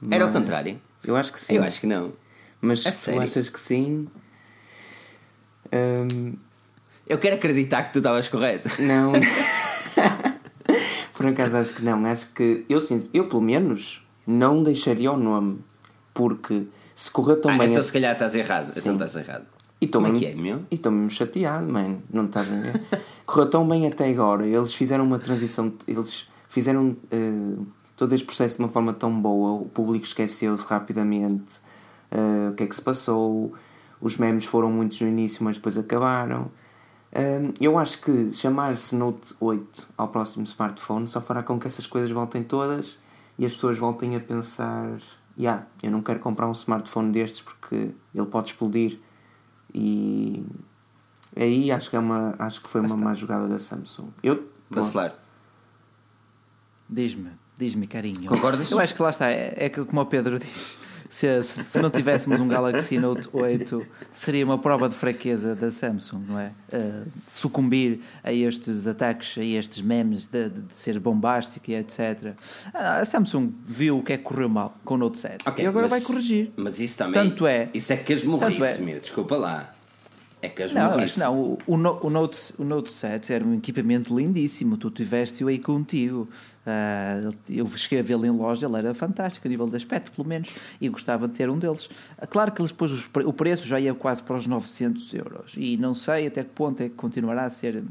Era ao Mas- contrário? Eu acho que sim. Eu acho que não. Mas A se tu sério? achas que sim. hum, Eu quero acreditar que tu estavas correto. não. [LAUGHS] Por acaso acho que não. Acho que. Eu, eu pelo menos não deixaria o nome. Porque se correu tão Ah, bem. então se calhar estás errado. Sim. Então estás errado. E estou Como é mesmo- que é, meu? E estou mesmo chateado, mano. Não ver? [LAUGHS] Correu tão bem até agora. Eles fizeram uma transição. Eles fizeram eh, todo este processo de uma forma tão boa. O público esqueceu-se rapidamente. eh, o que é que se passou? Os memes foram muitos no início, mas depois acabaram. Eh, eu acho que chamar-se Note 8 ao próximo smartphone só fará com que essas coisas voltem todas e as pessoas voltem a pensar: yeah, eu não quero comprar um smartphone destes porque ele pode explodir. E aí acho que, é uma, acho que foi uma má jogada da Samsung. Eu, Vacilar. Diz-me, diz-me, carinho. Concordas? Eu acho que lá está, é, é como o Pedro diz, se, se, não tivéssemos um Galaxy Note 8, seria uma prova de fraqueza da Samsung, não é? Uh, sucumbir a estes ataques, a estes memes de, de- de ser bombástico e etc. A Samsung viu o que é que correu mal com o Note 7 Ok, e agora mas- vai corrigir. Mas isso também. Tanto é- Isso é que tanto morrice, é- meu. Desculpa lá. É que as Não, acho que não. O, o, No- o Note, o Note 7 era um equipamento lindíssimo. Tu tiveste-o aí contigo. Ah, eu cheguei a vê-lo em loja, ele era fantástico a nível de aspecto, pelo menos, e gostava de ter um deles. Ah, Claro que depois os o preço já ia quase para os 900 euros. E não sei até que ponto é que continuará a ser.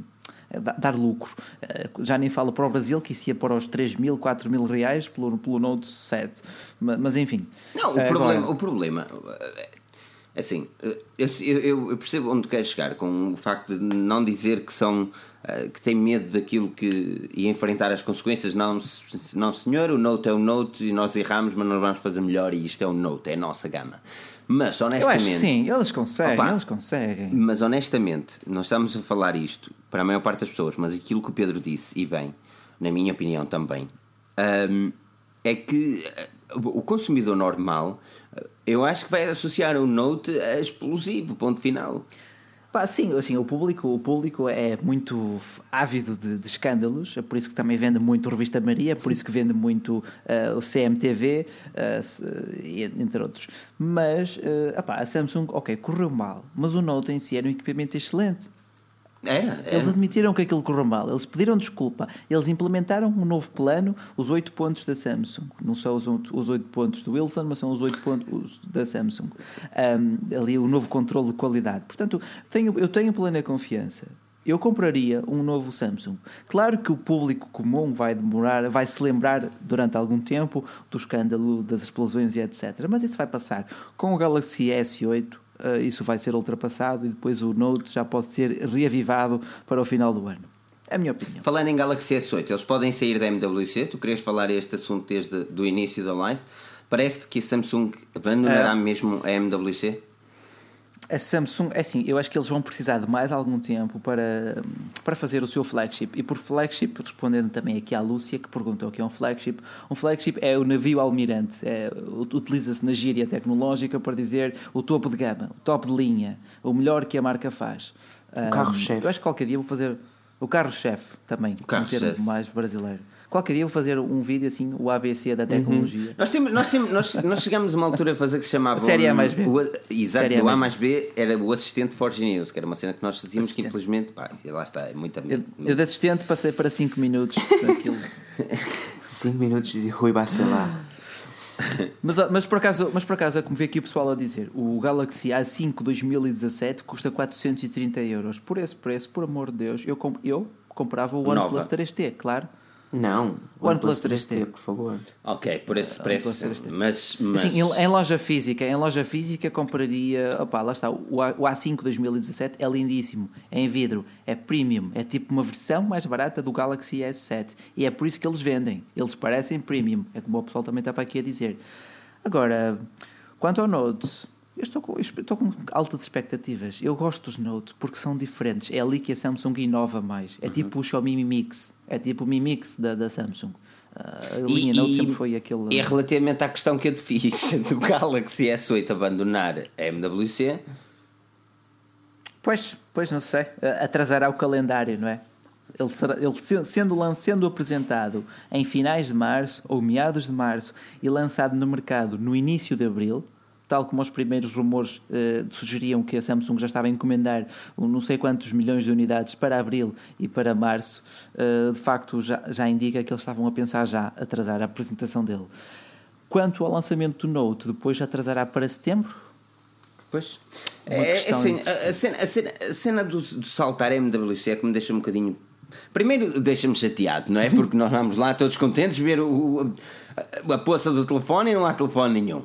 Dar lucro. Ah, Já nem falo para o Brasil, que isso ia para os 3 mil, 4 mil reais pelo, pelo Note 7. Ma- Mas, enfim. Não, o Agora- problema, o problema assim, eu, eu, eu percebo onde queres chegar com o facto de não dizer que são eh, que têm medo daquilo que e enfrentar as consequências. Não, não senhor, o Note é o Note e nós erramos, mas nós vamos fazer melhor e isto é o Note, é a nossa gama. Mas honestamente, sim, eles conseguem, Opa. eles conseguem. Mas honestamente, nós estamos a falar isto para a maior parte das pessoas, mas aquilo que o Pedro disse, e bem, na minha opinião também, hum, é que eh, o consumidor normal, eu acho que vai associar o Note a explosivo, ponto final. Pá, sim, assim, o público, o público é muito ávido de, de escândalos, é por isso que também vende muito Revista Maria, é por isso que vende muito eh, o CMTV, eh, se- e- entre outros. Mas eh, epá, a Samsung, ok, correu mal, mas o Note em si era um equipamento excelente. Era, Eles era. admitiram que aquilo correu mal, eles pediram desculpa, eles implementaram um novo plano, os oito pontos da Samsung. Não são os oito- os oito pontos do Wilson, mas são os oito pontos da Samsung. Ahm, ali o novo controle de qualidade. Portanto, tenho, eu tenho plena confiança. eu compraria um novo Samsung. Claro que o público comum vai demorar, vai se lembrar durante algum tempo do escândalo, das explosões e etc. Mas isso vai passar. Com o Galaxy S8, uh, isso vai ser ultrapassado e depois o Note já pode ser reavivado para o final do ano. É a minha opinião. Falando em Galaxy S8, eles podem sair da MWC. Tu querias falar este assunto desde o início da live. Parece-te que a Samsung abandonará é. mesmo a MWC? A Samsung, é assim, eu acho que eles vão precisar de mais algum tempo para, para fazer o seu flagship. E por flagship, respondendo também aqui à Lúcia, que perguntou o que é um flagship. Um flagship é o navio almirante. É, Utiliza-se na gíria tecnológica para dizer o topo de gama, o top de linha, o melhor que a marca faz. O carro-chefe. eu acho que qualquer dia vou fazer o carro-chefe também, o carro-chefe. mais brasileiro. Qualquer dia vou fazer um vídeo assim, o ABC da tecnologia. Uhum. Nós, temos, nós, temos, nós, nós chegamos a uma altura a fazer que se chamava. Série A mais B. O, exato, Série o A mais B era o assistente Forge News, que era uma cena que nós fazíamos assistente. que infelizmente, pá, lá está, é muito Eu, eu de assistente passei para 5 minutos. [LAUGHS] 5 minutos de Rui Bacelar. mas, mas, por acaso, mas por acaso, é como vê aqui o pessoal a dizer, o Galaxy A5 2017 custa 430 euros. Por esse preço, por amor de Deus, eu, eu comprava o OnePlus 3T, claro. Não, o OnePlus 3T, 3T, por favor. Ok, por esse preço. Mas, mas... Assim, em loja física, em loja física compraria. Opa, lá está. O A5 2017 é lindíssimo. É em vidro, é premium. É tipo uma versão mais barata do Galaxy S7. E é por isso que eles vendem. Eles parecem premium. É como o pessoal também está para aqui a dizer. Agora, quanto ao Note. Eu estou com, estou com altas expectativas. Eu gosto dos Note porque são diferentes. É ali que a Samsung inova mais. É uhum. tipo o Xiaomi Mi Mix. É tipo o Mi Mix da, da Samsung. Uh, a linha e, Note sempre foi aquele. E relativamente à questão que eu te fiz [LAUGHS] do Galaxy S8 abandonar a MWC. Pois, pois não sei. Atrasará o calendário, não é? Ele, será, ele sendo, sendo apresentado em finais de março ou meados de março e lançado no mercado no início de abril, tal como os primeiros rumores uh, sugeriam que a Samsung já estava a encomendar um, não sei quantos milhões de unidades para abril e para março, uh, de facto já, já indica que eles estavam a pensar já atrasar a apresentação dele. Quanto ao lançamento do Note, depois atrasará para setembro? Pois. É, é assim, a, cena, a, cena, a cena do, do saltar MWC é que me deixa um bocadinho Primeiro deixa-me chateado, não é? Porque nós vamos lá todos contentes ver o, a, a poça do telefone e não há telefone nenhum.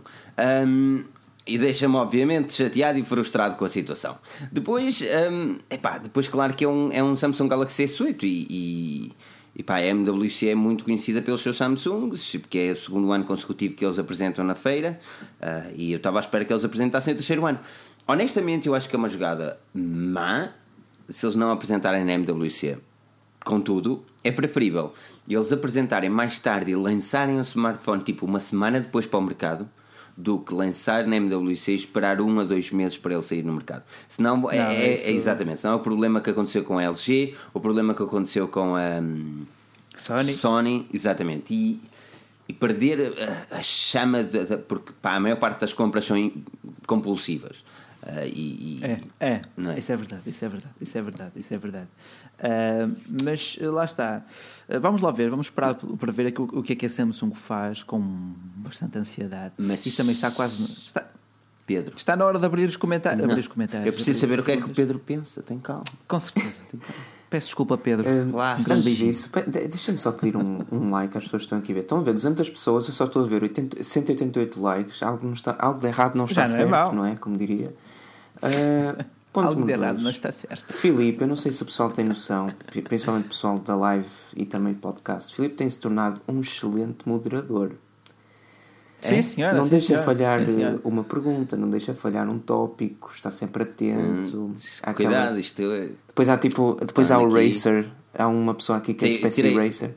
Um, e deixa-me, obviamente, chateado e frustrado com a situação. Depois, um, epá, depois claro que é um, é um Samsung Galaxy S8 e, e, pá, a MWC é muito conhecida pelos seus Samsungs, porque é o segundo ano consecutivo que eles apresentam na feira uh, e eu estava à espera que eles apresentassem o terceiro ano. Honestamente, eu acho que é uma jogada má se eles não apresentarem na MWC. Contudo, é preferível eles apresentarem mais tarde e lançarem o smartphone tipo uma semana depois para o mercado do que lançar na MWC e esperar um a dois meses para ele sair no mercado. Senão, não, é, é, é, exatamente, senão é o problema que aconteceu com a LG, o problema que aconteceu com a um, Sony. Sony, exatamente. E, e perder a, a chama, de, de, porque pá, a maior parte das compras são compulsivas. Uh, e, e, é, é, é, isso é verdade, isso é verdade, isso é verdade, isso é verdade. Uh, mas lá está. Uh, vamos lá ver, vamos esperar para ver aqui o, o, que é que a Samsung faz com bastante ansiedade. Mas isso também está quase. Está, Pedro. Está na hora de abrir os, comentários, abrir os comentários. Eu preciso saber o que é que o Pedro pensa, tem calma. Com certeza. Peço desculpa, Pedro. Uh, lá. Grande disso, deixa-me só pedir um, um like às pessoas que estão aqui a ver. Estão a ver 200 pessoas, eu só estou a ver 80, 188 likes. Algo, não está, algo de errado não está não é certo, é não é? Como diria. Uh, [LAUGHS] ponto Algo de errado não está certo. Filipe, eu não sei se o pessoal tem noção, principalmente o pessoal da live e também podcast. Filipe tem se tornado um excelente moderador. Sim, é? senhora. Não sim, deixa senhora. falhar sim, uma pergunta, não deixa falhar um tópico, está sempre atento. Hum, cuidado, aquela... isto é... Depois há tipo, depois há o aqui. Racer, há uma pessoa aqui que é espécie de Racer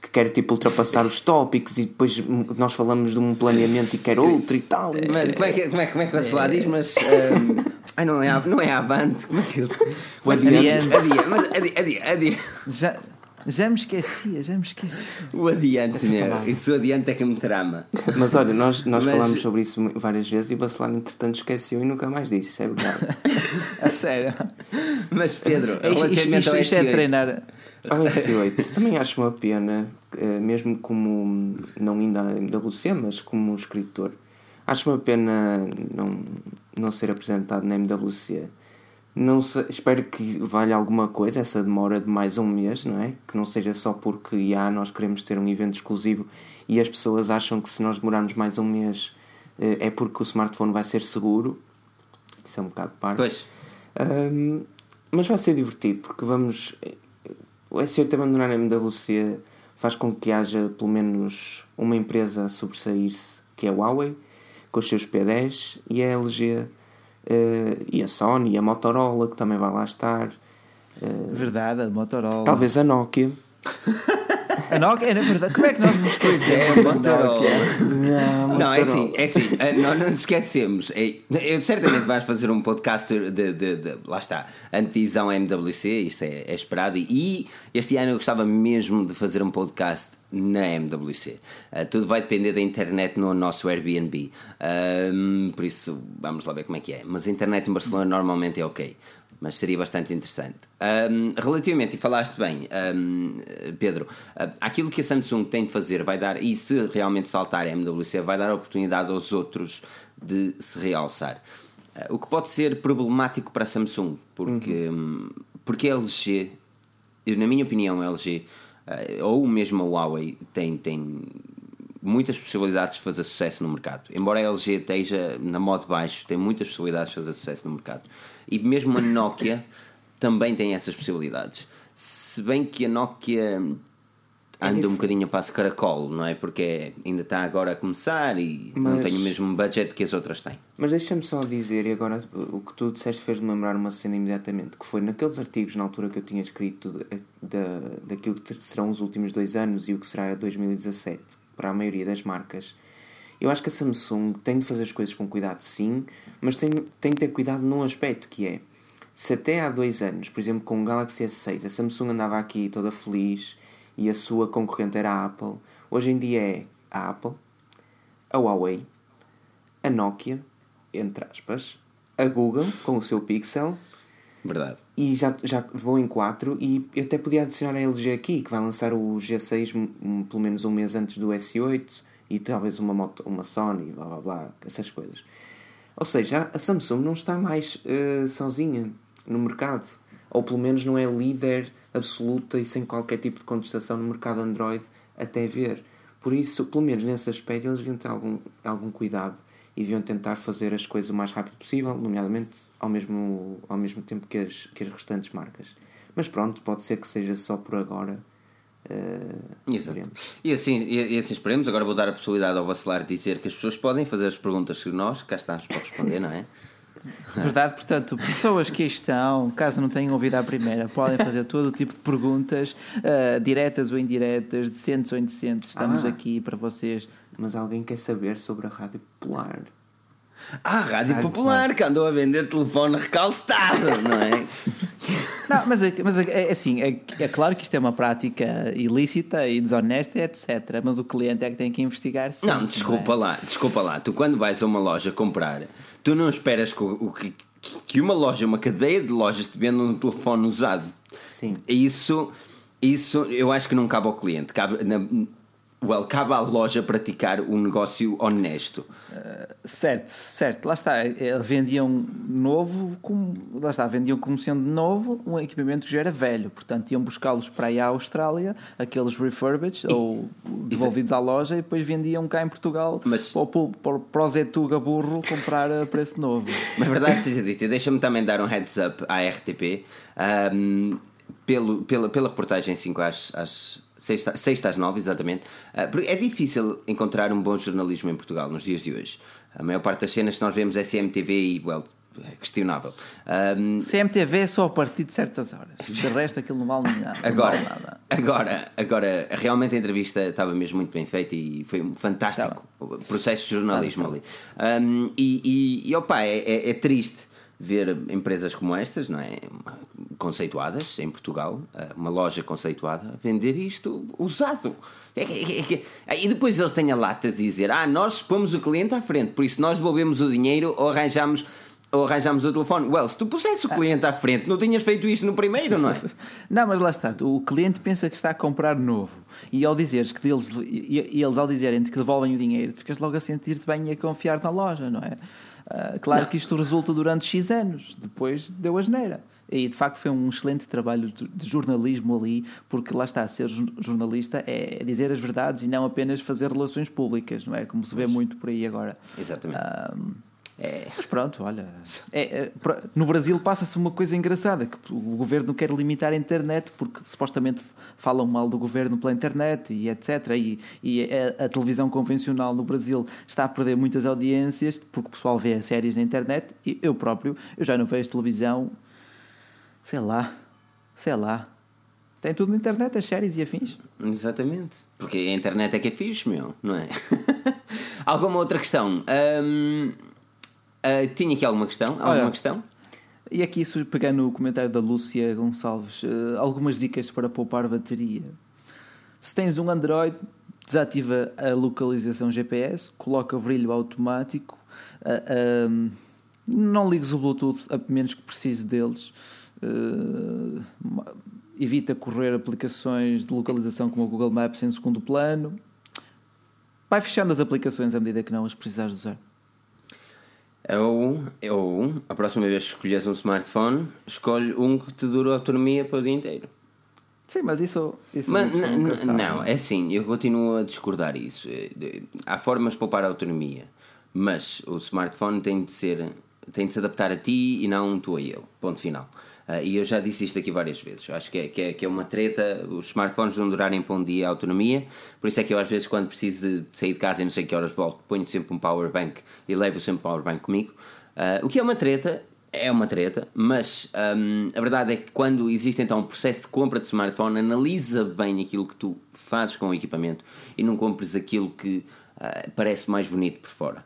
que quer tipo ultrapassar os tópicos e depois nós falamos de um planeamento e quer outro e tal. Mas como é que, como é, como é que lá diz? Mas [LAUGHS] um, ai, não é, não é avante, como é que [LAUGHS] o adiante. Adia, mas adia, adia, adia. Já, já me esquecia, já me esquecia. O adiante, né? Isso o adiante é que me trama. Mas olha, nós, nós mas... falámos sobre isso várias vezes e o Bacelar entretanto esqueceu e nunca mais disse, isso é verdade. [LAUGHS] A sério. Mas Pedro, relativamente isto, isto, isto é treinar. Ao S8, também acho uma pena, eh, mesmo como, não ainda em MWC, mas como escritor, acho uma pena não, não ser apresentado na MWC. Não sei, espero que valha alguma coisa essa demora de mais um mês, não é? Que não seja só porque já nós queremos ter um evento exclusivo e as pessoas acham que se nós demorarmos mais um mês eh, é porque o smartphone vai ser seguro. Isso é um bocado parvo. Pois. Um, mas vai ser divertido porque vamos. O S8 abandonar a MWC faz com que haja pelo menos uma empresa a sobressair-se, que é a Huawei, com os seus P10, e a LG, uh, e a Sony, e a Motorola, que também vai lá estar. Uh, Verdade, a Motorola. talvez a Nokia. [LAUGHS] A Nokia, na verdade, como é que nós nos É, conhecemos? a Motorola. Não, é assim, é assim, eh, nós não nos esquecemos. É, eu certamente vais fazer um podcast de, de, de- lá está, antevisão MWC, isto é, é esperado. E este ano eu gostava mesmo de fazer um podcast na MWC. Eh, tudo vai depender da internet no nosso Airbnb. Ahm, por isso, vamos lá ver como é que é. Mas a internet em Barcelona normalmente é ok. Mas seria bastante interessante. Ahm, relativamente, e falaste bem, ahm, Pedro, ah, aquilo que a Samsung tem de fazer vai dar, e se realmente saltar a MWC, vai dar a oportunidade aos outros de se realçar. Ah, o que pode ser problemático para a Samsung, porque, hum, porque a LG, eu, na minha opinião, a LG, ah, ou mesmo a Huawei, tem, tem muitas possibilidades de fazer sucesso no mercado. Embora a LG esteja na modo baixo, tem muitas possibilidades de fazer sucesso no mercado. E mesmo a Nokia também tem essas possibilidades. Se bem que a Nokia anda um bocadinho a passo caracol, não é? Porque ainda está agora a começar e não Mas- tem o mesmo budget que as outras têm. Mas deixa-me só dizer, e agora o que tu disseste fez-me lembrar uma cena imediatamente, que foi naqueles artigos na altura que eu tinha escrito da, daquilo que serão os últimos dois anos e o que será 2017 para a maioria das marcas. Eu acho que a Samsung tem de fazer as coisas com cuidado, sim, mas tem, tem de ter cuidado num aspecto que é se até há dois anos, por exemplo, com o Galaxy S6, a Samsung andava aqui toda feliz e a sua concorrente era a Apple, hoje em dia é a Apple, a Huawei, a Nokia, entre aspas, a Google com o seu Pixel Verdade. e já, já vou em 4 e eu até podia adicionar a LG aqui, que vai lançar o G6 um- um- pelo menos um mês antes do S8 e talvez uma, moto, uma Sony, blá blá blá, essas coisas. Ou seja, a Samsung não está mais eh, sozinha no mercado, ou pelo menos não é líder absoluta e sem qualquer tipo de contestação no mercado Android até ver. Por isso, pelo menos nesse aspecto, eles deviam ter algum, algum cuidado e deviam tentar fazer as coisas o mais rápido possível, nomeadamente ao mesmo, ao mesmo tempo que as, que as restantes marcas. Mas pronto, pode ser que seja só por agora. Exato. veremos. E assim, e, e assim esperemos. Agora vou dar a possibilidade ao Bacelar de dizer que as pessoas podem fazer as perguntas que nós cá estamos para responder, não é? [LAUGHS] Verdade, portanto, pessoas que estão, caso não tenham ouvido à primeira, podem fazer todo o tipo de perguntas, ah, diretas ou indiretas, decentes ou indecentes. Estamos Ah. aqui para vocês. Mas alguém quer saber sobre a Rádio Popular. Ah, Rádio Rádio Popular, que andou a vender telefone recalcitado, não é? [LAUGHS] Não, mas, é, mas é, é assim, é, é claro que isto é uma prática ilícita e desonesta, etc. Mas o cliente é que tem que investigar. Sim, Não, desculpa é? lá, desculpa lá. Tu quando vais a uma loja comprar, tu não esperas que, o que, que uma loja, uma cadeia de lojas te venda um telefone usado. Sim. Isso, isso eu acho que não cabe ao cliente. Cabe, na, well, cabe à loja praticar um negócio honesto. Certo, certo, lá está. Vendiam novo, como, lá está, vendiam como sendo novo um equipamento que já era velho. Portanto, iam buscá-los para aí à Austrália, aqueles refurbished ou devolvidos à loja, e depois vendiam cá em Portugal Mas- para, o, para, para o Zetuga burro comprar a preço novo. [LAUGHS] Mas verdade seja dita, deixa-me também dar um heads up à RTP ahm, pelo, pela, pela reportagem 5 às, às 6, às 9, exatamente. Ah, é difícil encontrar um bom jornalismo em Portugal nos dias de hoje. A maior parte das cenas que nós vemos é CMTV e, well, é questionável. Ahm, CMTV é só a partir de certas horas. De resto, aquilo não vale nada. Agora, vale nada. agora, agora, realmente a entrevista estava mesmo muito bem feita e foi um fantástico processo de jornalismo ali. Um, e, e, e opa, é, é- é triste ver empresas como estas, não é? Conceituadas em Portugal, uma loja conceituada, vender isto usado. É é é que- E depois eles têm a lata de dizer: Ah, nós pomos o cliente à frente, por isso nós devolvemos o dinheiro ou arranjamos. Ou arranjamos o telefone. Well, se tu pusesse o cliente à frente, não tinhas feito isto no primeiro, não é? [LAUGHS] Não, mas lá está, o cliente pensa que está a comprar novo e ao dizeres que deles, e, e eles ao dizerem que devolvem o dinheiro, ficas logo a sentir-te bem e a confiar na loja, não é? Ah, claro que isto resulta durante X anos, depois deu a geneira. E de facto foi um excelente trabalho de jornalismo ali, porque lá está, ser jo- jornalista é dizer as verdades e não apenas fazer relações públicas, não é? Como se vê muito por aí agora. Exatamente. Ah, É. mas pronto, olha. [LAUGHS] é- é, no Brasil passa-se uma coisa engraçada: que o governo quer limitar a internet porque supostamente falam mal do governo pela internet e etc. E, e a, a televisão convencional no Brasil está a perder muitas audiências porque o pessoal vê séries na internet. E eu próprio, eu já não vejo televisão, sei lá, sei lá. Tem tudo na internet, as séries e afins. Exatamente. Porque a internet é que é fixe, meu, não é? [LAUGHS] alguma outra questão? Ahm, ah, tinha aqui alguma questão? Alguma Olha. questão? E aqui, pegando o comentário da Lúcia Gonçalves, eh, algumas dicas para poupar bateria. Se tens um Android, desativa a localização GPS, coloca brilho automático, ahm, não ligues o Bluetooth a menos que precise deles, ma- evita correr aplicações de localização como o Google Maps em segundo plano. Vai fechando as aplicações à medida que não as precisares usar. Ou, ou, a próxima vez que escolhes um smartphone, escolhe um que te dure autonomia para o dia inteiro. Sim, mas isso, isso Mas uma pessoa n- nunca n- sabe. não, é assim, eu continuo a discordar isso. Eh, Há formas de poupar a autonomia, mas o smartphone tem de ser tem de se adaptar a ti e não tu a ele. Ponto final. Ah, e eu já disse isto aqui várias vezes. Acho que é, que, é, que é uma treta os smartphones não durarem para um dia a autonomia. Por isso é que eu, às vezes, quando preciso de sair de casa e não sei que horas volto, ponho sempre um power bank e levo sempre um power bank comigo. Ah, o que é uma treta, é uma treta, mas hum, a verdade é que quando existe então um processo de compra de smartphone, analisa bem aquilo que tu fazes com o equipamento e não compres aquilo que ah, parece mais bonito por fora.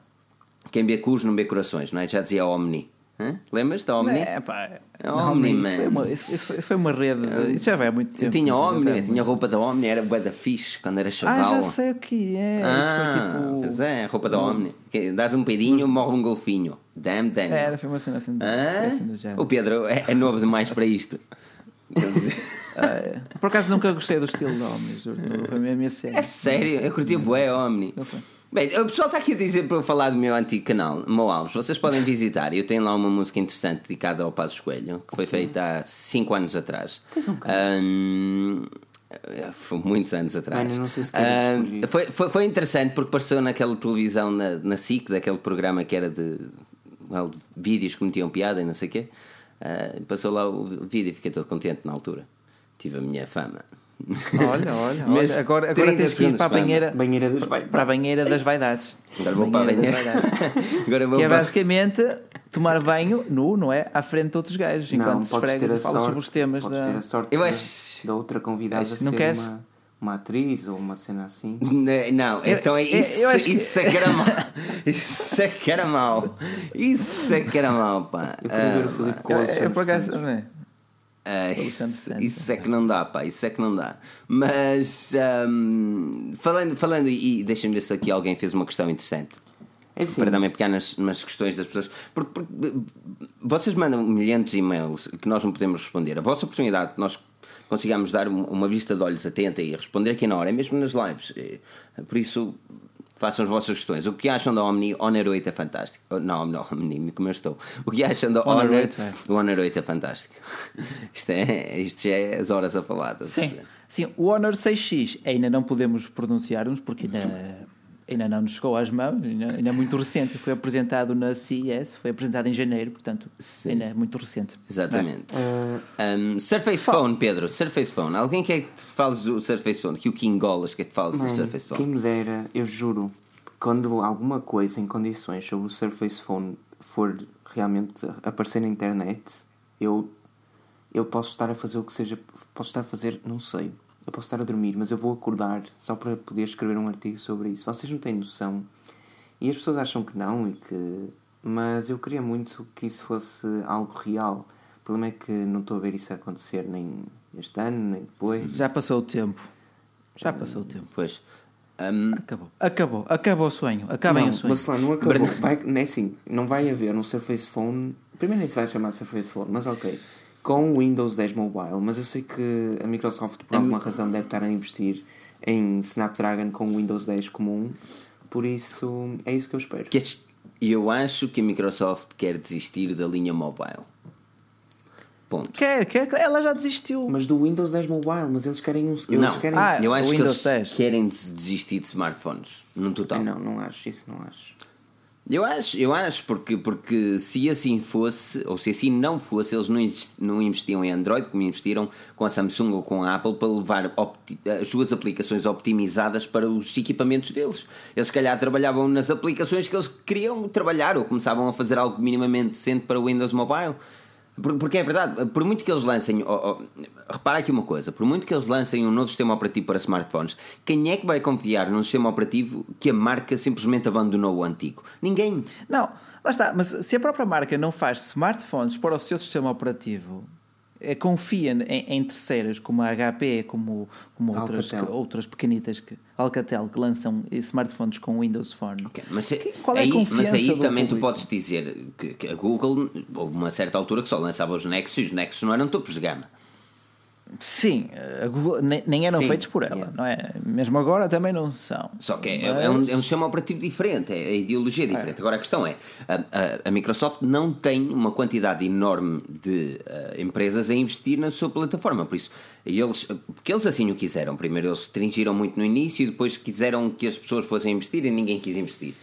Quem vê cus não vê corações, não é? Já dizia a Omni. Hã? Lembras da Omni? É, pá, É Omni, isso, foi uma, isso, isso foi- uma rede. de- Isso já vai há muito tempo. Eu tinha Omni, eu tinha roupa da Omni, era bué da fixe quando era Ah, chaval. já sei o que é. Ah, isso foi tipo. pois é, roupa da Omni. Que Dás um peidinho, morre um golfinho. Damn, damn. Era, foi uma cena assim. foi assim. O Pedro é, é novo demais para isto. [LAUGHS] Ah, é. Por acaso nunca gostei do estilo de homens. juro, Foi a minha- cena. é sério, eu curti bué Omni. Eu. Bem, o pessoal está aqui a dizer para eu falar do meu antigo canal, Mo Alves. Vocês podem visitar. Eu tenho lá uma música interessante dedicada ao Passo Coelho, que foi feita há 5 anos atrás. Tens um canal? Ahm, foi muitos anos atrás. Eu não sei se descobrir. foi, foi, foi interessante porque apareceu naquela televisão na, na SIC, daquele programa que era de, well, de vídeos que metiam piada e não sei o quê. Ah, passou lá o vídeo e fiquei todo contente na altura. Tive a minha fama. Olha, olha, [LAUGHS] Mas olha. Agora, agora 30 tens que ir para a banheira, Banheira dos vai. para a banheira das vaidades. Agora vou para a banheira. das vaidades. [LAUGHS] Agora vou Que é basicamente tomar banho nu, não é? À frente de outros gajos, enquanto Não, esfregas e falas sorte, sobre os temas da. ter a sorte Eu acho- da outra convidada Acho- não queres? uma, uma atriz ou uma cena assim. [LAUGHS] Não, então é eu- isso, eu que- isso é que era mal. Isso é que era mal. Isso é que era mal, pá. Eu queria ver o Ah, Filipe pá. com o É, é por acaso, Alexandre isso, isso é que não dá, pá. Isso é que não dá. Mas ahm, falando, falando e deixa-me ver se aqui alguém fez uma questão interessante. É assim, Para também pegar nas, nas questões das pessoas. Porque, porque, vocês mandam milhares de e-mails que nós não podemos responder. A vossa oportunidade de nós consigamos dar um- uma vista de olhos atenta e responder aqui na hora, é mesmo nas lives. Eh, Por isso, façam as vossas questões. O que acham da Omni? Honor 8 é fantástico. Oh, Não, não, Omni, como eu estou. O que acham da Honor Honor 8 é. O Honor 8 é fantástico. [LAUGHS] Isto, é, isto já é as horas a falar. Sim, sim, o Honor 6X ainda não podemos pronunciar-nos porque ainda, ainda não nos chegou às mãos, ainda, ainda é muito recente. Foi apresentado na CES, foi apresentado em janeiro, portanto, Sim. ainda é muito recente. Exatamente. eh, Um, Surface Phone, Pedro, Surface Phone. Alguém quer que te fales do Surface Phone? Que o King Golas quer que te fales do Surface quem Phone? me dera, eu juro, quando alguma coisa em condições sobre o Surface Phone for realmente aparecer na internet, eu, eu posso estar a fazer o que seja, posso estar a fazer, não sei, eu posso estar a dormir, mas eu vou acordar só para poder escrever um artigo sobre isso. Vocês não têm noção. E as pessoas acham que não, e que... mas eu queria muito que isso fosse algo real. O problema é que não estou a ver isso acontecer nem este ano, nem depois. Já passou o tempo. Já passou o tempo. Pois. Um, Acabou. Acabou. Acabou o sonho. Acabem não, o sonho. Bacelar, não acabou. Vai, não é assim, não vai haver um Surface Phone. Primeiro nem se vai chamar Surface Phone, mas ok. Com o Windows 10 Mobile, mas eu sei que a Microsoft por alguma razão deve estar a investir em Snapdragon com o Windows 10 comum. Por isso, é isso que eu espero. queres, Eu acho que a Microsoft quer desistir da linha mobile. Ponto. Quer, quer, ela já desistiu. Mas do Windows 10 Mobile, mas eles querem um. Eles Não, querem... Ah, eu o acho que Windows eles 10. querem des- desistir de smartphones, no total. Não, não acho, isso não acho. Eu acho, eu acho, porque, porque se assim fosse, ou se assim não fosse, eles não, inves- não investiam em Android como investiram com a Samsung ou com a Apple para levar as suas aplicações optimizadas para os equipamentos deles. Eles, se calhar, trabalhavam nas aplicações que eles queriam trabalhar ou começavam a fazer algo minimamente decente para o Windows Mobile. Por- Porque é verdade, por muito que eles lancem. oh, oh, repara aqui uma coisa: por muito que eles lancem um novo sistema operativo para smartphones, quem é que vai confiar num sistema operativo que a marca simplesmente abandonou o antigo? Ninguém. Não, lá está. Mas se a própria marca não faz smartphones para o seu sistema operativo, confia em, em terceiras como a HP, como, como outras, que- outras pequenitas, que, Alcatel, que lançam eh, smartphones com Windows Phone. Ok, Mas, se- qual é a aí, mas aí também tu público? podes dizer que, que a Google, houve uma certa altura que só lançava os Nexus e os Nexus não eram topos de gama. Sim, Google, nem, nem eram Sim, feitos por ela, yeah. não é? Mesmo agora também não são. Só que é, Mas- é um, é um sistema operativo diferente, é, a ideologia é diferente. Agora a questão é: a, a- a Microsoft não tem uma quantidade enorme de eh, empresas a investir na sua plataforma, por isso, eles, porque eles assim o quiseram. Primeiro eles restringiram muito no início e depois quiseram que as pessoas fossem investir e ninguém quis investir.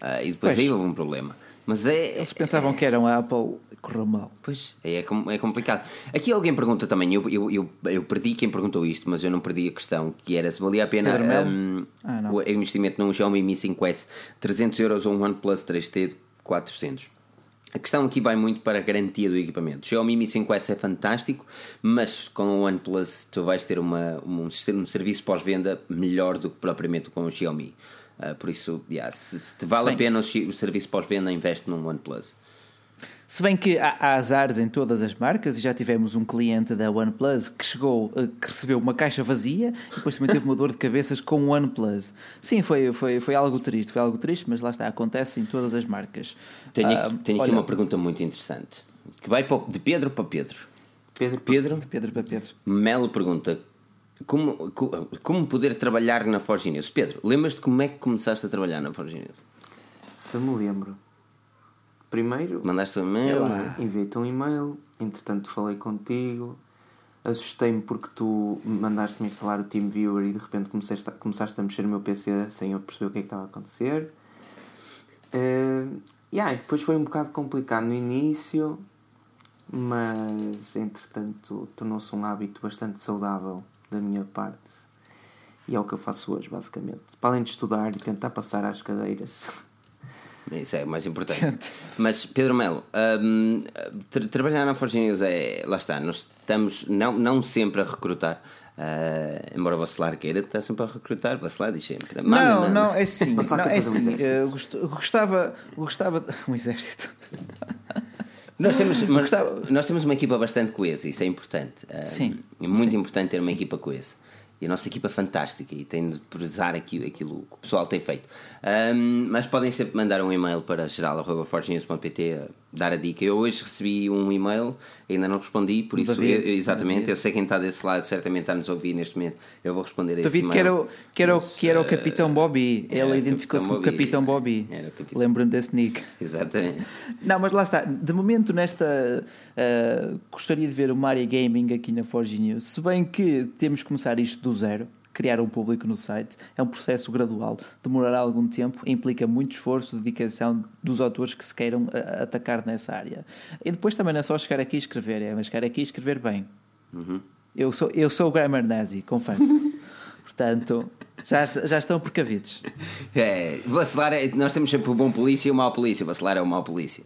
Ah, e depois Pois. aí houve um problema. Mas é, Eles pensavam que eram a Apple correu mal. Pois, é, com- é complicado. Aqui alguém pergunta também, eu, eu, eu, eu perdi quem perguntou isto, mas eu não perdi a questão, que era se valia a pena hum, Ah, o investimento num Xiaomi Mi 5S 300 euros ou um OnePlus 3T de 400. A questão aqui vai muito para a garantia do equipamento. O Xiaomi Mi 5S é fantástico, mas com o OnePlus tu vais ter uma, um, um serviço pós-venda melhor do que propriamente com o Xiaomi. Ah, por isso, yeah, se, se te vale Se a bem- pena o, serviço pós-venda, investe num OnePlus. Se bem que há, há azares em todas as marcas, e já tivemos um cliente da OnePlus que chegou, eh, que recebeu uma caixa vazia e depois também teve uma dor de cabeças com o OnePlus. Sim, foi, foi, foi algo triste, foi algo triste, mas lá está, acontece em todas as marcas. Tenho, aqui, tenho aqui olha, uma pergunta muito interessante que vai para o- de Pedro para Pedro. Pedro, Pedro Pedro para Pedro. Melo pergunta como, co- como poder trabalhar na Forge News? Pedro, lembras-te como é que começaste a trabalhar na Forge News? se me lembro. Primeiro, Mandaste um e-mail? enviei-te um e-mail, entretanto falei contigo, assustei-me porque tu mandaste-me instalar o TeamViewer e de repente começaste a, começaste a mexer no meu PC sem eu perceber o que é que estava a acontecer. Uh, yeah, e depois foi um bocado complicado no início, mas entretanto tornou-se um hábito bastante saudável da minha parte. E é o que eu faço hoje, basicamente. Para além de estudar e tentar passar às cadeiras. [LAUGHS] Isso é o mais importante. Mas, Pedro Melo, hum, tra- trabalhar na Forge News é. Lá está, nós estamos não, não sempre a recrutar. ah, embora o Bacelar queira, está sempre a recrutar. Bacelar diz sempre: Não, "Manda-me." não, é sim. Não, é um sim. eh, gost- gostava, gostava de... [LAUGHS] um exército. Nós temos, nós temos uma equipa bastante coesa, isso é importante. Ah, Sim. É muito importante ter uma equipa coesa. E a nossa equipa é fantástica e tem de prezar aquilo, aquilo que o pessoal tem feito. Ahm, mas podem sempre mandar um e-mail para geral.forgenews.pt a dar a dica. Eu hoje recebi um e-mail, ainda não respondi, por isso, David. eu- exatamente, David. eu sei quem está desse lado, certamente está a nos ouvir neste momento. Eu vou responder a esse David, e-mail. que era, o- que, era o, que era o ah, Capitão Bobby. Ele o identificou-se com o Capitão Bobby. O Lembro-me desse nick. [LAUGHS] Exatamente. Não, mas lá está. De momento, nesta. ah, gostaria de ver uma área gaming aqui na Forge News. Se bem que temos que começar isto do zero, criar um público no site, é um processo gradual. Demorará algum tempo, implica muito esforço, dedicação dos autores que se queiram ah, atacar nessa área. E depois também não é só chegar aqui e escrever, é mas chegar aqui e escrever bem. Eu, sou, eu sou o grammar nazi, confesso. [LAUGHS] Portanto, já, já estão precavidos. É, vacilar é- nós temos sempre o bom polícia e o mau polícia. Vacilar é o mau polícia.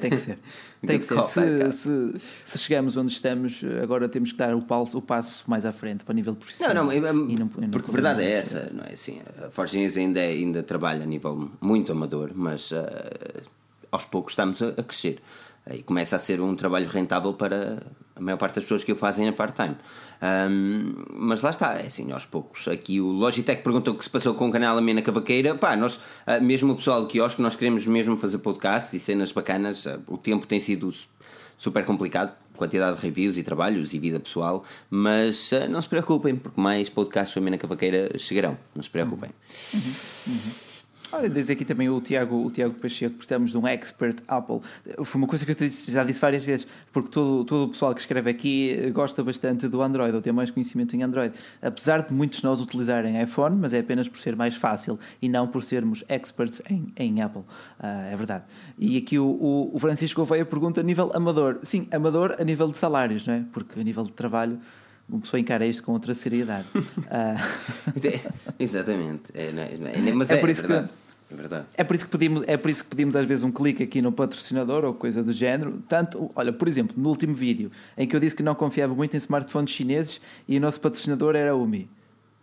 Tem que ser. [LAUGHS] Tem que ser. Se, se, se chegamos onde estamos, agora temos que dar o, passo, o passo mais à frente para nível Não, profissional. não, não- e não porque a verdade é essa, não é assim? A Forge News ainda, é- ainda trabalha a nível muito amador, mas ah, aos poucos estamos a, a crescer. E começa a ser um trabalho rentável para a maior parte das pessoas que o fazem a part-time. Ahm, mas lá está, é assim, aos poucos. Aqui o Logitech perguntou o que se passou com o canal Amena Cavaqueira. Pá, nós, ah, mesmo o pessoal do quiosque, nós queremos mesmo fazer podcast e cenas bacanas. Ah, o tempo tem sido super complicado, quantidade de reviews e trabalhos e vida pessoal, mas ah, não se preocupem, porque mais podcasts do Amena Cavaqueira chegarão, não se preocupem. Olha, diz aqui também o Tiago, o Tiago Pacheco, precisamos de um expert Apple. Foi uma coisa que eu disse, já disse várias vezes, porque todo, todo o pessoal que escreve aqui gosta bastante do Android, ou tem mais conhecimento em Android. Apesar de muitos de nós utilizarem iPhone, mas é apenas por ser mais fácil e não por sermos experts em, em Apple. Uh, é verdade. E aqui o, o Francisco Gouveia pergunta a nível amador. Sim, amador a nível de salários, não é? Porque a nível de trabalho uma pessoa encara isto com outra seriedade. uh... [LAUGHS] Exatamente. É, é, mas é, é, por isso verdade. Que... É verdade. É por isso que pedimos, é por isso que pedimos às vezes um clique aqui no patrocinador ou coisa do género. Tanto, olha, por exemplo, no último vídeo em que eu disse que não confiava muito em smartphones chineses e o nosso patrocinador era a Umi.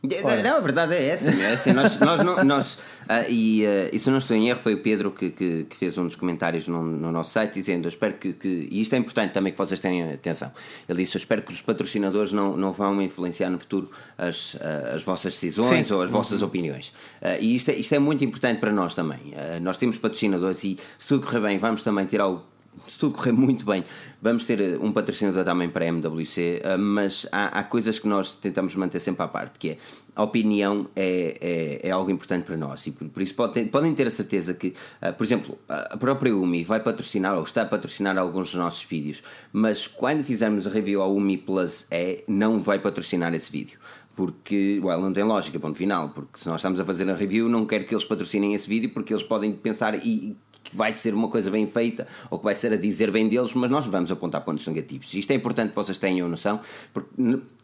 Olha. Não, a verdade é essa. É assim, nós, nós, não, nós uh, e, uh, e se não estou em erro, foi o Pedro que, que, que fez um dos comentários no, no, nosso site dizendo: Eu espero que, que. E isto é importante também que vocês tenham atenção. Ele disse: Eu espero que os patrocinadores não, não vão influenciar no futuro as, uh, as vossas decisões Sim. ou as vossas uhum. opiniões. e isto é, isto é muito importante para nós também. nós temos patrocinadores e se tudo correr bem, vamos também tirar o se tudo correr muito bem, vamos ter eh, um patrocinador também para a MWC, eh, mas há, há, coisas que nós tentamos manter sempre à parte, que é a opinião é, é, é algo importante para nós e por, por isso podem, podem ter a certeza que, eh, por exemplo, a própria UMI vai patrocinar ou está a patrocinar alguns dos nossos vídeos, mas quando fizermos a review ao UMI Plus E, não vai patrocinar esse vídeo porque well, não tem lógica, ponto final. Porque se nós estamos a fazer a review, não quero que eles patrocinem esse vídeo porque eles podem pensar e que vai ser uma coisa bem feita ou que vai ser a dizer bem deles, mas nós vamos apontar pontos negativos. Isto é importante que vocês tenham noção, porque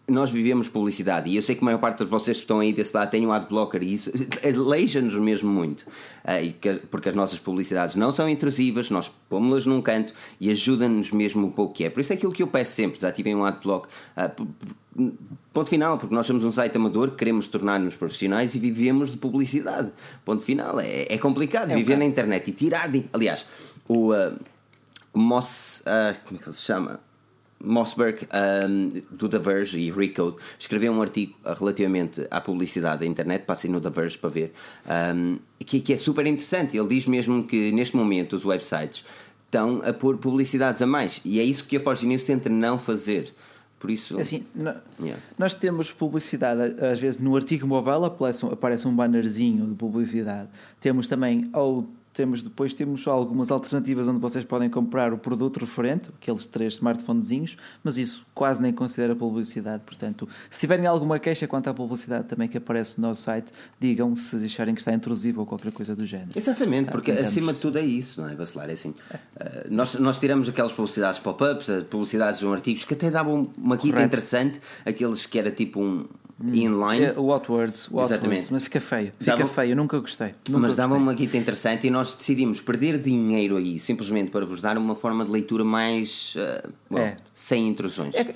nós vivemos publicidade e eu sei que a maior parte de vocês que estão aí desse lado têm um adblocker e isso [LAUGHS] aleija-nos mesmo muito, uh, porque as nossas publicidades não são intrusivas, nós pomos-las num canto e ajudam-nos mesmo o pouco que é. Por isso é aquilo que eu peço sempre: desativem um adblock. Uh, Ponto final, porque nós somos um site amador, queremos tornar-nos profissionais e vivemos de publicidade. Ponto final. É, é complicado é viver na internet e tirar. De, aliás, o uh, Moss. Uh, como é que ele se chama? Mossberg, um, do The Verge e Recode, escreveu um artigo relativamente à publicidade da internet, passem no The Verge para ver, um, que, que é super interessante. Ele diz mesmo que neste momento os websites estão a pôr publicidades a mais e é isso que a Forge News tenta não fazer. Por isso. Assim, yeah. Nós temos publicidade, às vezes no artigo mobile aparece, aparece um bannerzinho de publicidade. Temos também, ou temos depois temos algumas alternativas onde vocês podem comprar o produto referente, aqueles três smartphonezinhos, mas isso quase nem considera publicidade. Portanto, se tiverem alguma queixa quanto à publicidade também que aparece no nosso site, digam se acharem que está intrusivo ou qualquer coisa do género. Exatamente, porque ah, acima de tudo é isso, não é, Bacelar? É assim. Uh, nós, nós tiramos aquelas publicidades pop-ups, publicidades de um artigos que até davam uma guita interessante, aqueles que era tipo um. Inline. É, o Outwards, o Exatamente. mas fica feio. Fica dava, feio, eu nunca gostei. Nunca mas dava uma guita interessante e nós decidimos perder dinheiro aí, simplesmente para vos dar uma forma de leitura mais. Uh, bom, é. sem intrusões. É,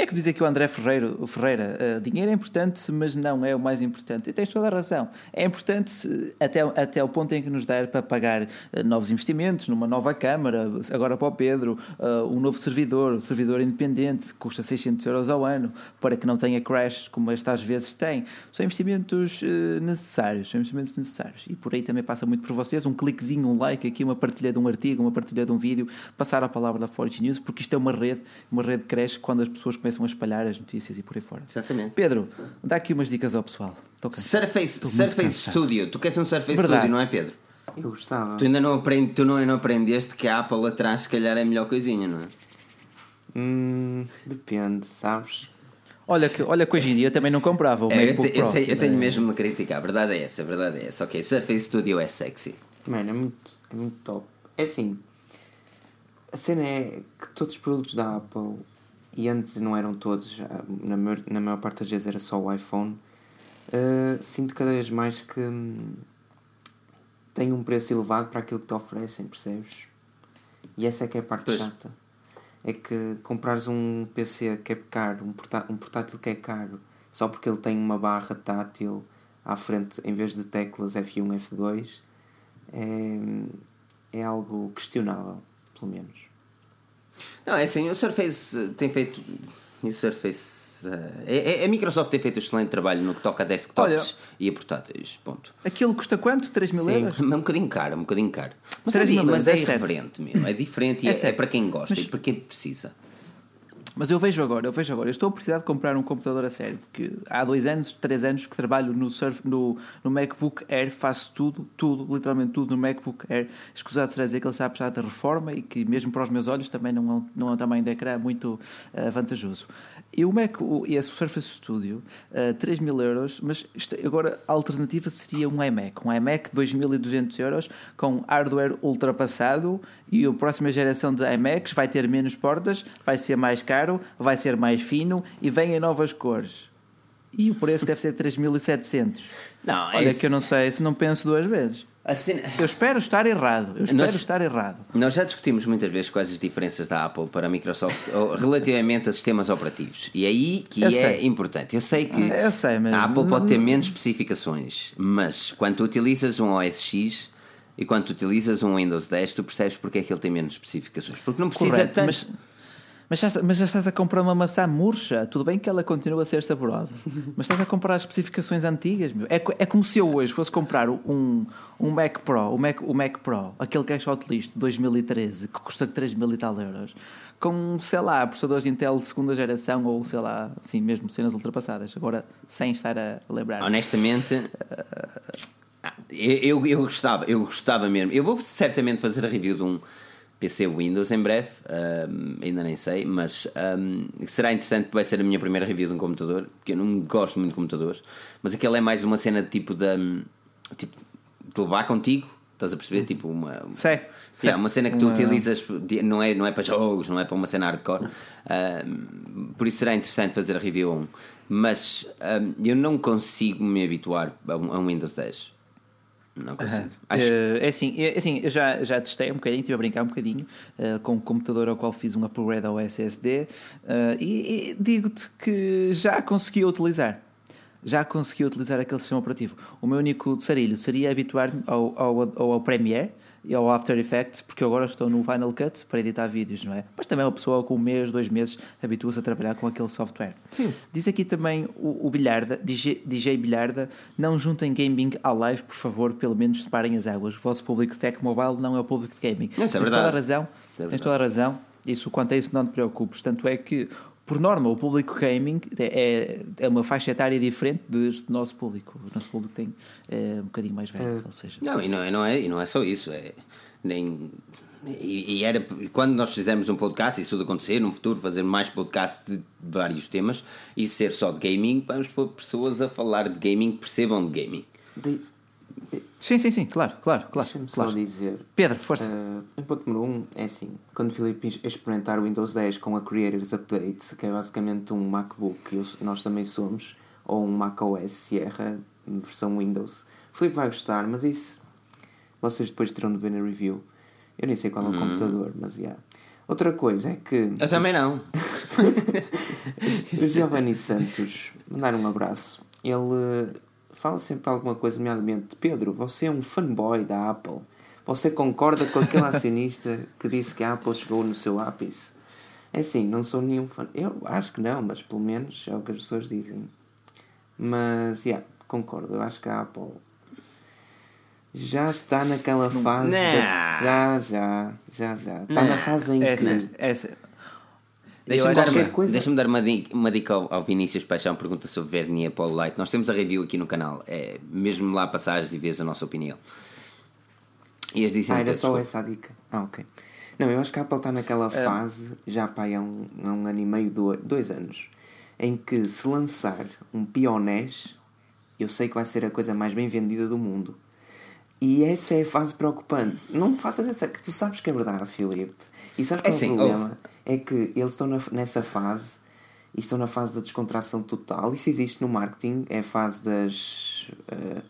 é que diz aqui o André Ferreira, o Ferreira uh, dinheiro é importante, mas não é o mais importante. E tens toda a razão. É importante até, até o ponto em que nos der para pagar uh, novos investimentos, numa nova câmara, agora para o Pedro, uh, um novo servidor, um servidor independente, custa 600 euros ao ano, para que não tenha crashes como esta às vezes tem. São investimentos necessários, são investimentos necessários. E por aí também passa muito por vocês, um cliquezinho, um like aqui, uma partilha de um artigo, uma partilha de um vídeo, passar a palavra da Forge News, porque isto é uma rede, uma rede que cresce quando as pessoas começam começam a espalhar as notícias e por aí fora. Exatamente. Pedro, dá aqui umas dicas ao pessoal. Surface, Surface Studio. Tu queres um Surface Verdade. Studio, não é, Pedro? Eu gostava. Tu ainda não, aprend, tu não, não aprendeste que a Apple atrás, se calhar, é a melhor coisinha, não é? Hum, depende, sabes? Olha que, olha que hoje em dia também não comprava o é, MacBook eu, te, Pro. Eu, tenho, eu tenho mesmo uma crítica, a verdade é essa, a verdade é essa. Ok, Surface Studio é sexy. Mano, é muito, é muito top. É assim, a cena é que todos os produtos da Apple e antes não eram todos, na maior, na maior parte das vezes era só o iPhone, uh, sinto cada vez mais que hum, tem um preço elevado para aquilo que te oferecem, percebes? E essa é que é a parte pois. chata. É que comprares um PC que é caro, um portátil, um portátil que é caro, só porque ele tem uma barra tátil à frente em vez de teclas F1, F2, é, é algo questionável, pelo menos. Não, é assim, o Surface eh, tem feito. O Surface. Uh, a, Microsoft tem feito um excelente trabalho no que toca a desktops Olha, e a portáteis. Ponto. Aquilo custa quanto? 3 mil Sim, euros? É [LAUGHS] um bocadinho caro, um bocadinho caro. Mas, é, mas é, é diferente mesmo. É diferente e é, é, é para quem gosta mas, e para quem precisa. Mas eu vejo agora, eu vejo agora, eu estou a precisar de comprar um computador a sério, porque há dois anos, três anos que trabalho no, surf, no, no MacBook Air, faço tudo, tudo, literalmente tudo no MacBook Air. Escusado será dizer que ele está a precisar de reforma e que mesmo para os meus olhos também não é não é um tamanho de ecrã muito uh, vantajoso. E o Mac, o, esse Surface Studio, uh, 3 mil euros, mas isto, agora a alternativa seria um iMac. Um iMac 2.200 euros com hardware ultrapassado e a próxima geração de iMacs vai ter menos portas, vai ser mais caro, vai ser mais fino e vem em novas cores. E o preço deve ser 3.700. Não, Olha esse- que eu não sei, se não penso duas vezes. A cena- Eu espero estar errado. Eu espero Nós- estar errado. Nós já discutimos muitas vezes quais as diferenças da Apple para a Microsoft relativamente a sistemas operativos. E é aí que Eu é sei. importante. Eu sei que Eu sei, mas- a Apple pode ter menos especificações, mas quando tu utilizas um OS X e quando tu utilizas um Windows 10, tu percebes porque é que ele tem menos especificações. Porque não precisa Correto, tanto. mas, mas, já, mas já estás a comprar uma maçã murcha. Tudo bem que ela continua a ser saborosa, [LAUGHS] mas estás a comprar as especificações antigas. Meu. É, é como se eu hoje fosse comprar um, um Mac Pro, o Mac, o Mac Pro, aquele caixote list de 2013, que custa 3 mil e tal euros, com, sei lá, processadores Intel de segunda geração ou, sei lá, assim mesmo, cenas ultrapassadas. Agora, sem estar a lembrar. Honestamente, ah, eu, eu gostava, eu gostava mesmo. Eu vou certamente fazer a review de um PC Windows em breve, ahm, ainda nem sei, mas ahm, será interessante, vai ser a minha primeira review de um computador, porque eu não gosto muito de computadores, mas aquele é mais uma cena de tipo da tipo, de levar contigo, estás a perceber? Tipo uma. Sei, sei. uma cena que tu Uma- utilizas, de- não é, não é para jogos, não é para uma cena hardcore. Ahm, por isso será interessante fazer a review a um. Mas eu não consigo me habituar um, a um Windows 10. Não consigo. Acho Eh, é assim, é assim, eu já, já testei um bocadinho, estive a brincar um bocadinho eh, com o computador ao qual fiz um upgrade ao SSD eh, e, e digo-te que já consegui utilizar. Já consegui utilizar aquele sistema operativo. O meu único sarilho seria habituar-me ao, ao, ao, ao Premiere e ao After Effects, porque eu agora estou no Final Cut para editar vídeos, não é? Mas também uma pessoa com um mês, dois meses habitua-se a trabalhar com aquele software. Sim. Diz aqui também o, o Bilharda, DJ, DJ Bilharda, não juntem gaming ao live, por favor, pelo menos separem as águas. O vosso público de tech mobile não é o público de gaming. Isso é Tens verdade. toda a razão. É tens toda a razão. Isso, quanto a isso, não te preocupes. Tanto é que, por norma, o público gaming é, é uma faixa etária diferente deste nosso público. O nosso público tem é, um bocadinho mais velho. ou seja, Não, e não é, não é, e não é só isso. É, nem, e, e era quando nós fizemos um podcast, isso tudo acontecer, no futuro, fazer mais podcasts de vários temas e ser só de gaming, vamos pôr pessoas a falar de gaming que percebam de gaming. De- Sim, sim, sim, claro, claro, claro. Deixa-me só claro. dizer. Pedro, força. Uh, em ponto número 1, um, é assim: quando o Filipe experimentar o Windows 10 com a Creators Update, que é basicamente um MacBook, que eu- nós também somos, ou um macOS Sierra, versão Windows, o Filipe vai gostar, mas isso vocês depois terão de ver na review. Eu nem sei qual é o computador, mas já. Outra coisa é que Eu também não. [LAUGHS] o Giovanni Santos, mandar um abraço, ele eh, fala sempre alguma coisa, nomeadamente Pedro, você é um fanboy da Apple. Você concorda com aquele [LAUGHS] acionista que disse que a Apple chegou no seu ápice? É assim, não sou nenhum fã. Eu acho que não, mas pelo menos é o que as pessoas dizem. Mas, yeah, concordo. Eu acho que a Apple já está naquela fase. Não. da- Já, já, já, já. Está na fase em Essa, que. essa. Deixa-me Eu dar, uma, coisa- deixa-me dar uma, uma dica ao, ao Vinícius Paixão, pergunta sobre Vernier Polo Light. Nós temos a review aqui no canal, é mesmo lá passagens e vês a nossa opinião. Ias dizer Ah, era só desculpa. essa a dica. Ah, ok. Não, eu acho que a Apple está naquela fase, já pá, há um, há um ano e meio, do- dois anos, em que se lançar um Pionés, eu sei que vai ser a coisa mais bem vendida do mundo. E essa é a fase preocupante. Não faças essa. que Tu sabes que é verdade, Filipe. E sabes qual é, É o problema? É que eles estão na- nessa fase e estão na fase da descontração total. Isso existe no marketing, é a fase das eh,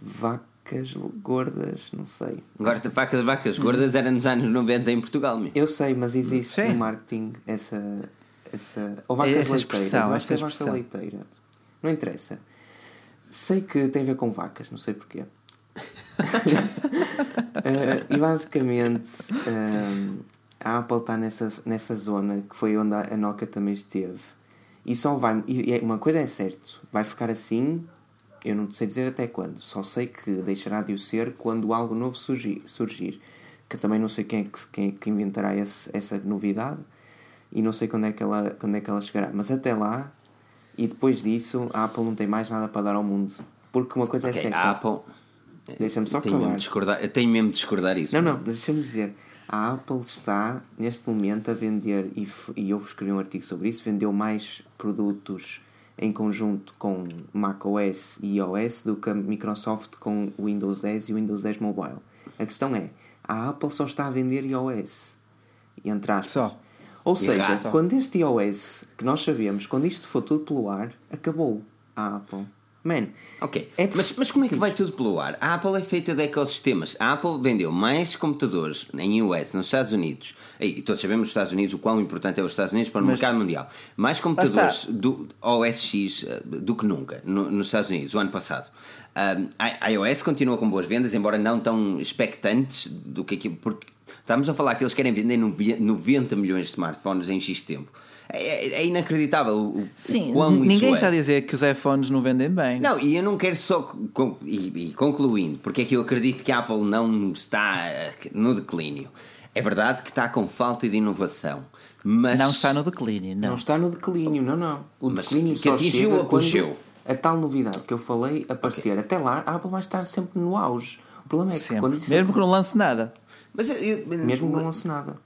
vacas gordas, não sei. Agora, de vacas, vacas gordas era nos anos 90 em Portugal, meu. Eu sei, mas existe Sim. no marketing essa. essa ou vacas Essa leiteiras. expressão, eu acho que é essa expressão. leiteira. Não interessa. Sei que tem a ver com vacas, não sei porquê. [LAUGHS] [LAUGHS] Eh, e basicamente eh, a Apple está nessa, nessa zona que foi onde a Nokia também esteve. E só vai. E é- uma coisa é certo, vai ficar assim. Eu não sei dizer até quando. Só sei que deixará de o ser quando algo novo surgir. surgir que também não sei quem é que, quem é que inventará esse, essa novidade. e não sei quando é que ela, quando é que ela chegará. Mas até lá, e depois disso, a Apple não tem mais nada para dar ao mundo. Porque uma coisa Ok, é certa. a Apple. Deixa-me só tenho mesmo acabar. de discordar, eu tenho mesmo de discordar isso. Não, não, deixa-me dizer. A Apple está, neste momento, a vender, e, e eu escrevi um artigo sobre isso, vendeu mais produtos em conjunto com macOS e iOS do que a Microsoft com o Windows 10 e o Windows 10 Mobile. A questão é, a Apple só está a vender iOS. Entre aspas. Só. Ou seja, quando este iOS, que nós sabemos, quando isto for tudo pelo ar, acabou a Apple. Man, Ok, É mas, mas como é que vai tudo pelo ar? A Apple é feita de ecossistemas. A Apple vendeu mais computadores em US, nos Estados Unidos, e todos sabemos nos Estados Unidos o quão importante é os Estados Unidos para o Mas- mercado mundial. Mais computadores do OS X eh, do que nunca no- nos Estados Unidos, o ano passado. Um, a iOS continua com boas vendas, embora não tão expectantes do que aquilo, porque estamos a falar que eles querem vender 90 milhões de smartphones em X tempo. É, é- é inacreditável o, o Sim, quão isso ninguém é. está a dizer que os iPhones não vendem bem. Não, e eu não quero só. E, e concluindo, porque é que eu acredito que a Apple não está eh, no declínio. É verdade que está com falta de inovação, mas. Não está no declínio, não. Não está no declínio, não, não. O Mas declínio que só atingiu quando a tal novidade que eu falei aparecer. Até lá, a Apple vai estar sempre no auge. O problema é que Sempre. quando Mesmo que não lance nada. Mas eu- eu- mesmo que não lance nada.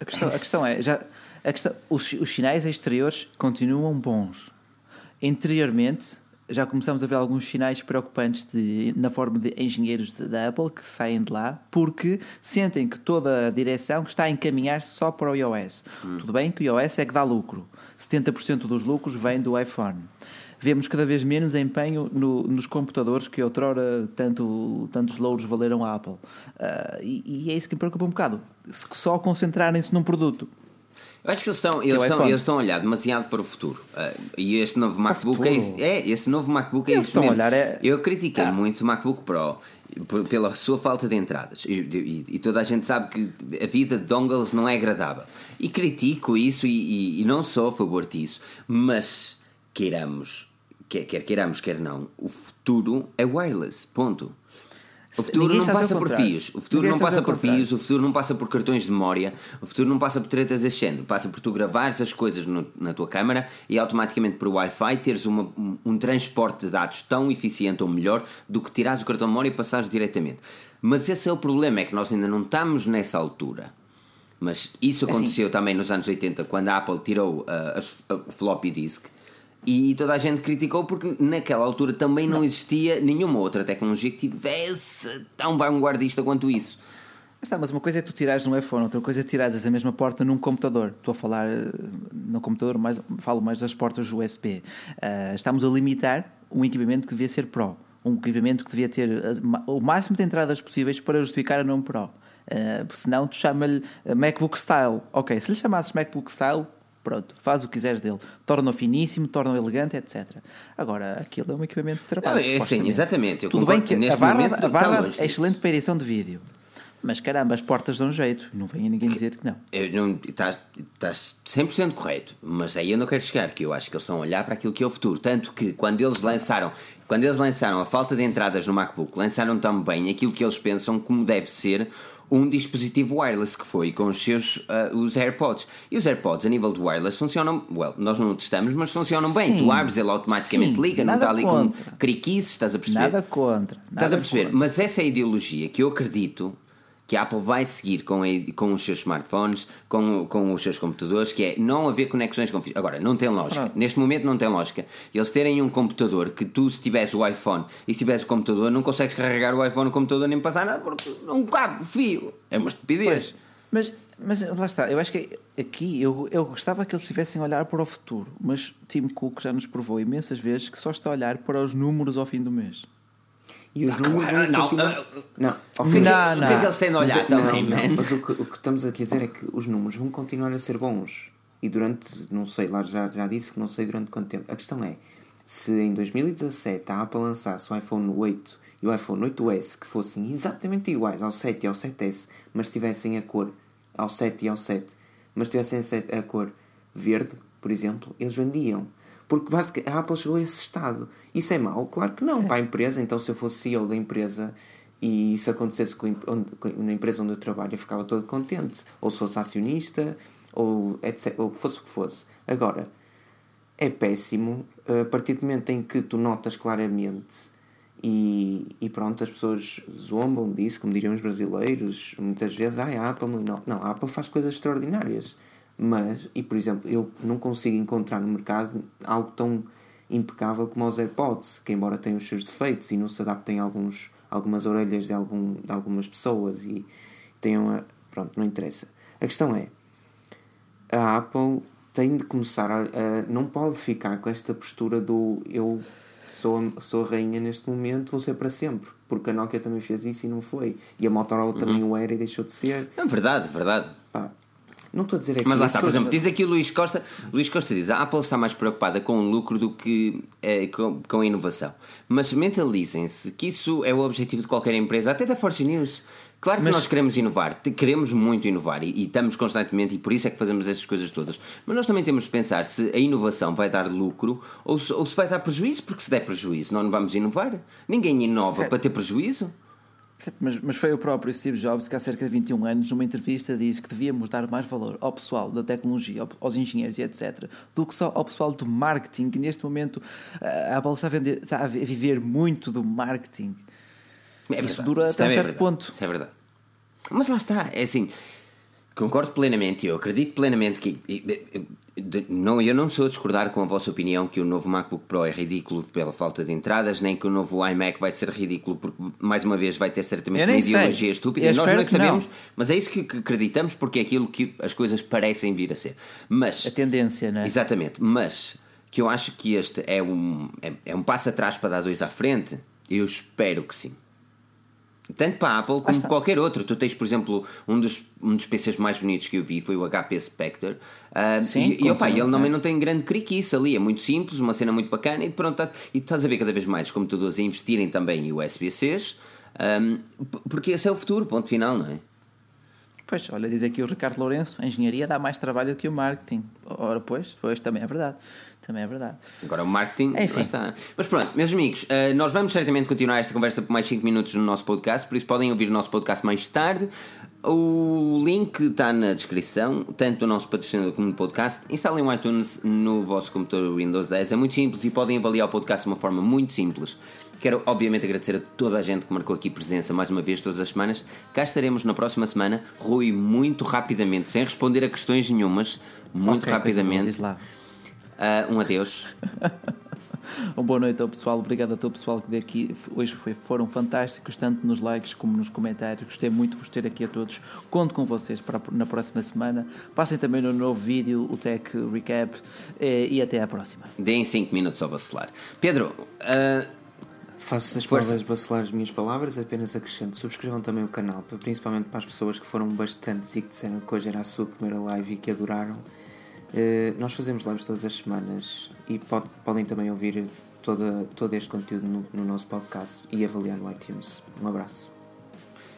A questão, a questão é, já, questão, os, os sinais exteriores continuam bons. Interiormente, já começamos a ver alguns sinais preocupantes de- na forma de engenheiros da Apple que saem de lá porque sentem que toda a direção está a encaminhar-se só para o iOS. Tudo bem que o iOS é que dá lucro. 70% dos lucros vem do iPhone. Vemos cada vez menos empenho no- nos computadores que outrora tanto, tantos louros valeram à Apple. Ah, e, e é isso que me preocupa um bocado. Se- Só concentrarem-se num produto. Eu acho que eles estão, eles, estão, eles estão a olhar demasiado para o futuro. Ah, e este novo MacBook é, é, esse novo MacBook é Eles isso mesmo. olhar, é- Eu critiquei Ah. muito o MacBook Pro pela sua falta de entradas. E, e- e toda a gente sabe que a vida de dongles não é agradável. E critico isso e, e- e não sou a favor disso. Mas queiramos, quer, quer queiramos, quer não, o futuro é wireless. Ponto. O futuro não passa por fios, o futuro Ninguém não passa por fios, o futuro não passa por cartões de memória, o futuro não passa por tretas desse género, passa por tu gravares as coisas no- na tua câmara e automaticamente por Wi-Fi teres uma- um, transporte de dados tão eficiente ou melhor do que tirares o cartão de memória e passares diretamente. Mas esse é o problema, é que nós ainda não estamos nessa altura. Mas isso assim- aconteceu também nos anos 80, quando a Apple tirou uh, floppy disk. E toda a gente criticou porque naquela altura também não, existia nenhuma outra tecnologia que tivesse tão vanguardista quanto isso. Mas, tá, mas uma coisa é tu tirares um iPhone, outra coisa é tirares a mesma porta num computador. Estou a falar eh, no computador, mais, falo mais das portas USB. Ah, estamos a limitar um equipamento que devia ser Pro. Um equipamento que devia ter as- o máximo de entradas possíveis para justificar a nome Pro. Porque senão tu chama-lhe eh, MacBook Style. Ok, se lhe chamasses MacBook Style, pronto, faz o que quiseres dele. Torna-o finíssimo, torna-o elegante, etc. Agora, aquilo é um equipamento de trabalho. Não, é sim, exatamente. Eu Tudo bem que neste a barra, momento a barra é disso. excelente para edição de vídeo. Mas caramba, as portas dão jeito. Não venha ninguém dizer que não. Eu não- Estás estás 100% correto, mas aí eu não quero chegar, que eu acho que eles estão a olhar para aquilo que é o futuro. Tanto que quando eles lançaram, quando eles lançaram a falta de entradas no MacBook, lançaram também aquilo que eles pensam como deve ser um dispositivo wireless que foi com os seus ah, os AirPods. E os AirPods a nível de wireless funcionam, well, nós não o testamos, mas funcionam bem. Sim. Tu abres ele automaticamente Sim, liga, não está ali contra. com criquices, estás a perceber? Nada contra. Estás nada a perceber? contra. Mas essa é a ideologia que eu acredito que a Apple vai seguir com, com os seus smartphones, com, com os seus computadores, que é não haver conexões com. Agora, não tem lógica. Neste momento não tem lógica. Eles terem um computador que tu, se tiveres o iPhone e se tiveres o computador, não consegues carregar o iPhone no computador nem passar nada porque não cabe fio. É uma estupidez. Pois, mas, mas lá está, eu acho que aqui eu, eu gostava que eles estivessem a olhar para o futuro, mas Tim Cook já nos provou imensas vezes que só está a olhar para os números ao fim do mês. E os números claro, não, continuar- não. Não, ao O fim- que, Não, o que é que eles têm de olhar Mas, também, não, não, man? mas o que, o que estamos aqui a dizer é que os números vão continuar a ser bons. E durante, não sei, lá já, já disse que não sei durante quanto tempo. A questão é, se em 2017 a Apple lançasse o iPhone 8 e o iPhone 8S que fossem exatamente iguais ao 7 e ao 7S, mas tivessem a cor ao 7 e ao 7, mas tivessem a cor verde, por exemplo, eles vendiam. Porque basicamente a Apple chegou a esse estado. Isso é mau? Claro que não. Para a empresa, então se eu fosse CEO da empresa e isso acontecesse com, onde- com- na empresa onde eu trabalho, eu ficava todo contente. Ou se fosse acionista, ou, etc, ou fosse o que fosse. Agora, é péssimo a partir do momento em que tu notas claramente e, e pronto, as pessoas zombam disso, como diriam os brasileiros, muitas vezes, ah, a Apple não, não, a Apple faz coisas extraordinárias, mas, e por exemplo, eu não consigo encontrar no mercado algo tão impecável como os AirPods, que embora tenham os seus defeitos e não se adaptem a alguns, algumas orelhas de, algum, de algumas pessoas e tenham, a, pronto, não interessa. A questão é, a Apple tem de começar a, a não pode ficar com esta postura do eu sou, sou a rainha neste momento, vou ser para sempre. Porque a Nokia também fez isso e não foi. E a Motorola uhum. também o era e deixou de ser. É verdade, verdade. Pá, não estou a dizer aqui. Mas lá está, por exemplo, [LAUGHS] diz aqui o Luís Costa. Luís Costa diz: a Apple está mais preocupada com o lucro do que é, com, com a inovação. Mas mentalizem-se que isso é o objetivo de qualquer empresa, até da Force News. Claro que mas... nós queremos inovar, queremos muito inovar e, e, estamos constantemente, e por isso é que fazemos essas coisas todas. Mas nós também temos de pensar se a inovação vai dar lucro ou se, ou se vai dar prejuízo, porque se der prejuízo, nós não vamos inovar. Ninguém inova para ter prejuízo. Mas, mas, foi o próprio Steve Jobs que há cerca de 21 anos, numa entrevista, disse que devíamos dar mais valor ao pessoal da tecnologia, aos engenheiros e etc., do que só ao pessoal do marketing, que neste momento a Apple está a, vender, está a viver muito do marketing. É Isso dura até um certo ponto. Isso é verdade. Mas lá está, é assim. Concordo plenamente, eu acredito plenamente que. Não, eu não sou a discordar com a vossa opinião que o novo MacBook Pro é ridículo pela falta de entradas, nem que o novo iMac vai ser ridículo porque, mais uma vez, vai ter certamente uma ideologia sei. estúpida. Nós não sabemos, não. mas é isso que acreditamos porque é aquilo que as coisas parecem vir a ser. Mas, a tendência, não é? Exatamente, mas que eu acho que este é um, é, é um passo atrás para dar dois à frente, eu espero que sim. Tanto para a Apple como qualquer outro. Tu tens, por exemplo, um dos, um dos PCs mais bonitos que eu vi foi o HP Spectre. Uh, Sim, e, e opa, ele também é. não tem grande criquice ali, é muito simples, uma cena muito bacana e pronto. Tá, e tu estás a ver cada vez mais computadores a investirem também em USB-Cs, um, porque esse é o futuro, ponto final, não é? Pois, olha, diz aqui o Ricardo Lourenço, a engenharia dá mais trabalho do que o marketing. Ora, pois, pois também é verdade. Também é verdade. Agora o marketing Enfim. está. Mas pronto, meus amigos, uh, nós vamos certamente continuar esta conversa por mais 5 minutos no nosso podcast, por isso podem ouvir o nosso podcast mais tarde. O link está na descrição, tanto do nosso patrocinador como do podcast. Instalem o iTunes no vosso computador Windows 10, é muito simples e podem avaliar o podcast de uma forma muito simples. Quero, obviamente, agradecer a toda a gente que marcou aqui presença mais uma vez todas as semanas. Cá estaremos na próxima semana. Rui, muito rapidamente, sem responder a questões nenhumas, muito okay, rapidamente. Uh, um adeus. [LAUGHS] uma boa noite ao pessoal, obrigado a todo o pessoal que daqui hoje foi, foram fantásticos, tanto nos likes como nos comentários. Gostei muito de vos ter aqui a todos. Conto com vocês para, na próxima semana. Passem também no novo vídeo, o Tech Recap, eh, e até à próxima. Deem 5 minutos ao vacilar. Pedro, uh, Faço as palavras bacelar as minhas palavras, apenas acrescento. Subscrevam também o canal, principalmente para as pessoas que foram bastantes e que disseram que hoje era a sua primeira live e que adoraram. Uh, nós fazemos lives todas as semanas e pod podem também ouvir toda, todo este conteúdo no, no nosso podcast e avaliar no iTunes. Um abraço.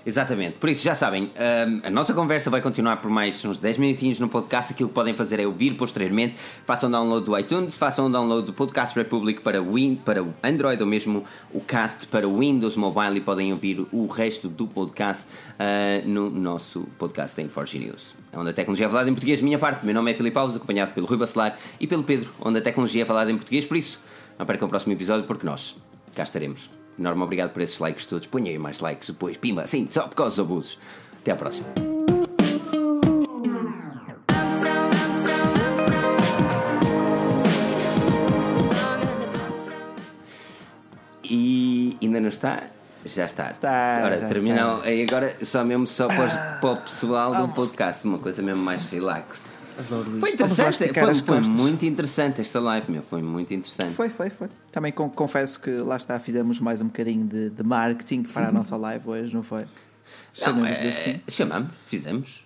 Exatamente, por isso já sabem, hum, a nossa conversa vai continuar por mais uns 10 minutinhos no podcast. Aquilo que podem fazer é ouvir posteriormente. Façam download do iTunes, façam download do Podcast Republic para, Win, para Android ou mesmo o Cast para Windows Mobile e podem ouvir o resto do podcast uh, no nosso podcast em Forge News. Onde a tecnologia é falada em português, minha parte. Meu nome é Filipe Alves, acompanhado pelo Rui Bacelar e pelo Pedro, onde a tecnologia é falada em português. Por isso, não percam o próximo episódio porque nós cá estaremos. Enorme obrigado por esses likes todos. Ponha aí mais likes depois. Pimba, sim, só por causa dos abusos. Até à próxima. E ainda não está? Já está. está Ora, terminou. E agora só mesmo só para, para o pessoal do podcast, uma coisa mesmo mais relax. Adoro Foi interessante, foi, foi muito interessante esta live, meu. Foi muito interessante. Foi, foi, foi. Também confesso que lá está, fizemos mais um bocadinho de, de marketing para a nossa live hoje, não foi? Chamamos é, assim. Chamamos, fizemos.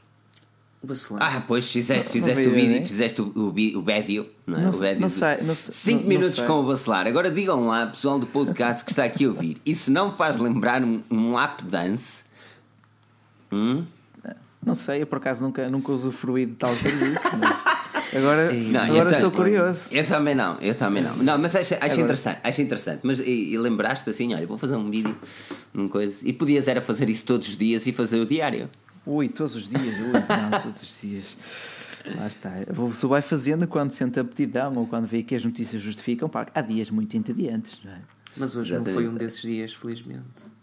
Ah, pois fizeste, fizeste, o, vídeo, fizeste o, o, o vídeo, não é? Não, o vídeo não sei, não 5 minutos com o bacelar. Agora digam lá, pessoal do podcast que está aqui a ouvir, isso não faz lembrar um, um lap dance? Hum? Não sei, eu por acaso nunca, nunca usufruí de tal serviço, mas agora, [LAUGHS] não, agora estou curioso. Eu também não, eu também não. Não, mas acho, acho interessante, acho interessante. Mas e, e lembraste assim, olha, vou fazer um vídeo, uma coisa. E podias era fazer isso todos os dias e fazer o diário. Ui, todos os dias, ui, não, [LAUGHS] todos os dias. Lá está. A pessoa vai fazendo quando sente aptidão ou quando vê que as notícias justificam. Pá, há dias muito entediantes, não é? Mas hoje não Exatamente. foi um desses dias, felizmente.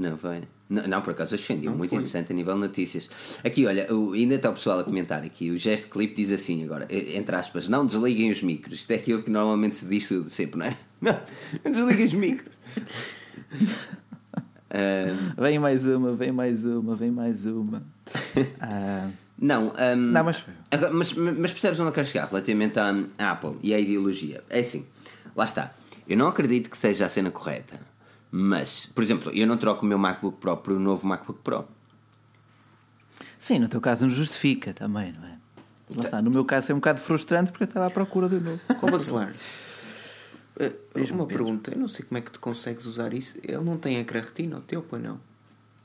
Não foi? Não, não, por acaso um Não muito foi. interessante a nível de notícias. Aqui, olha, o- ainda está o pessoal a comentar aqui. O gesto clipe diz assim agora, eh, entre aspas, não desliguem os micros. Isto é aquilo que normalmente se diz tudo sempre, não é? [LAUGHS] Não, não desliguem os micros. [LAUGHS] Ah, Vem mais uma, vem mais uma, vem mais uma. [LAUGHS] Ah, não, ahm, Não, mas agora- mas, mas percebes onde eu quero chegar relativamente à, à Apple e à ideologia? É assim, lá está. Eu não acredito que seja a cena correta, mas, por exemplo, eu não troco o meu MacBook Pro por um novo MacBook Pro. sim, no teu caso não justifica também, não é? Lá está. No meu caso é um bocado frustrante porque eu estava à procura do novo. Ó Bacelar, eh, Diz-me, uma pergunta. Eu não sei como é que tu consegues usar isso. Ele não tem ecrã retina, o teu, pois não?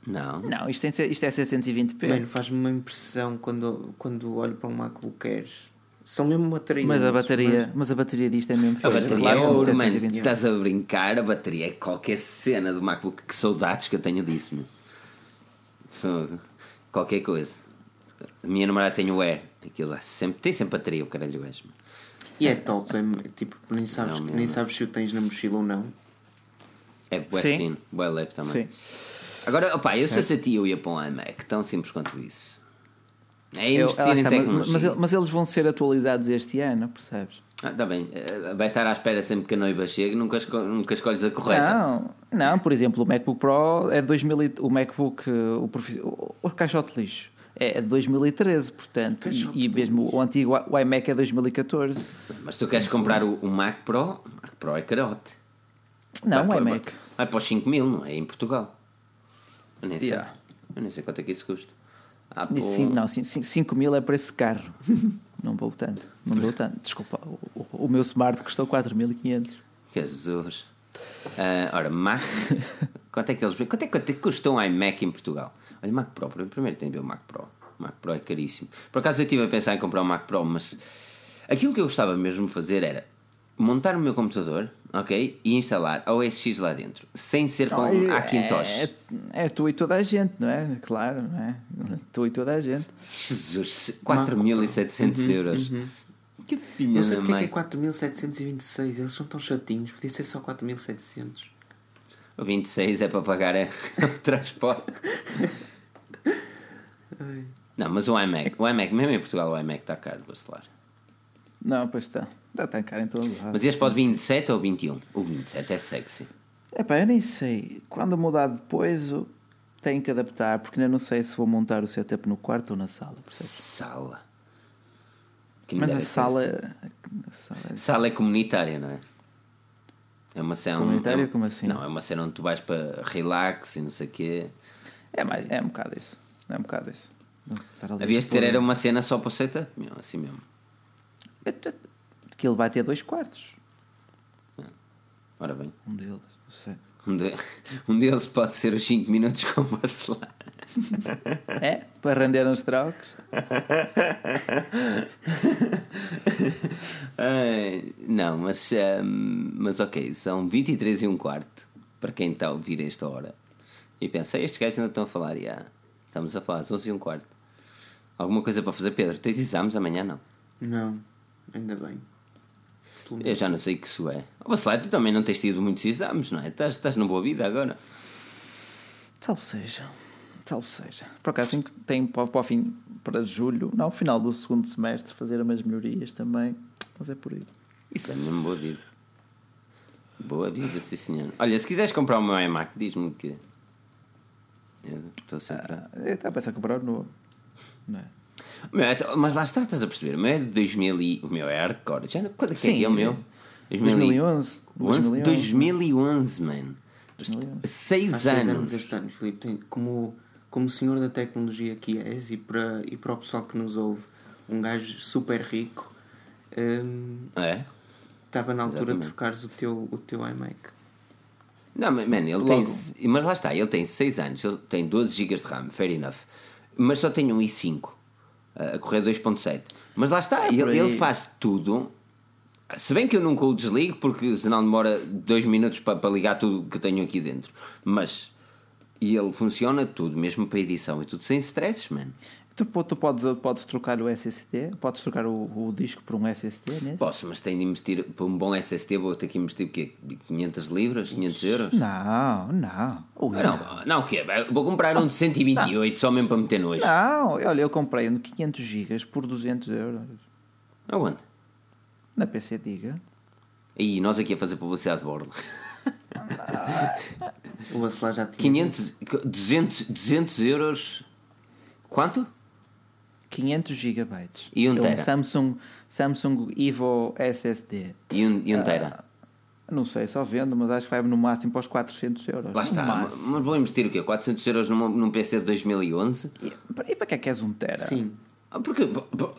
Não. Não, isto, tem, isto é 720p. Mano, faz-me uma impressão quando, quando olho para um MacBook Airs. São mesmo baterias. mas a bateria, mas a bateria disto é mesmo A bateria Claro é ouro, mano. 720p. Estás a brincar, a bateria é qualquer cena do MacBook. Que saudades que eu tenho disso, meu. Fogo. Qualquer coisa. A minha namorada tem o Air. Aquilo lá sempre, tem sempre bateria, o caralho és, meu. E é top, é, tipo, nem sabes, Não, nem mesmo. sabes se o tens na mochila ou não. É bué fino, bué leve também. Sim. Agora, opá, eu se a ti, eu ia para um iMac. Tão simples quanto isso. É Eu- investir lá em está, mas- tecnologia. mas, mas eles vão ser atualizados este ano, percebes? Ah, tá bem. Eh, Vai estar à espera sempre que a noiva chegue. Nunca, esco- nunca escolhes a correta. Não, não, por exemplo, o MacBook Pro é de 2000, e- o MacBook, eh, o, profi- o, o caixote lixo é de 2013, portanto, e, e mesmo o antigo o iMac é 2014. Mas tu queres comprar o, o Mac Pro? O Mac Pro é carote. Não, o vai, iMac. Vai, vai para os 5 mil, não é? Em Portugal. Eu nem sei. Yeah. Eu nem sei quanto é que isso custa. Ah, pô. Sim, não, 5 mil é para esse carro. [LAUGHS] não vou tanto, não dou tanto. Desculpa, o, o- meu Smart custou 4.500. Que Jesus. Ah, ora, Mac. [LAUGHS] quanto é que eles Quanto é, quanto é que custa um iMac em Portugal? Olha, Mac Pro. Primeiro tem de ver o Mac Pro. O Mac Pro é caríssimo. Por acaso eu estive a pensar em comprar um Mac Pro, mas aquilo que eu gostava mesmo de fazer era montar o meu computador, ok? E instalar a OS X lá dentro. Sem ser com Não, é- Hackintosh. É, é tu e toda a gente, não é? Claro, não é? [LAUGHS] Tu e toda a gente. Jesus, 4.700 euros. Que filha Não sei porque é que é 4726. Eles são tão chatinhos. Podia ser só 4700. O 26 é para pagar é, [LAUGHS] o transporte. Não, mas o iMac, o iMac, mesmo em Portugal, o iMac está caro, vacilar. Não, pois está. Está tão caro em todo lado. Mas este pode 27 ou 21? O 27 é sexy. Epá, eu nem sei. Quando mudar depois, tenho que adaptar, porque ainda não sei se vou montar o setup no quarto ou na sala. percebes? Sala. Mas a sala, sido. a sala é- Sala é comunitária, não é? É uma cena. Comunitária? é- Como assim? Não, é uma cena onde tu vais para relax e não sei o quê. é, mais, é um bocado isso. É um bocado isso. Havias de ter era uma cena só para o setup, meu, assim mesmo. Que ele vai ter dois quartos. Ora bem. Um deles, não sei. Um, de- [LAUGHS] um deles pode ser os 5 minutos com o vacilar. É? Para render uns trocos. [LAUGHS] Ai, não, mas, ehm, mas ok, são 23 e um quarto para quem está a ouvir a esta hora. E pensei, estes gajos ainda estão a falar, e ah, estamos a falar às 11 e um quarto. Alguma coisa para fazer, Pedro? Tens exames amanhã? Não. Não, ainda bem. Pelo Eu já não sei o que isso é. Oh, Bacelar, tu também não tens tido muitos exames, não é? Estás, estás na boa vida agora. Salve seja. Salve seja. Por acaso tem, tem para, para o fim, para julho, não, ao final do segundo semestre, fazer umas melhorias também. Mas é por aí. Isso é mesmo boa vida. Boa vida, sim senhor. Olha, se quiseres comprar o meu iMac, diz-me que. Eu estou sempre. a- Eu estava a pensar em comprar o novo. Não é? O meu é- mas lá está, estás a perceber? O meu é de 2000 e... O meu é hardcore. Já, quando é que Sim, é, o meu? 2011. 2011, 2011, man. 2011. Seis Faz seis anos. anos este ano, Filipe. Tem, como, como senhor da tecnologia que és e para, e para o pessoal que nos ouve, um gajo super rico, hum, É? estava na altura Exatamente. de trocares o teu, o teu iMac. Não, mas, man, ele Logo. tem. Mas lá está, ele tem 6 anos, ele tem 12 GB de RAM, fair enough. Mas só tem um i5 a correr 2.7. Mas lá está, É ele, ele faz tudo. Se bem que eu nunca o desligo, porque senão demora 2 minutos para, para ligar tudo que tenho aqui dentro. Mas. E ele funciona tudo, mesmo para edição e tudo sem stresses, man. Tu, tu podes, podes trocar o SSD, podes trocar o, o disco por um SSD nesse? Posso, mas tenho de investir para um bom SSD, vou ter que investir o quê? 500 libras? 500 euros? Não, não. Ui, Ah, Não, não, o quê? Vou comprar um de 128 só mesmo para meter nojo. Não, olha, eu comprei um de 500 GB por 200 euros. Aonde? Na PC Diga. E nós aqui a fazer publicidade de bordo. O Bacelar já tinha. 500, 200, 200 euros. Quanto? 500 GB. E um É tera? Samsung, Samsung Evo SSD. E um, Ah, e um tera? Não sei, só vendo, mas acho que vai no máximo para os 400 euros. Lá está. Mas vou investir o quê? 400 euros num, num PC de 2011? E, e para que é que és um tera? Sim. Ah, Porque,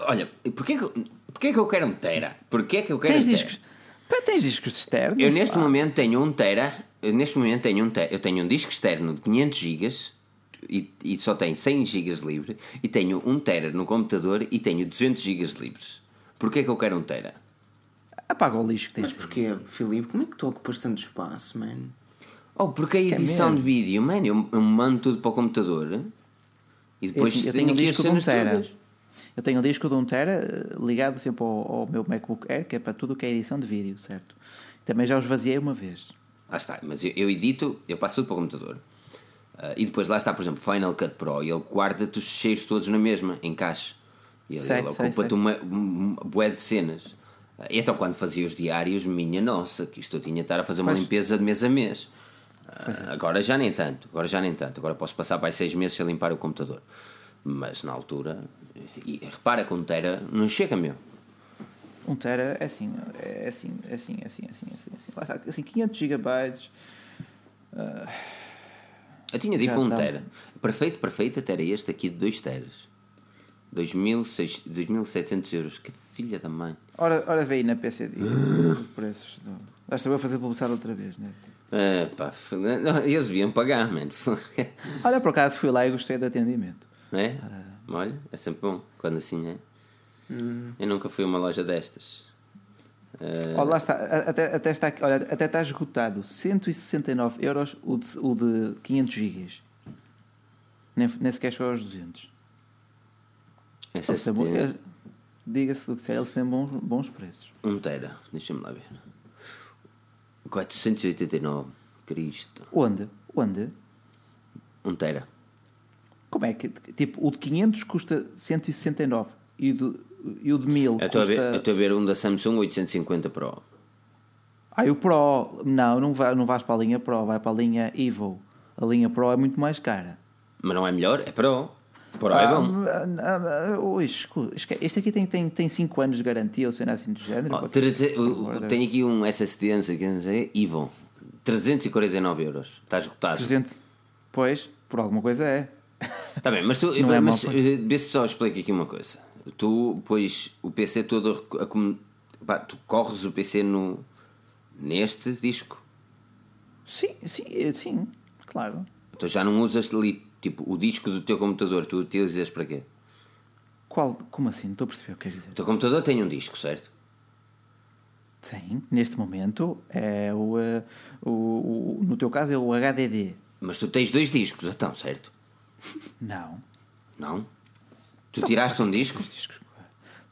olha, porquê que, porquê que eu quero um tera? Porquê que eu quero Tens um tera? discos, pá, tens discos externos? Eu neste pá. momento tenho um tera, neste momento tenho um tera, eu tenho um disco externo de 500 gigas e, e só tem 100 gigas livre e tenho um tera no computador e tenho 200 gigas livres. Porquê que eu quero um tera? Apaga o lixo que tens. Mas porquê, Filipe? Como é que tu ocupas tanto espaço, man? Oh, porque a edição mesmo? de vídeo, mano, eu, eu mando tudo para o computador e depois assim, eu tenho tenho um aqui as disco de tera. todas. Eu tenho um disco de 1 tera eh, ligado sempre ao, ao meu MacBook Air, que é para tudo o que é edição de vídeo, certo? Também já os vaziei uma vez. Lá está, mas eu, eu edito, eu passo tudo para o computador. Ah, e depois lá está, por exemplo, Final Cut Pro, e ele guarda-te os cheios todos na mesma, em caixa. E ele, Sei, ele ocupa-te uma, uma bué de cenas. Ah, e então quando fazia os diários, minha nossa, que isto eu tinha de estar a fazer uma Pois. limpeza de mês a mês. É. Agora já nem tanto, agora já nem tanto. Agora posso passar para seis meses a limpar o computador. Mas na altura, e repara que um tera não chega, meu. 1 tera é assim, é assim, é assim, é assim, é assim, é assim. Lá está, assim 500 gigabytes. Eu tinha de ir Já para um tá. tera. Perfeito, perfeito, até era este aqui de 2 teras. 2.600 2.700 euros. Que filha da mãe. Ora, ora aí na PC Diga os preços. Do... Basta eu fazer publicidade outra vez, né? Ah, pá, não, eles deviam pagar, mano. [LAUGHS] Olha, por acaso fui lá e gostei do atendimento. É? Olha, é sempre bom quando assim é. Eu nunca fui a uma loja destas. Ah, Olha, lá está, até, até está, aqui- olha, até está esgotado 169 euros o de, o de 500 gigas. Nem, nem sequer chegou aos 200. Eles SSD, têm bom- eh, Diga-se do que seja, eles têm bons, bons preços. 1 tera. Deixa-me lá ver. 489. Cristo. Onde? Onde? 1 tera. Como é que, tipo, o de 500 custa 169 e o de, e o de 1000 Eu estou a ver- custa... eu estou a ver um da Samsung 850 Pro. Ah, e o Pro, não, não, vai, não vais para a linha Pro, vai para a linha Evo. A linha Pro é muito mais cara. Mas não é melhor? É Pro. Pro é bom. Ah, ah, ah, este aqui tem 5 tem, tem cinco anos de garantia, ou seja, assim do género. Oh, treze- é. tenho aqui um SSD, não sei o que, não sei, Evo. 349 euros. Está esgotado. 300, pois, por alguma coisa é. Está bem, mas tu, Não é mas, vê se só explico aqui uma coisa. Tu pões o PC todo a pá, tu corres o PC no, neste disco. Sim, sim, eh, sim, claro. Tu já não usas ali, tipo, o disco do teu computador, tu utilizas para quê? Qual, como assim? Não estou a perceber o que queres dizer. O teu computador tem um disco, certo? Sim, neste momento é o, eh, o, o- No teu caso é o HDD. Mas tu tens dois discos, então, certo? Não. Não? Tu tiraste um disco? Discos.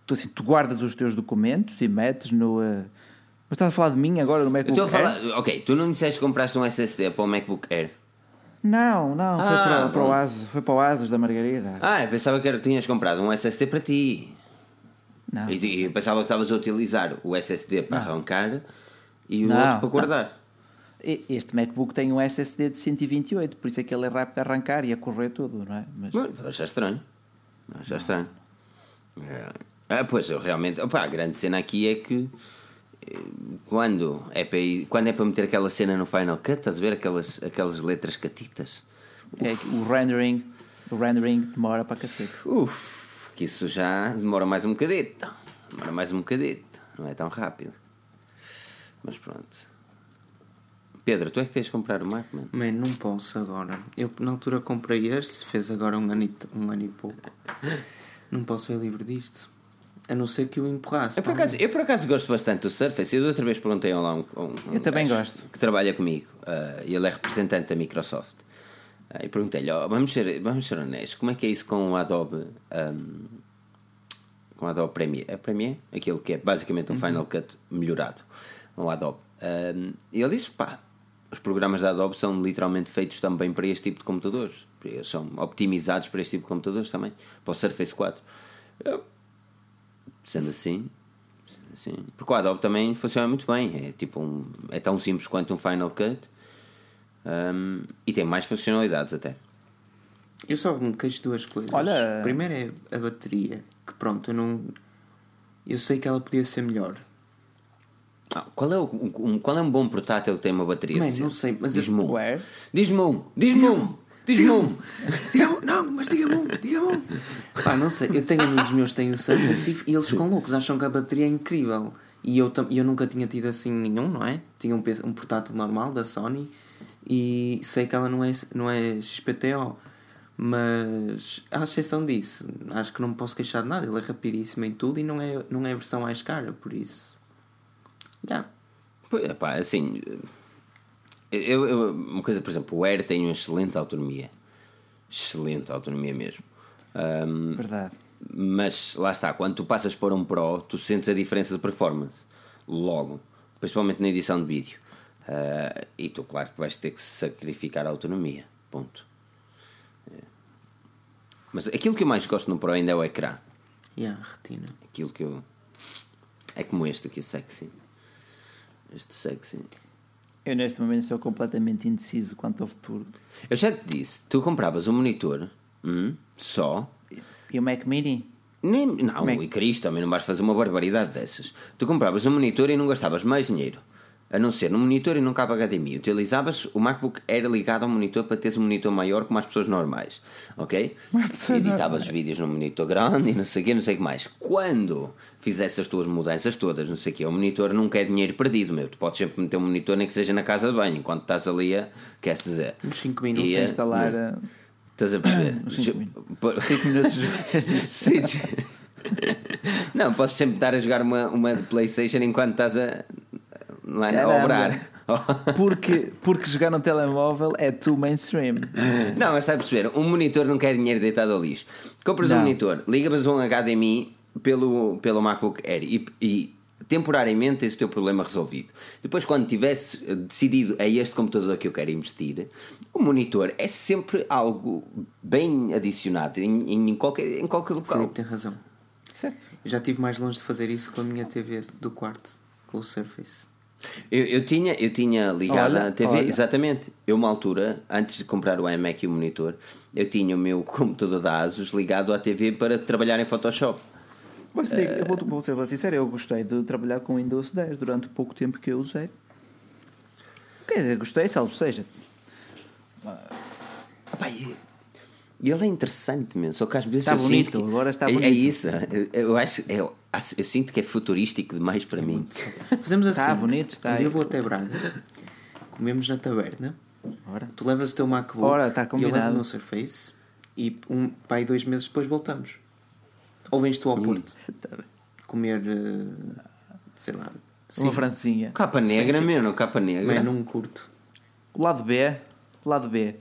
Tu, assim, tu guardas os teus documentos e metes no. eh, Mas estás a falar de mim agora no MacBook Air? falar. Ok, tu não disseste que compraste um SSD para o MacBook Air. Não, não, foi, Ah, para, para o. Asus, foi para o Asus da Margarida. Ah, eu pensava que tinhas comprado um SSD para ti. Não. E, eu pensava que estavas a utilizar o SSD para arrancar e o Não, outro para não. guardar. E- Este MacBook tem um SSD de 128, por isso é que ele é rápido a arrancar e a correr tudo, não é? Mas, Mas Achas estranho. Achas estranho. É. Ah, pois eu realmente. Opa, a grande cena aqui é que eh, quando é para, ir- quando é para meter aquela cena no Final Cut, estás a ver aquelas, aquelas letras catitas? é que o rendering, o rendering demora para cacete. Uf, que isso já demora mais um bocadito. Demora mais um bocadito. Não é tão rápido. Mas pronto. Pedro, tu é que tens de comprar o Mac, mano? Man, não posso agora. Eu na altura comprei este, fez agora um ano e, um ano e pouco. [LAUGHS] Não posso ser livre disto. A não ser que o empurrasse. Eu por, acaso, eu por acaso gosto bastante do Surface. Eu da outra vez perguntei lá a um, a um, Eu um também gosto. Que trabalha comigo. e ele é representante da Microsoft. Ah, E perguntei-lhe, ó, vamos, ser, vamos ser honestos, como é que é isso com o Adobe? ahm, com o Adobe Premiere? É Premiere? Aquilo que é basicamente um Final Cut melhorado. O Adobe. Ahm, e ele disse, pá, os programas da Adobe são literalmente feitos também para este tipo de computadores. Eles são optimizados para este tipo de computadores também. Para o Surface 4. Eu, sendo assim, sendo assim, porque o Adobe também funciona muito bem. É tipo um, é tão simples quanto um Final Cut. ahm, e tem mais funcionalidades até. Eu só me queixo de duas coisas. Olha- Primeiro é a bateria, que pronto, eu não. Eu sei que ela podia ser melhor. Ah, qual, é o, um, qual é um bom portátil que tem uma bateria? Decente? não sei, mas Diz-me um. Diz-me um. Diz-me um. Diz-me um. Diga-me, não, mas diga-me um, diga-me um. Pá, não sei, eu tenho amigos meus que têm o Surface e eles ficam loucos, acham que a bateria é incrível. E eu, eu nunca tinha tido assim nenhum, não é? Tinha um, um portátil normal da Sony e sei que ela não é, não é XPTO. Mas à exceção disso, acho que não me posso queixar de nada. Ele é rapidíssimo em tudo e não é, não é a versão mais cara, por isso. Já. Pois, pá, assim. Eu, eu- uma coisa, por exemplo, o Air tem uma excelente autonomia. Excelente autonomia mesmo. Ahm, Verdade. mas lá está, quando tu passas para um Pro, tu sentes a diferença de performance. Logo. Principalmente na edição de vídeo. Ah, e tu, claro, que vais ter que sacrificar a autonomia. Ponto. É. Mas aquilo que eu mais gosto no Pro ainda é o ecrã. Yeah, retina. Aquilo que eu. É como este aqui, sexy. Este sexy. Eu neste momento estou completamente indeciso quanto ao futuro. Eu já te disse, tu compravas um monitor hum, só. E o Mac Mini? Nem, não, que- e Cristo, também não vais fazer uma barbaridade dessas. Tu compravas um monitor e não gastavas mais dinheiro. A não ser num monitor e num cabo HDMI. Utilizavas o MacBook era ligado ao monitor para teres um monitor maior como as pessoas normais. Ok? [LAUGHS] Editavas vídeos num monitor grande e não sei o quê, não sei o que mais. Quando fizesse as tuas mudanças todas, não sei o quê, o monitor nunca é dinheiro perdido, meu. Tu podes sempre meter um monitor nem que seja na casa de banho, enquanto estás ali a. Quer dizer. Uns cinco minutos. E, eh, Instalar. não. eh, Estás a perceber? [COUGHS] Uns cinco Jo- Por- 5 minutos de [LAUGHS] Sim. [LAUGHS] Não, podes sempre estar a jogar uma, uma de Playstation enquanto estás a, lá a Caramba. obrar. [LAUGHS] porque, porque jogar no telemóvel é too mainstream. Não, mas a perceber? Um monitor não quer dinheiro deitado ao lixo. Compras um Não. monitor, ligas um HDMI pelo, pelo MacBook Air e, e temporariamente tens o teu problema resolvido. Depois, quando tivesses eh, decidido é este computador que eu quero investir, o monitor é sempre algo bem adicionado em, em qualquer, em qualquer local. Filipe tem razão. Certo. Eu já estive mais longe de fazer isso com a minha TV do quarto, com o Surface. Eu, eu tinha, eu tinha ligado Olha, a TV, olha. exatamente. Eu, uma altura, antes de comprar o iMac e o monitor, eu tinha o meu [LAUGHS] computador da Asus ligado à TV para trabalhar em Photoshop. Mas digo, eu vou, vou ser sincero, eu gostei de trabalhar com Windows 10 durante o pouco tempo que eu usei. Quer dizer, gostei, salvo seja. Epá, e- e ele é interessante mesmo, só que às vezes Está bonito, agora está é, bonito. É isso, eu, eu acho, eu, eu sinto que é futurístico demais para mim. [LAUGHS] Fazemos assim. Está bonito, está Um dia eu vou até Braga, comemos na taberna, Ora. tu levas o teu MacBook Ora, está e eu levo o meu Surface e um, pai dois meses depois voltamos. Ou vens tu ao Porto [LAUGHS] Tá comer, eh, sei lá, Uma sim, francinha. Capa negra, meu, não capa negra. mas num curto. O lado B, o lado B,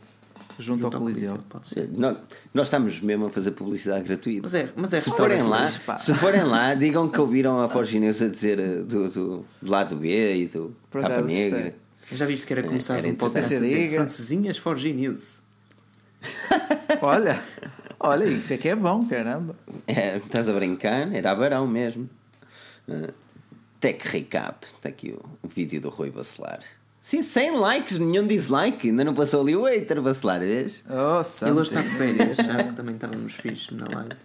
junto, junto ao Coliseu. Pode ser. Nós, nós estamos mesmo a fazer publicidade gratuita. Mas é, mas é se forem lá, pá. se forem lá, [LAUGHS] digam que ouviram a Forge News a dizer eh, do, do, do lado B e do Por capa acaso negra. Já viste que era começar era um podcast a dizer francesinhas for G News. [LAUGHS] Olha, olha, isso é que é bom, caramba. É, estás a brincar? Era Barão mesmo. Uh, Tech Recap. Está aqui o, o vídeo do Rui Bacelar. Sim, sem likes, nenhum dislike. Ainda não passou ali o hater Bacelar, vês? Oh, Ele hoje está de férias, [LAUGHS] acho que também estávamos fixos na live.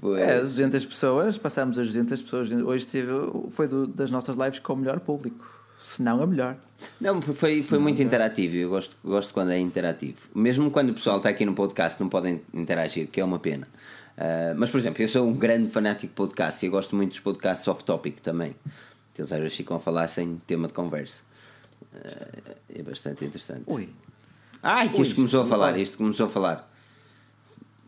Foi- É, 200 pessoas, passámos as 200 pessoas. Hoje teve, foi do- das nossas lives com o melhor público. Se não, a melhor. Não, foi, foi muito interativo. Eu gosto, gosto quando é interativo. Mesmo quando o pessoal está aqui no podcast, não podem interagir, que é uma pena. Uh, mas, por exemplo, eu sou um grande fanático de podcast e eu gosto muito dos podcasts off-topic também. Que eles às vezes ficam a falar sem tema de conversa. Uh, é bastante interessante. Ui. Ai, que isto Ui, começou a falar, isto começou a falar.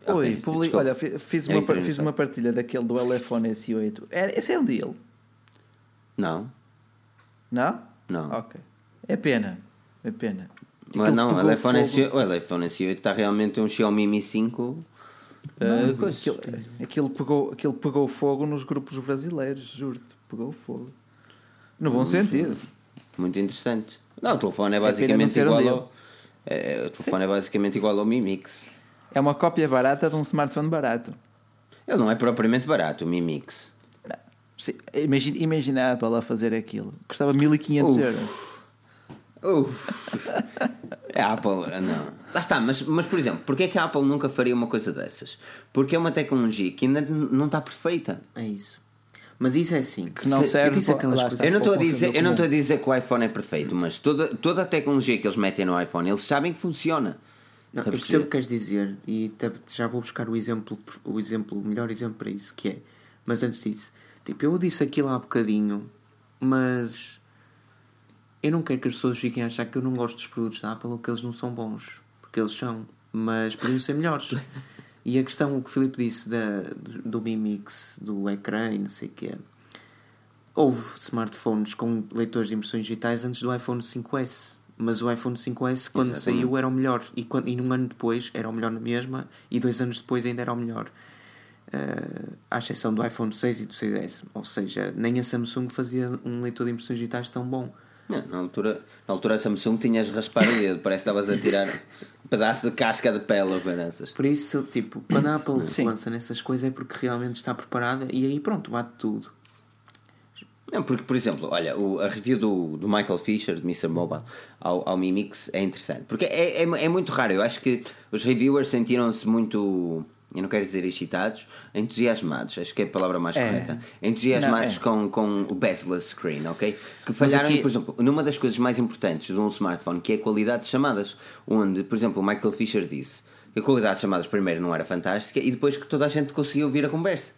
Oi, Ok, publi- desculpa. olha, fi- fiz Eu uma, no fiz uma partilha daquele do elefone S8. É, esse é um deal, Não, não? não. Ok. É pena. É pena. Mas não, o iPhone, fogo. S8, o iPhone S8 está realmente um Xiaomi Mi 5. Não, eh, coisa. aquilo, aquilo pegou, aquilo pegou fogo nos grupos brasileiros, juro-te, pegou fogo. No bom sentido. Muito interessante. Não, o telefone é É basicamente um igual ao. é, o telefone é basicamente igual ao Mi Mix. É uma cópia barata de um smartphone barato. Ele não é propriamente barato, o Mi Mix. Sim, Imagina, imagina a Apple a fazer aquilo. Custava 1500 Uf. euros. Uf. É a Apple, não. Lá está, mas, mas por exemplo, porquê é que a Apple nunca faria uma coisa dessas? Porque é uma tecnologia que ainda não está perfeita. É isso. Mas isso é assim. Que não Se- serve Eu disse aquelas coisas. Eu não estou a dizer, eu não estou a dizer que o iPhone é perfeito, mas toda, toda a tecnologia que eles metem no iPhone, eles sabem que funciona. Não, eu percebo o que queres dizer e já vou buscar o exemplo, o exemplo, o melhor exemplo para isso, que é. Mas antes disso, tipo, eu disse aquilo há bocadinho, mas eu não quero que as pessoas fiquem a achar que eu não gosto dos produtos da Apple ou que eles não são bons, porque eles são, mas podiam ser melhores. [LAUGHS] E a questão, o que o Filipe disse da, do, do Mi Mix, do ecrã e não sei o que é. Houve smartphones com leitores de impressões digitais antes do iPhone 5S. Mas o iPhone 5S, quando Exatamente. saiu, era o melhor. E, quando, e um ano depois era o melhor na mesma. E dois anos depois ainda era o melhor. Eh, à exceção do iPhone 6 e do 6S. Ou seja, nem a Samsung fazia um leitor de impressões digitais tão bom. Não, na, altura, na altura a Samsung tinhas raspar o dedo, parece que estavas a tirar [LAUGHS] pedaço de casca de pele ou caraças. Por isso, tipo, quando a Apple se lança nessas coisas é porque realmente está preparada e aí pronto, bate tudo. Não, porque, por exemplo, olha, o- a review do, do Michael Fisher, de Mr. Mobile, ao, ao Mi Mix é interessante. Porque é, é, é muito raro. Eu acho que os reviewers sentiram-se muito, eu não quero dizer excitados, entusiasmados. Acho que é a palavra mais É. correta. Entusiasmados Não, é. com, com o bezel-less screen, ok? Que falharam, aqui- por exemplo, numa das coisas mais importantes de um smartphone, que é a qualidade de chamadas. Onde, por exemplo, o Michael Fisher disse que a qualidade de chamadas primeiro não era fantástica e depois que toda a gente conseguia ouvir a conversa.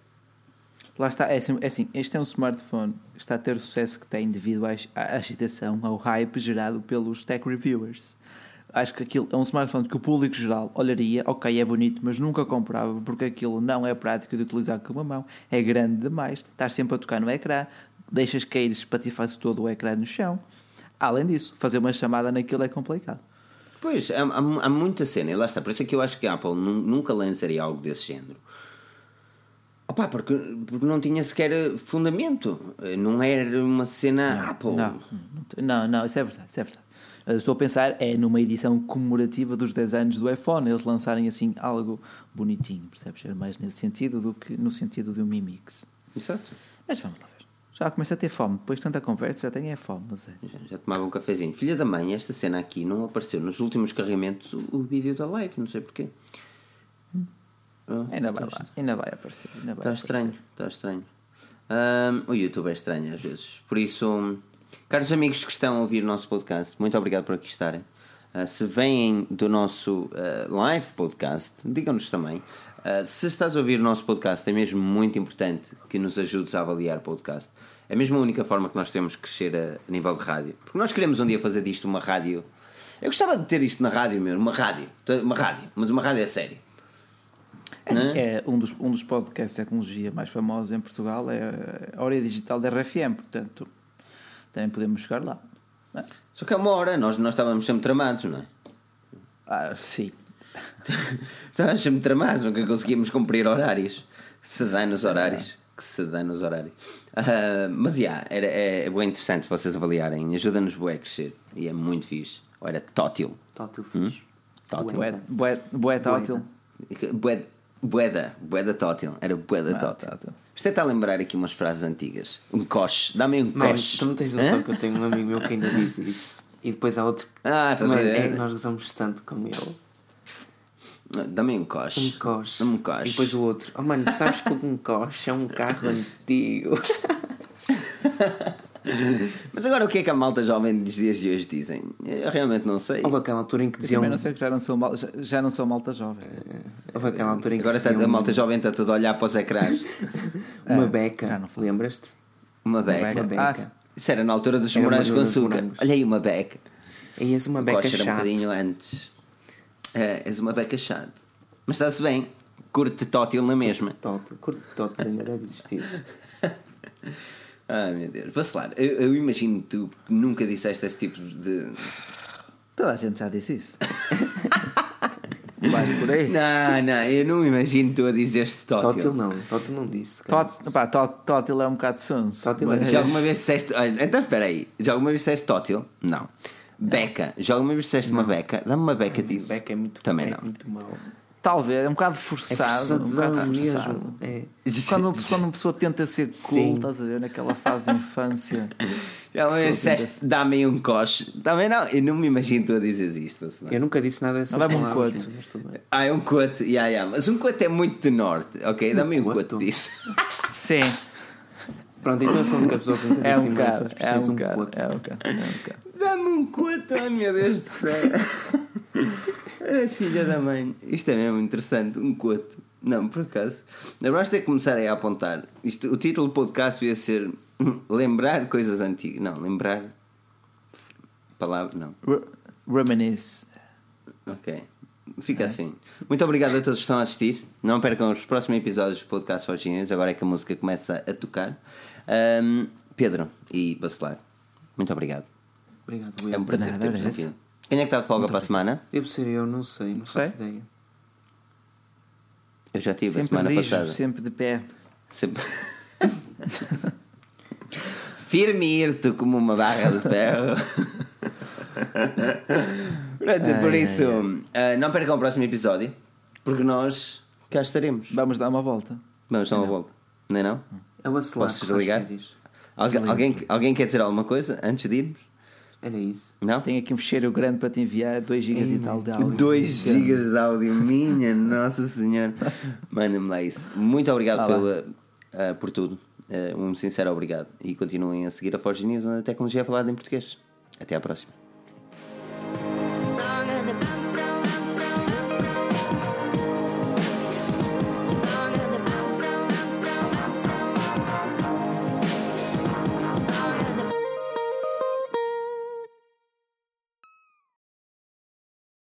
Lá está, é assim, é assim, este é um smartphone que está a ter o sucesso que tem devido à agitação, ao hype gerado pelos tech reviewers. Acho que aquilo é um smartphone que o público geral olharia, ok, é bonito, mas nunca comprava porque aquilo não é prático de utilizar com uma mão, é grande demais, estás sempre a tocar no ecrã, deixas cair, espatifas todo o ecrã no chão. Além disso, fazer uma chamada naquilo é complicado. Pois, há, há, há muita cena, e lá está. Por isso é que eu acho que a Apple nu- nunca lançaria algo desse género. Opa, porque, porque não tinha sequer fundamento. Não era uma cena Apple. Não, não, não, isso é verdade, isso é verdade. Eu Estou a pensar é numa edição comemorativa dos 10 anos do iPhone, eles lançarem assim algo bonitinho, percebes? Era mais nesse sentido do que no sentido de um Mi Mix. Exato. Mas vamos lá ver. Já começo a ter fome, depois de tanta conversa já tenho é fome, mas é. Já, já tomava um cafezinho. Filha da mãe, esta cena aqui não apareceu nos últimos carregamentos o, o vídeo da live, não sei porquê. Ah, Ainda vai está- lá, ainda vai aparecer. Ainda vai Está aparecer. estranho, está estranho. Ahm, o YouTube é estranho às vezes. Por isso, caros amigos que estão a ouvir o nosso podcast, muito obrigado por aqui estarem. Ah, se vêm do nosso ah, live podcast, digam-nos também. Ah, se estás a ouvir o nosso podcast, é mesmo muito importante que nos ajudes a avaliar o podcast. É mesmo a única forma que nós temos de crescer a, a nível de rádio. Porque nós queremos um dia fazer disto uma rádio. Eu gostava de ter isto na rádio mesmo, uma rádio. Uma rádio, mas uma rádio é sério. É um dos, um dos podcasts de tecnologia mais famosos em Portugal, é a Hora Digital da RFM, portanto também podemos chegar lá. é? Só que é uma hora, nós, nós estávamos sempre tramados, não é? Ah, sim. [LAUGHS] Estávamos sempre tramados, nunca conseguíamos cumprir horários. Que se dá nos horários. Que se dá nos horários. Ah, mas, já, era, é, é bem interessante vocês avaliarem. Ajuda-nos bué a crescer. E é muito fixe. Ou era tótil. Tótil fixe. Tótil. Bué, bué, bué tótil. Bué- Bueda. Bueda tótil. Era bueda Ah, tótil. tótil. Isto é está a lembrar aqui umas frases antigas. Um coche. Dá-me um coche. tu não tens noção Hã? que eu tenho um amigo meu que ainda diz isso. E depois há outro. Ah, estás a é que nós gozamos tanto com ele. Dá-me um coche. Um coche. Dá-me um coche. E depois o outro. Oh mano, sabes que um coche é um carro antigo. [LAUGHS] [LAUGHS] Mas agora o que é que a malta jovem dos dias de hoje dizem? Eu realmente não sei. Houve aquela altura em que Eu diziam. também não sei que já não sou, mal, já, já não sou malta jovem. Houve aquela altura em que Agora está, diziam a malta jovem está tudo a olhar para os ecrãs. [LAUGHS] uma já beca. Lembras-te? Uma beca. Uma beca. beca. Isso era na altura dos uma morangos com açúcar. morangos. Olha aí uma beca. E és uma beca era um chata. bocadinho antes. É, és uma beca chato. Mas está-se bem. Curte tótil na mesma. Tótil. Curto tótil ainda deve existir. [LAUGHS] Ai meu Deus. Vacilar. Eu, eu imagino que tu nunca disseste esse tipo de. Toda a gente já disse isso. [LAUGHS] Vais por aí. Não, não, eu não imagino tu a dizer-te Tótil tótil. não, Tótil não disse. cara. Tot- pá, tot- Tótil é um bocado sonso. Tótil é- Já alguma vez disseste. olha, Então espera aí. Já alguma vez disseste tótil? Não. Beca. Já alguma vez disseste uma beca? Dá-me uma beca disso. Beck é muito, Também é não. muito mau. Talvez, é um bocado É forçado. forçado, um bocado mesmo. forçado. É. Quando, quando [LAUGHS] uma pessoa tenta ser cool, Sim. estás a ver, naquela fase de infância. [LAUGHS] Já disseste dá-me aí um coche? Também não. Eu não me imagino tu a dizeres isto. assim, não. Eu nunca disse nada dessas Não, dá-me um palavras, coto. mas tudo bem. Ah, é um cote. Yeah, yeah. Mas um cote é muito de norte. Ok, dá-me um coto? cote disso. [LAUGHS] Sim, Pronto, então eu sou a única pessoa que nunca é um bocado. É expressões um um bocado. coto. É um bocado. É um bocado. Dá-me um cote, ai meu Deus do céu. Ah, filha da mãe. Isto é mesmo interessante. Um cote. Não, por acaso. Vamos ter que começar a apontar. Isto, o título do podcast ia ser [LAUGHS] Lembrar coisas antigas. Não, lembrar. Palavra. Não. Re- Reminisce. Ok. Fica assim. Muito obrigado a todos que estão a assistir. Não percam os próximos episódios do podcast Forginhas, agora é que a música começa a tocar. Ahm, Pedro e Bacelar, muito obrigado. Obrigado, É um prazer ter-vos aqui. Quem é que está de folga para a semana? Devo ser eu, não sei, não faço ideia. Eu já tive a Sempre semana rijo, passada. sempre de pé. Sempre. [LAUGHS] Firme e irto como uma barra de ferro. [LAUGHS] Pronto, por Ai, isso, ah, não percam o próximo episódio, porque nós cá estaremos. Vamos dar uma volta. Vamos dar uma volta. Não é não? É o Acelar Posso desligar? alguém, alguém quer dizer alguma coisa antes de irmos? Era isso. Não? Tenho aqui um fecheiro grande para te enviar, 2 GB e tal de áudio. 2 gigas de áudio, minha Nossa Senhora. Manda-me lá isso. Muito obrigado pela, ah, por tudo. Ah, um sincero obrigado. E continuem a seguir a Forge News, onde a tecnologia é falada em português. Até à próxima.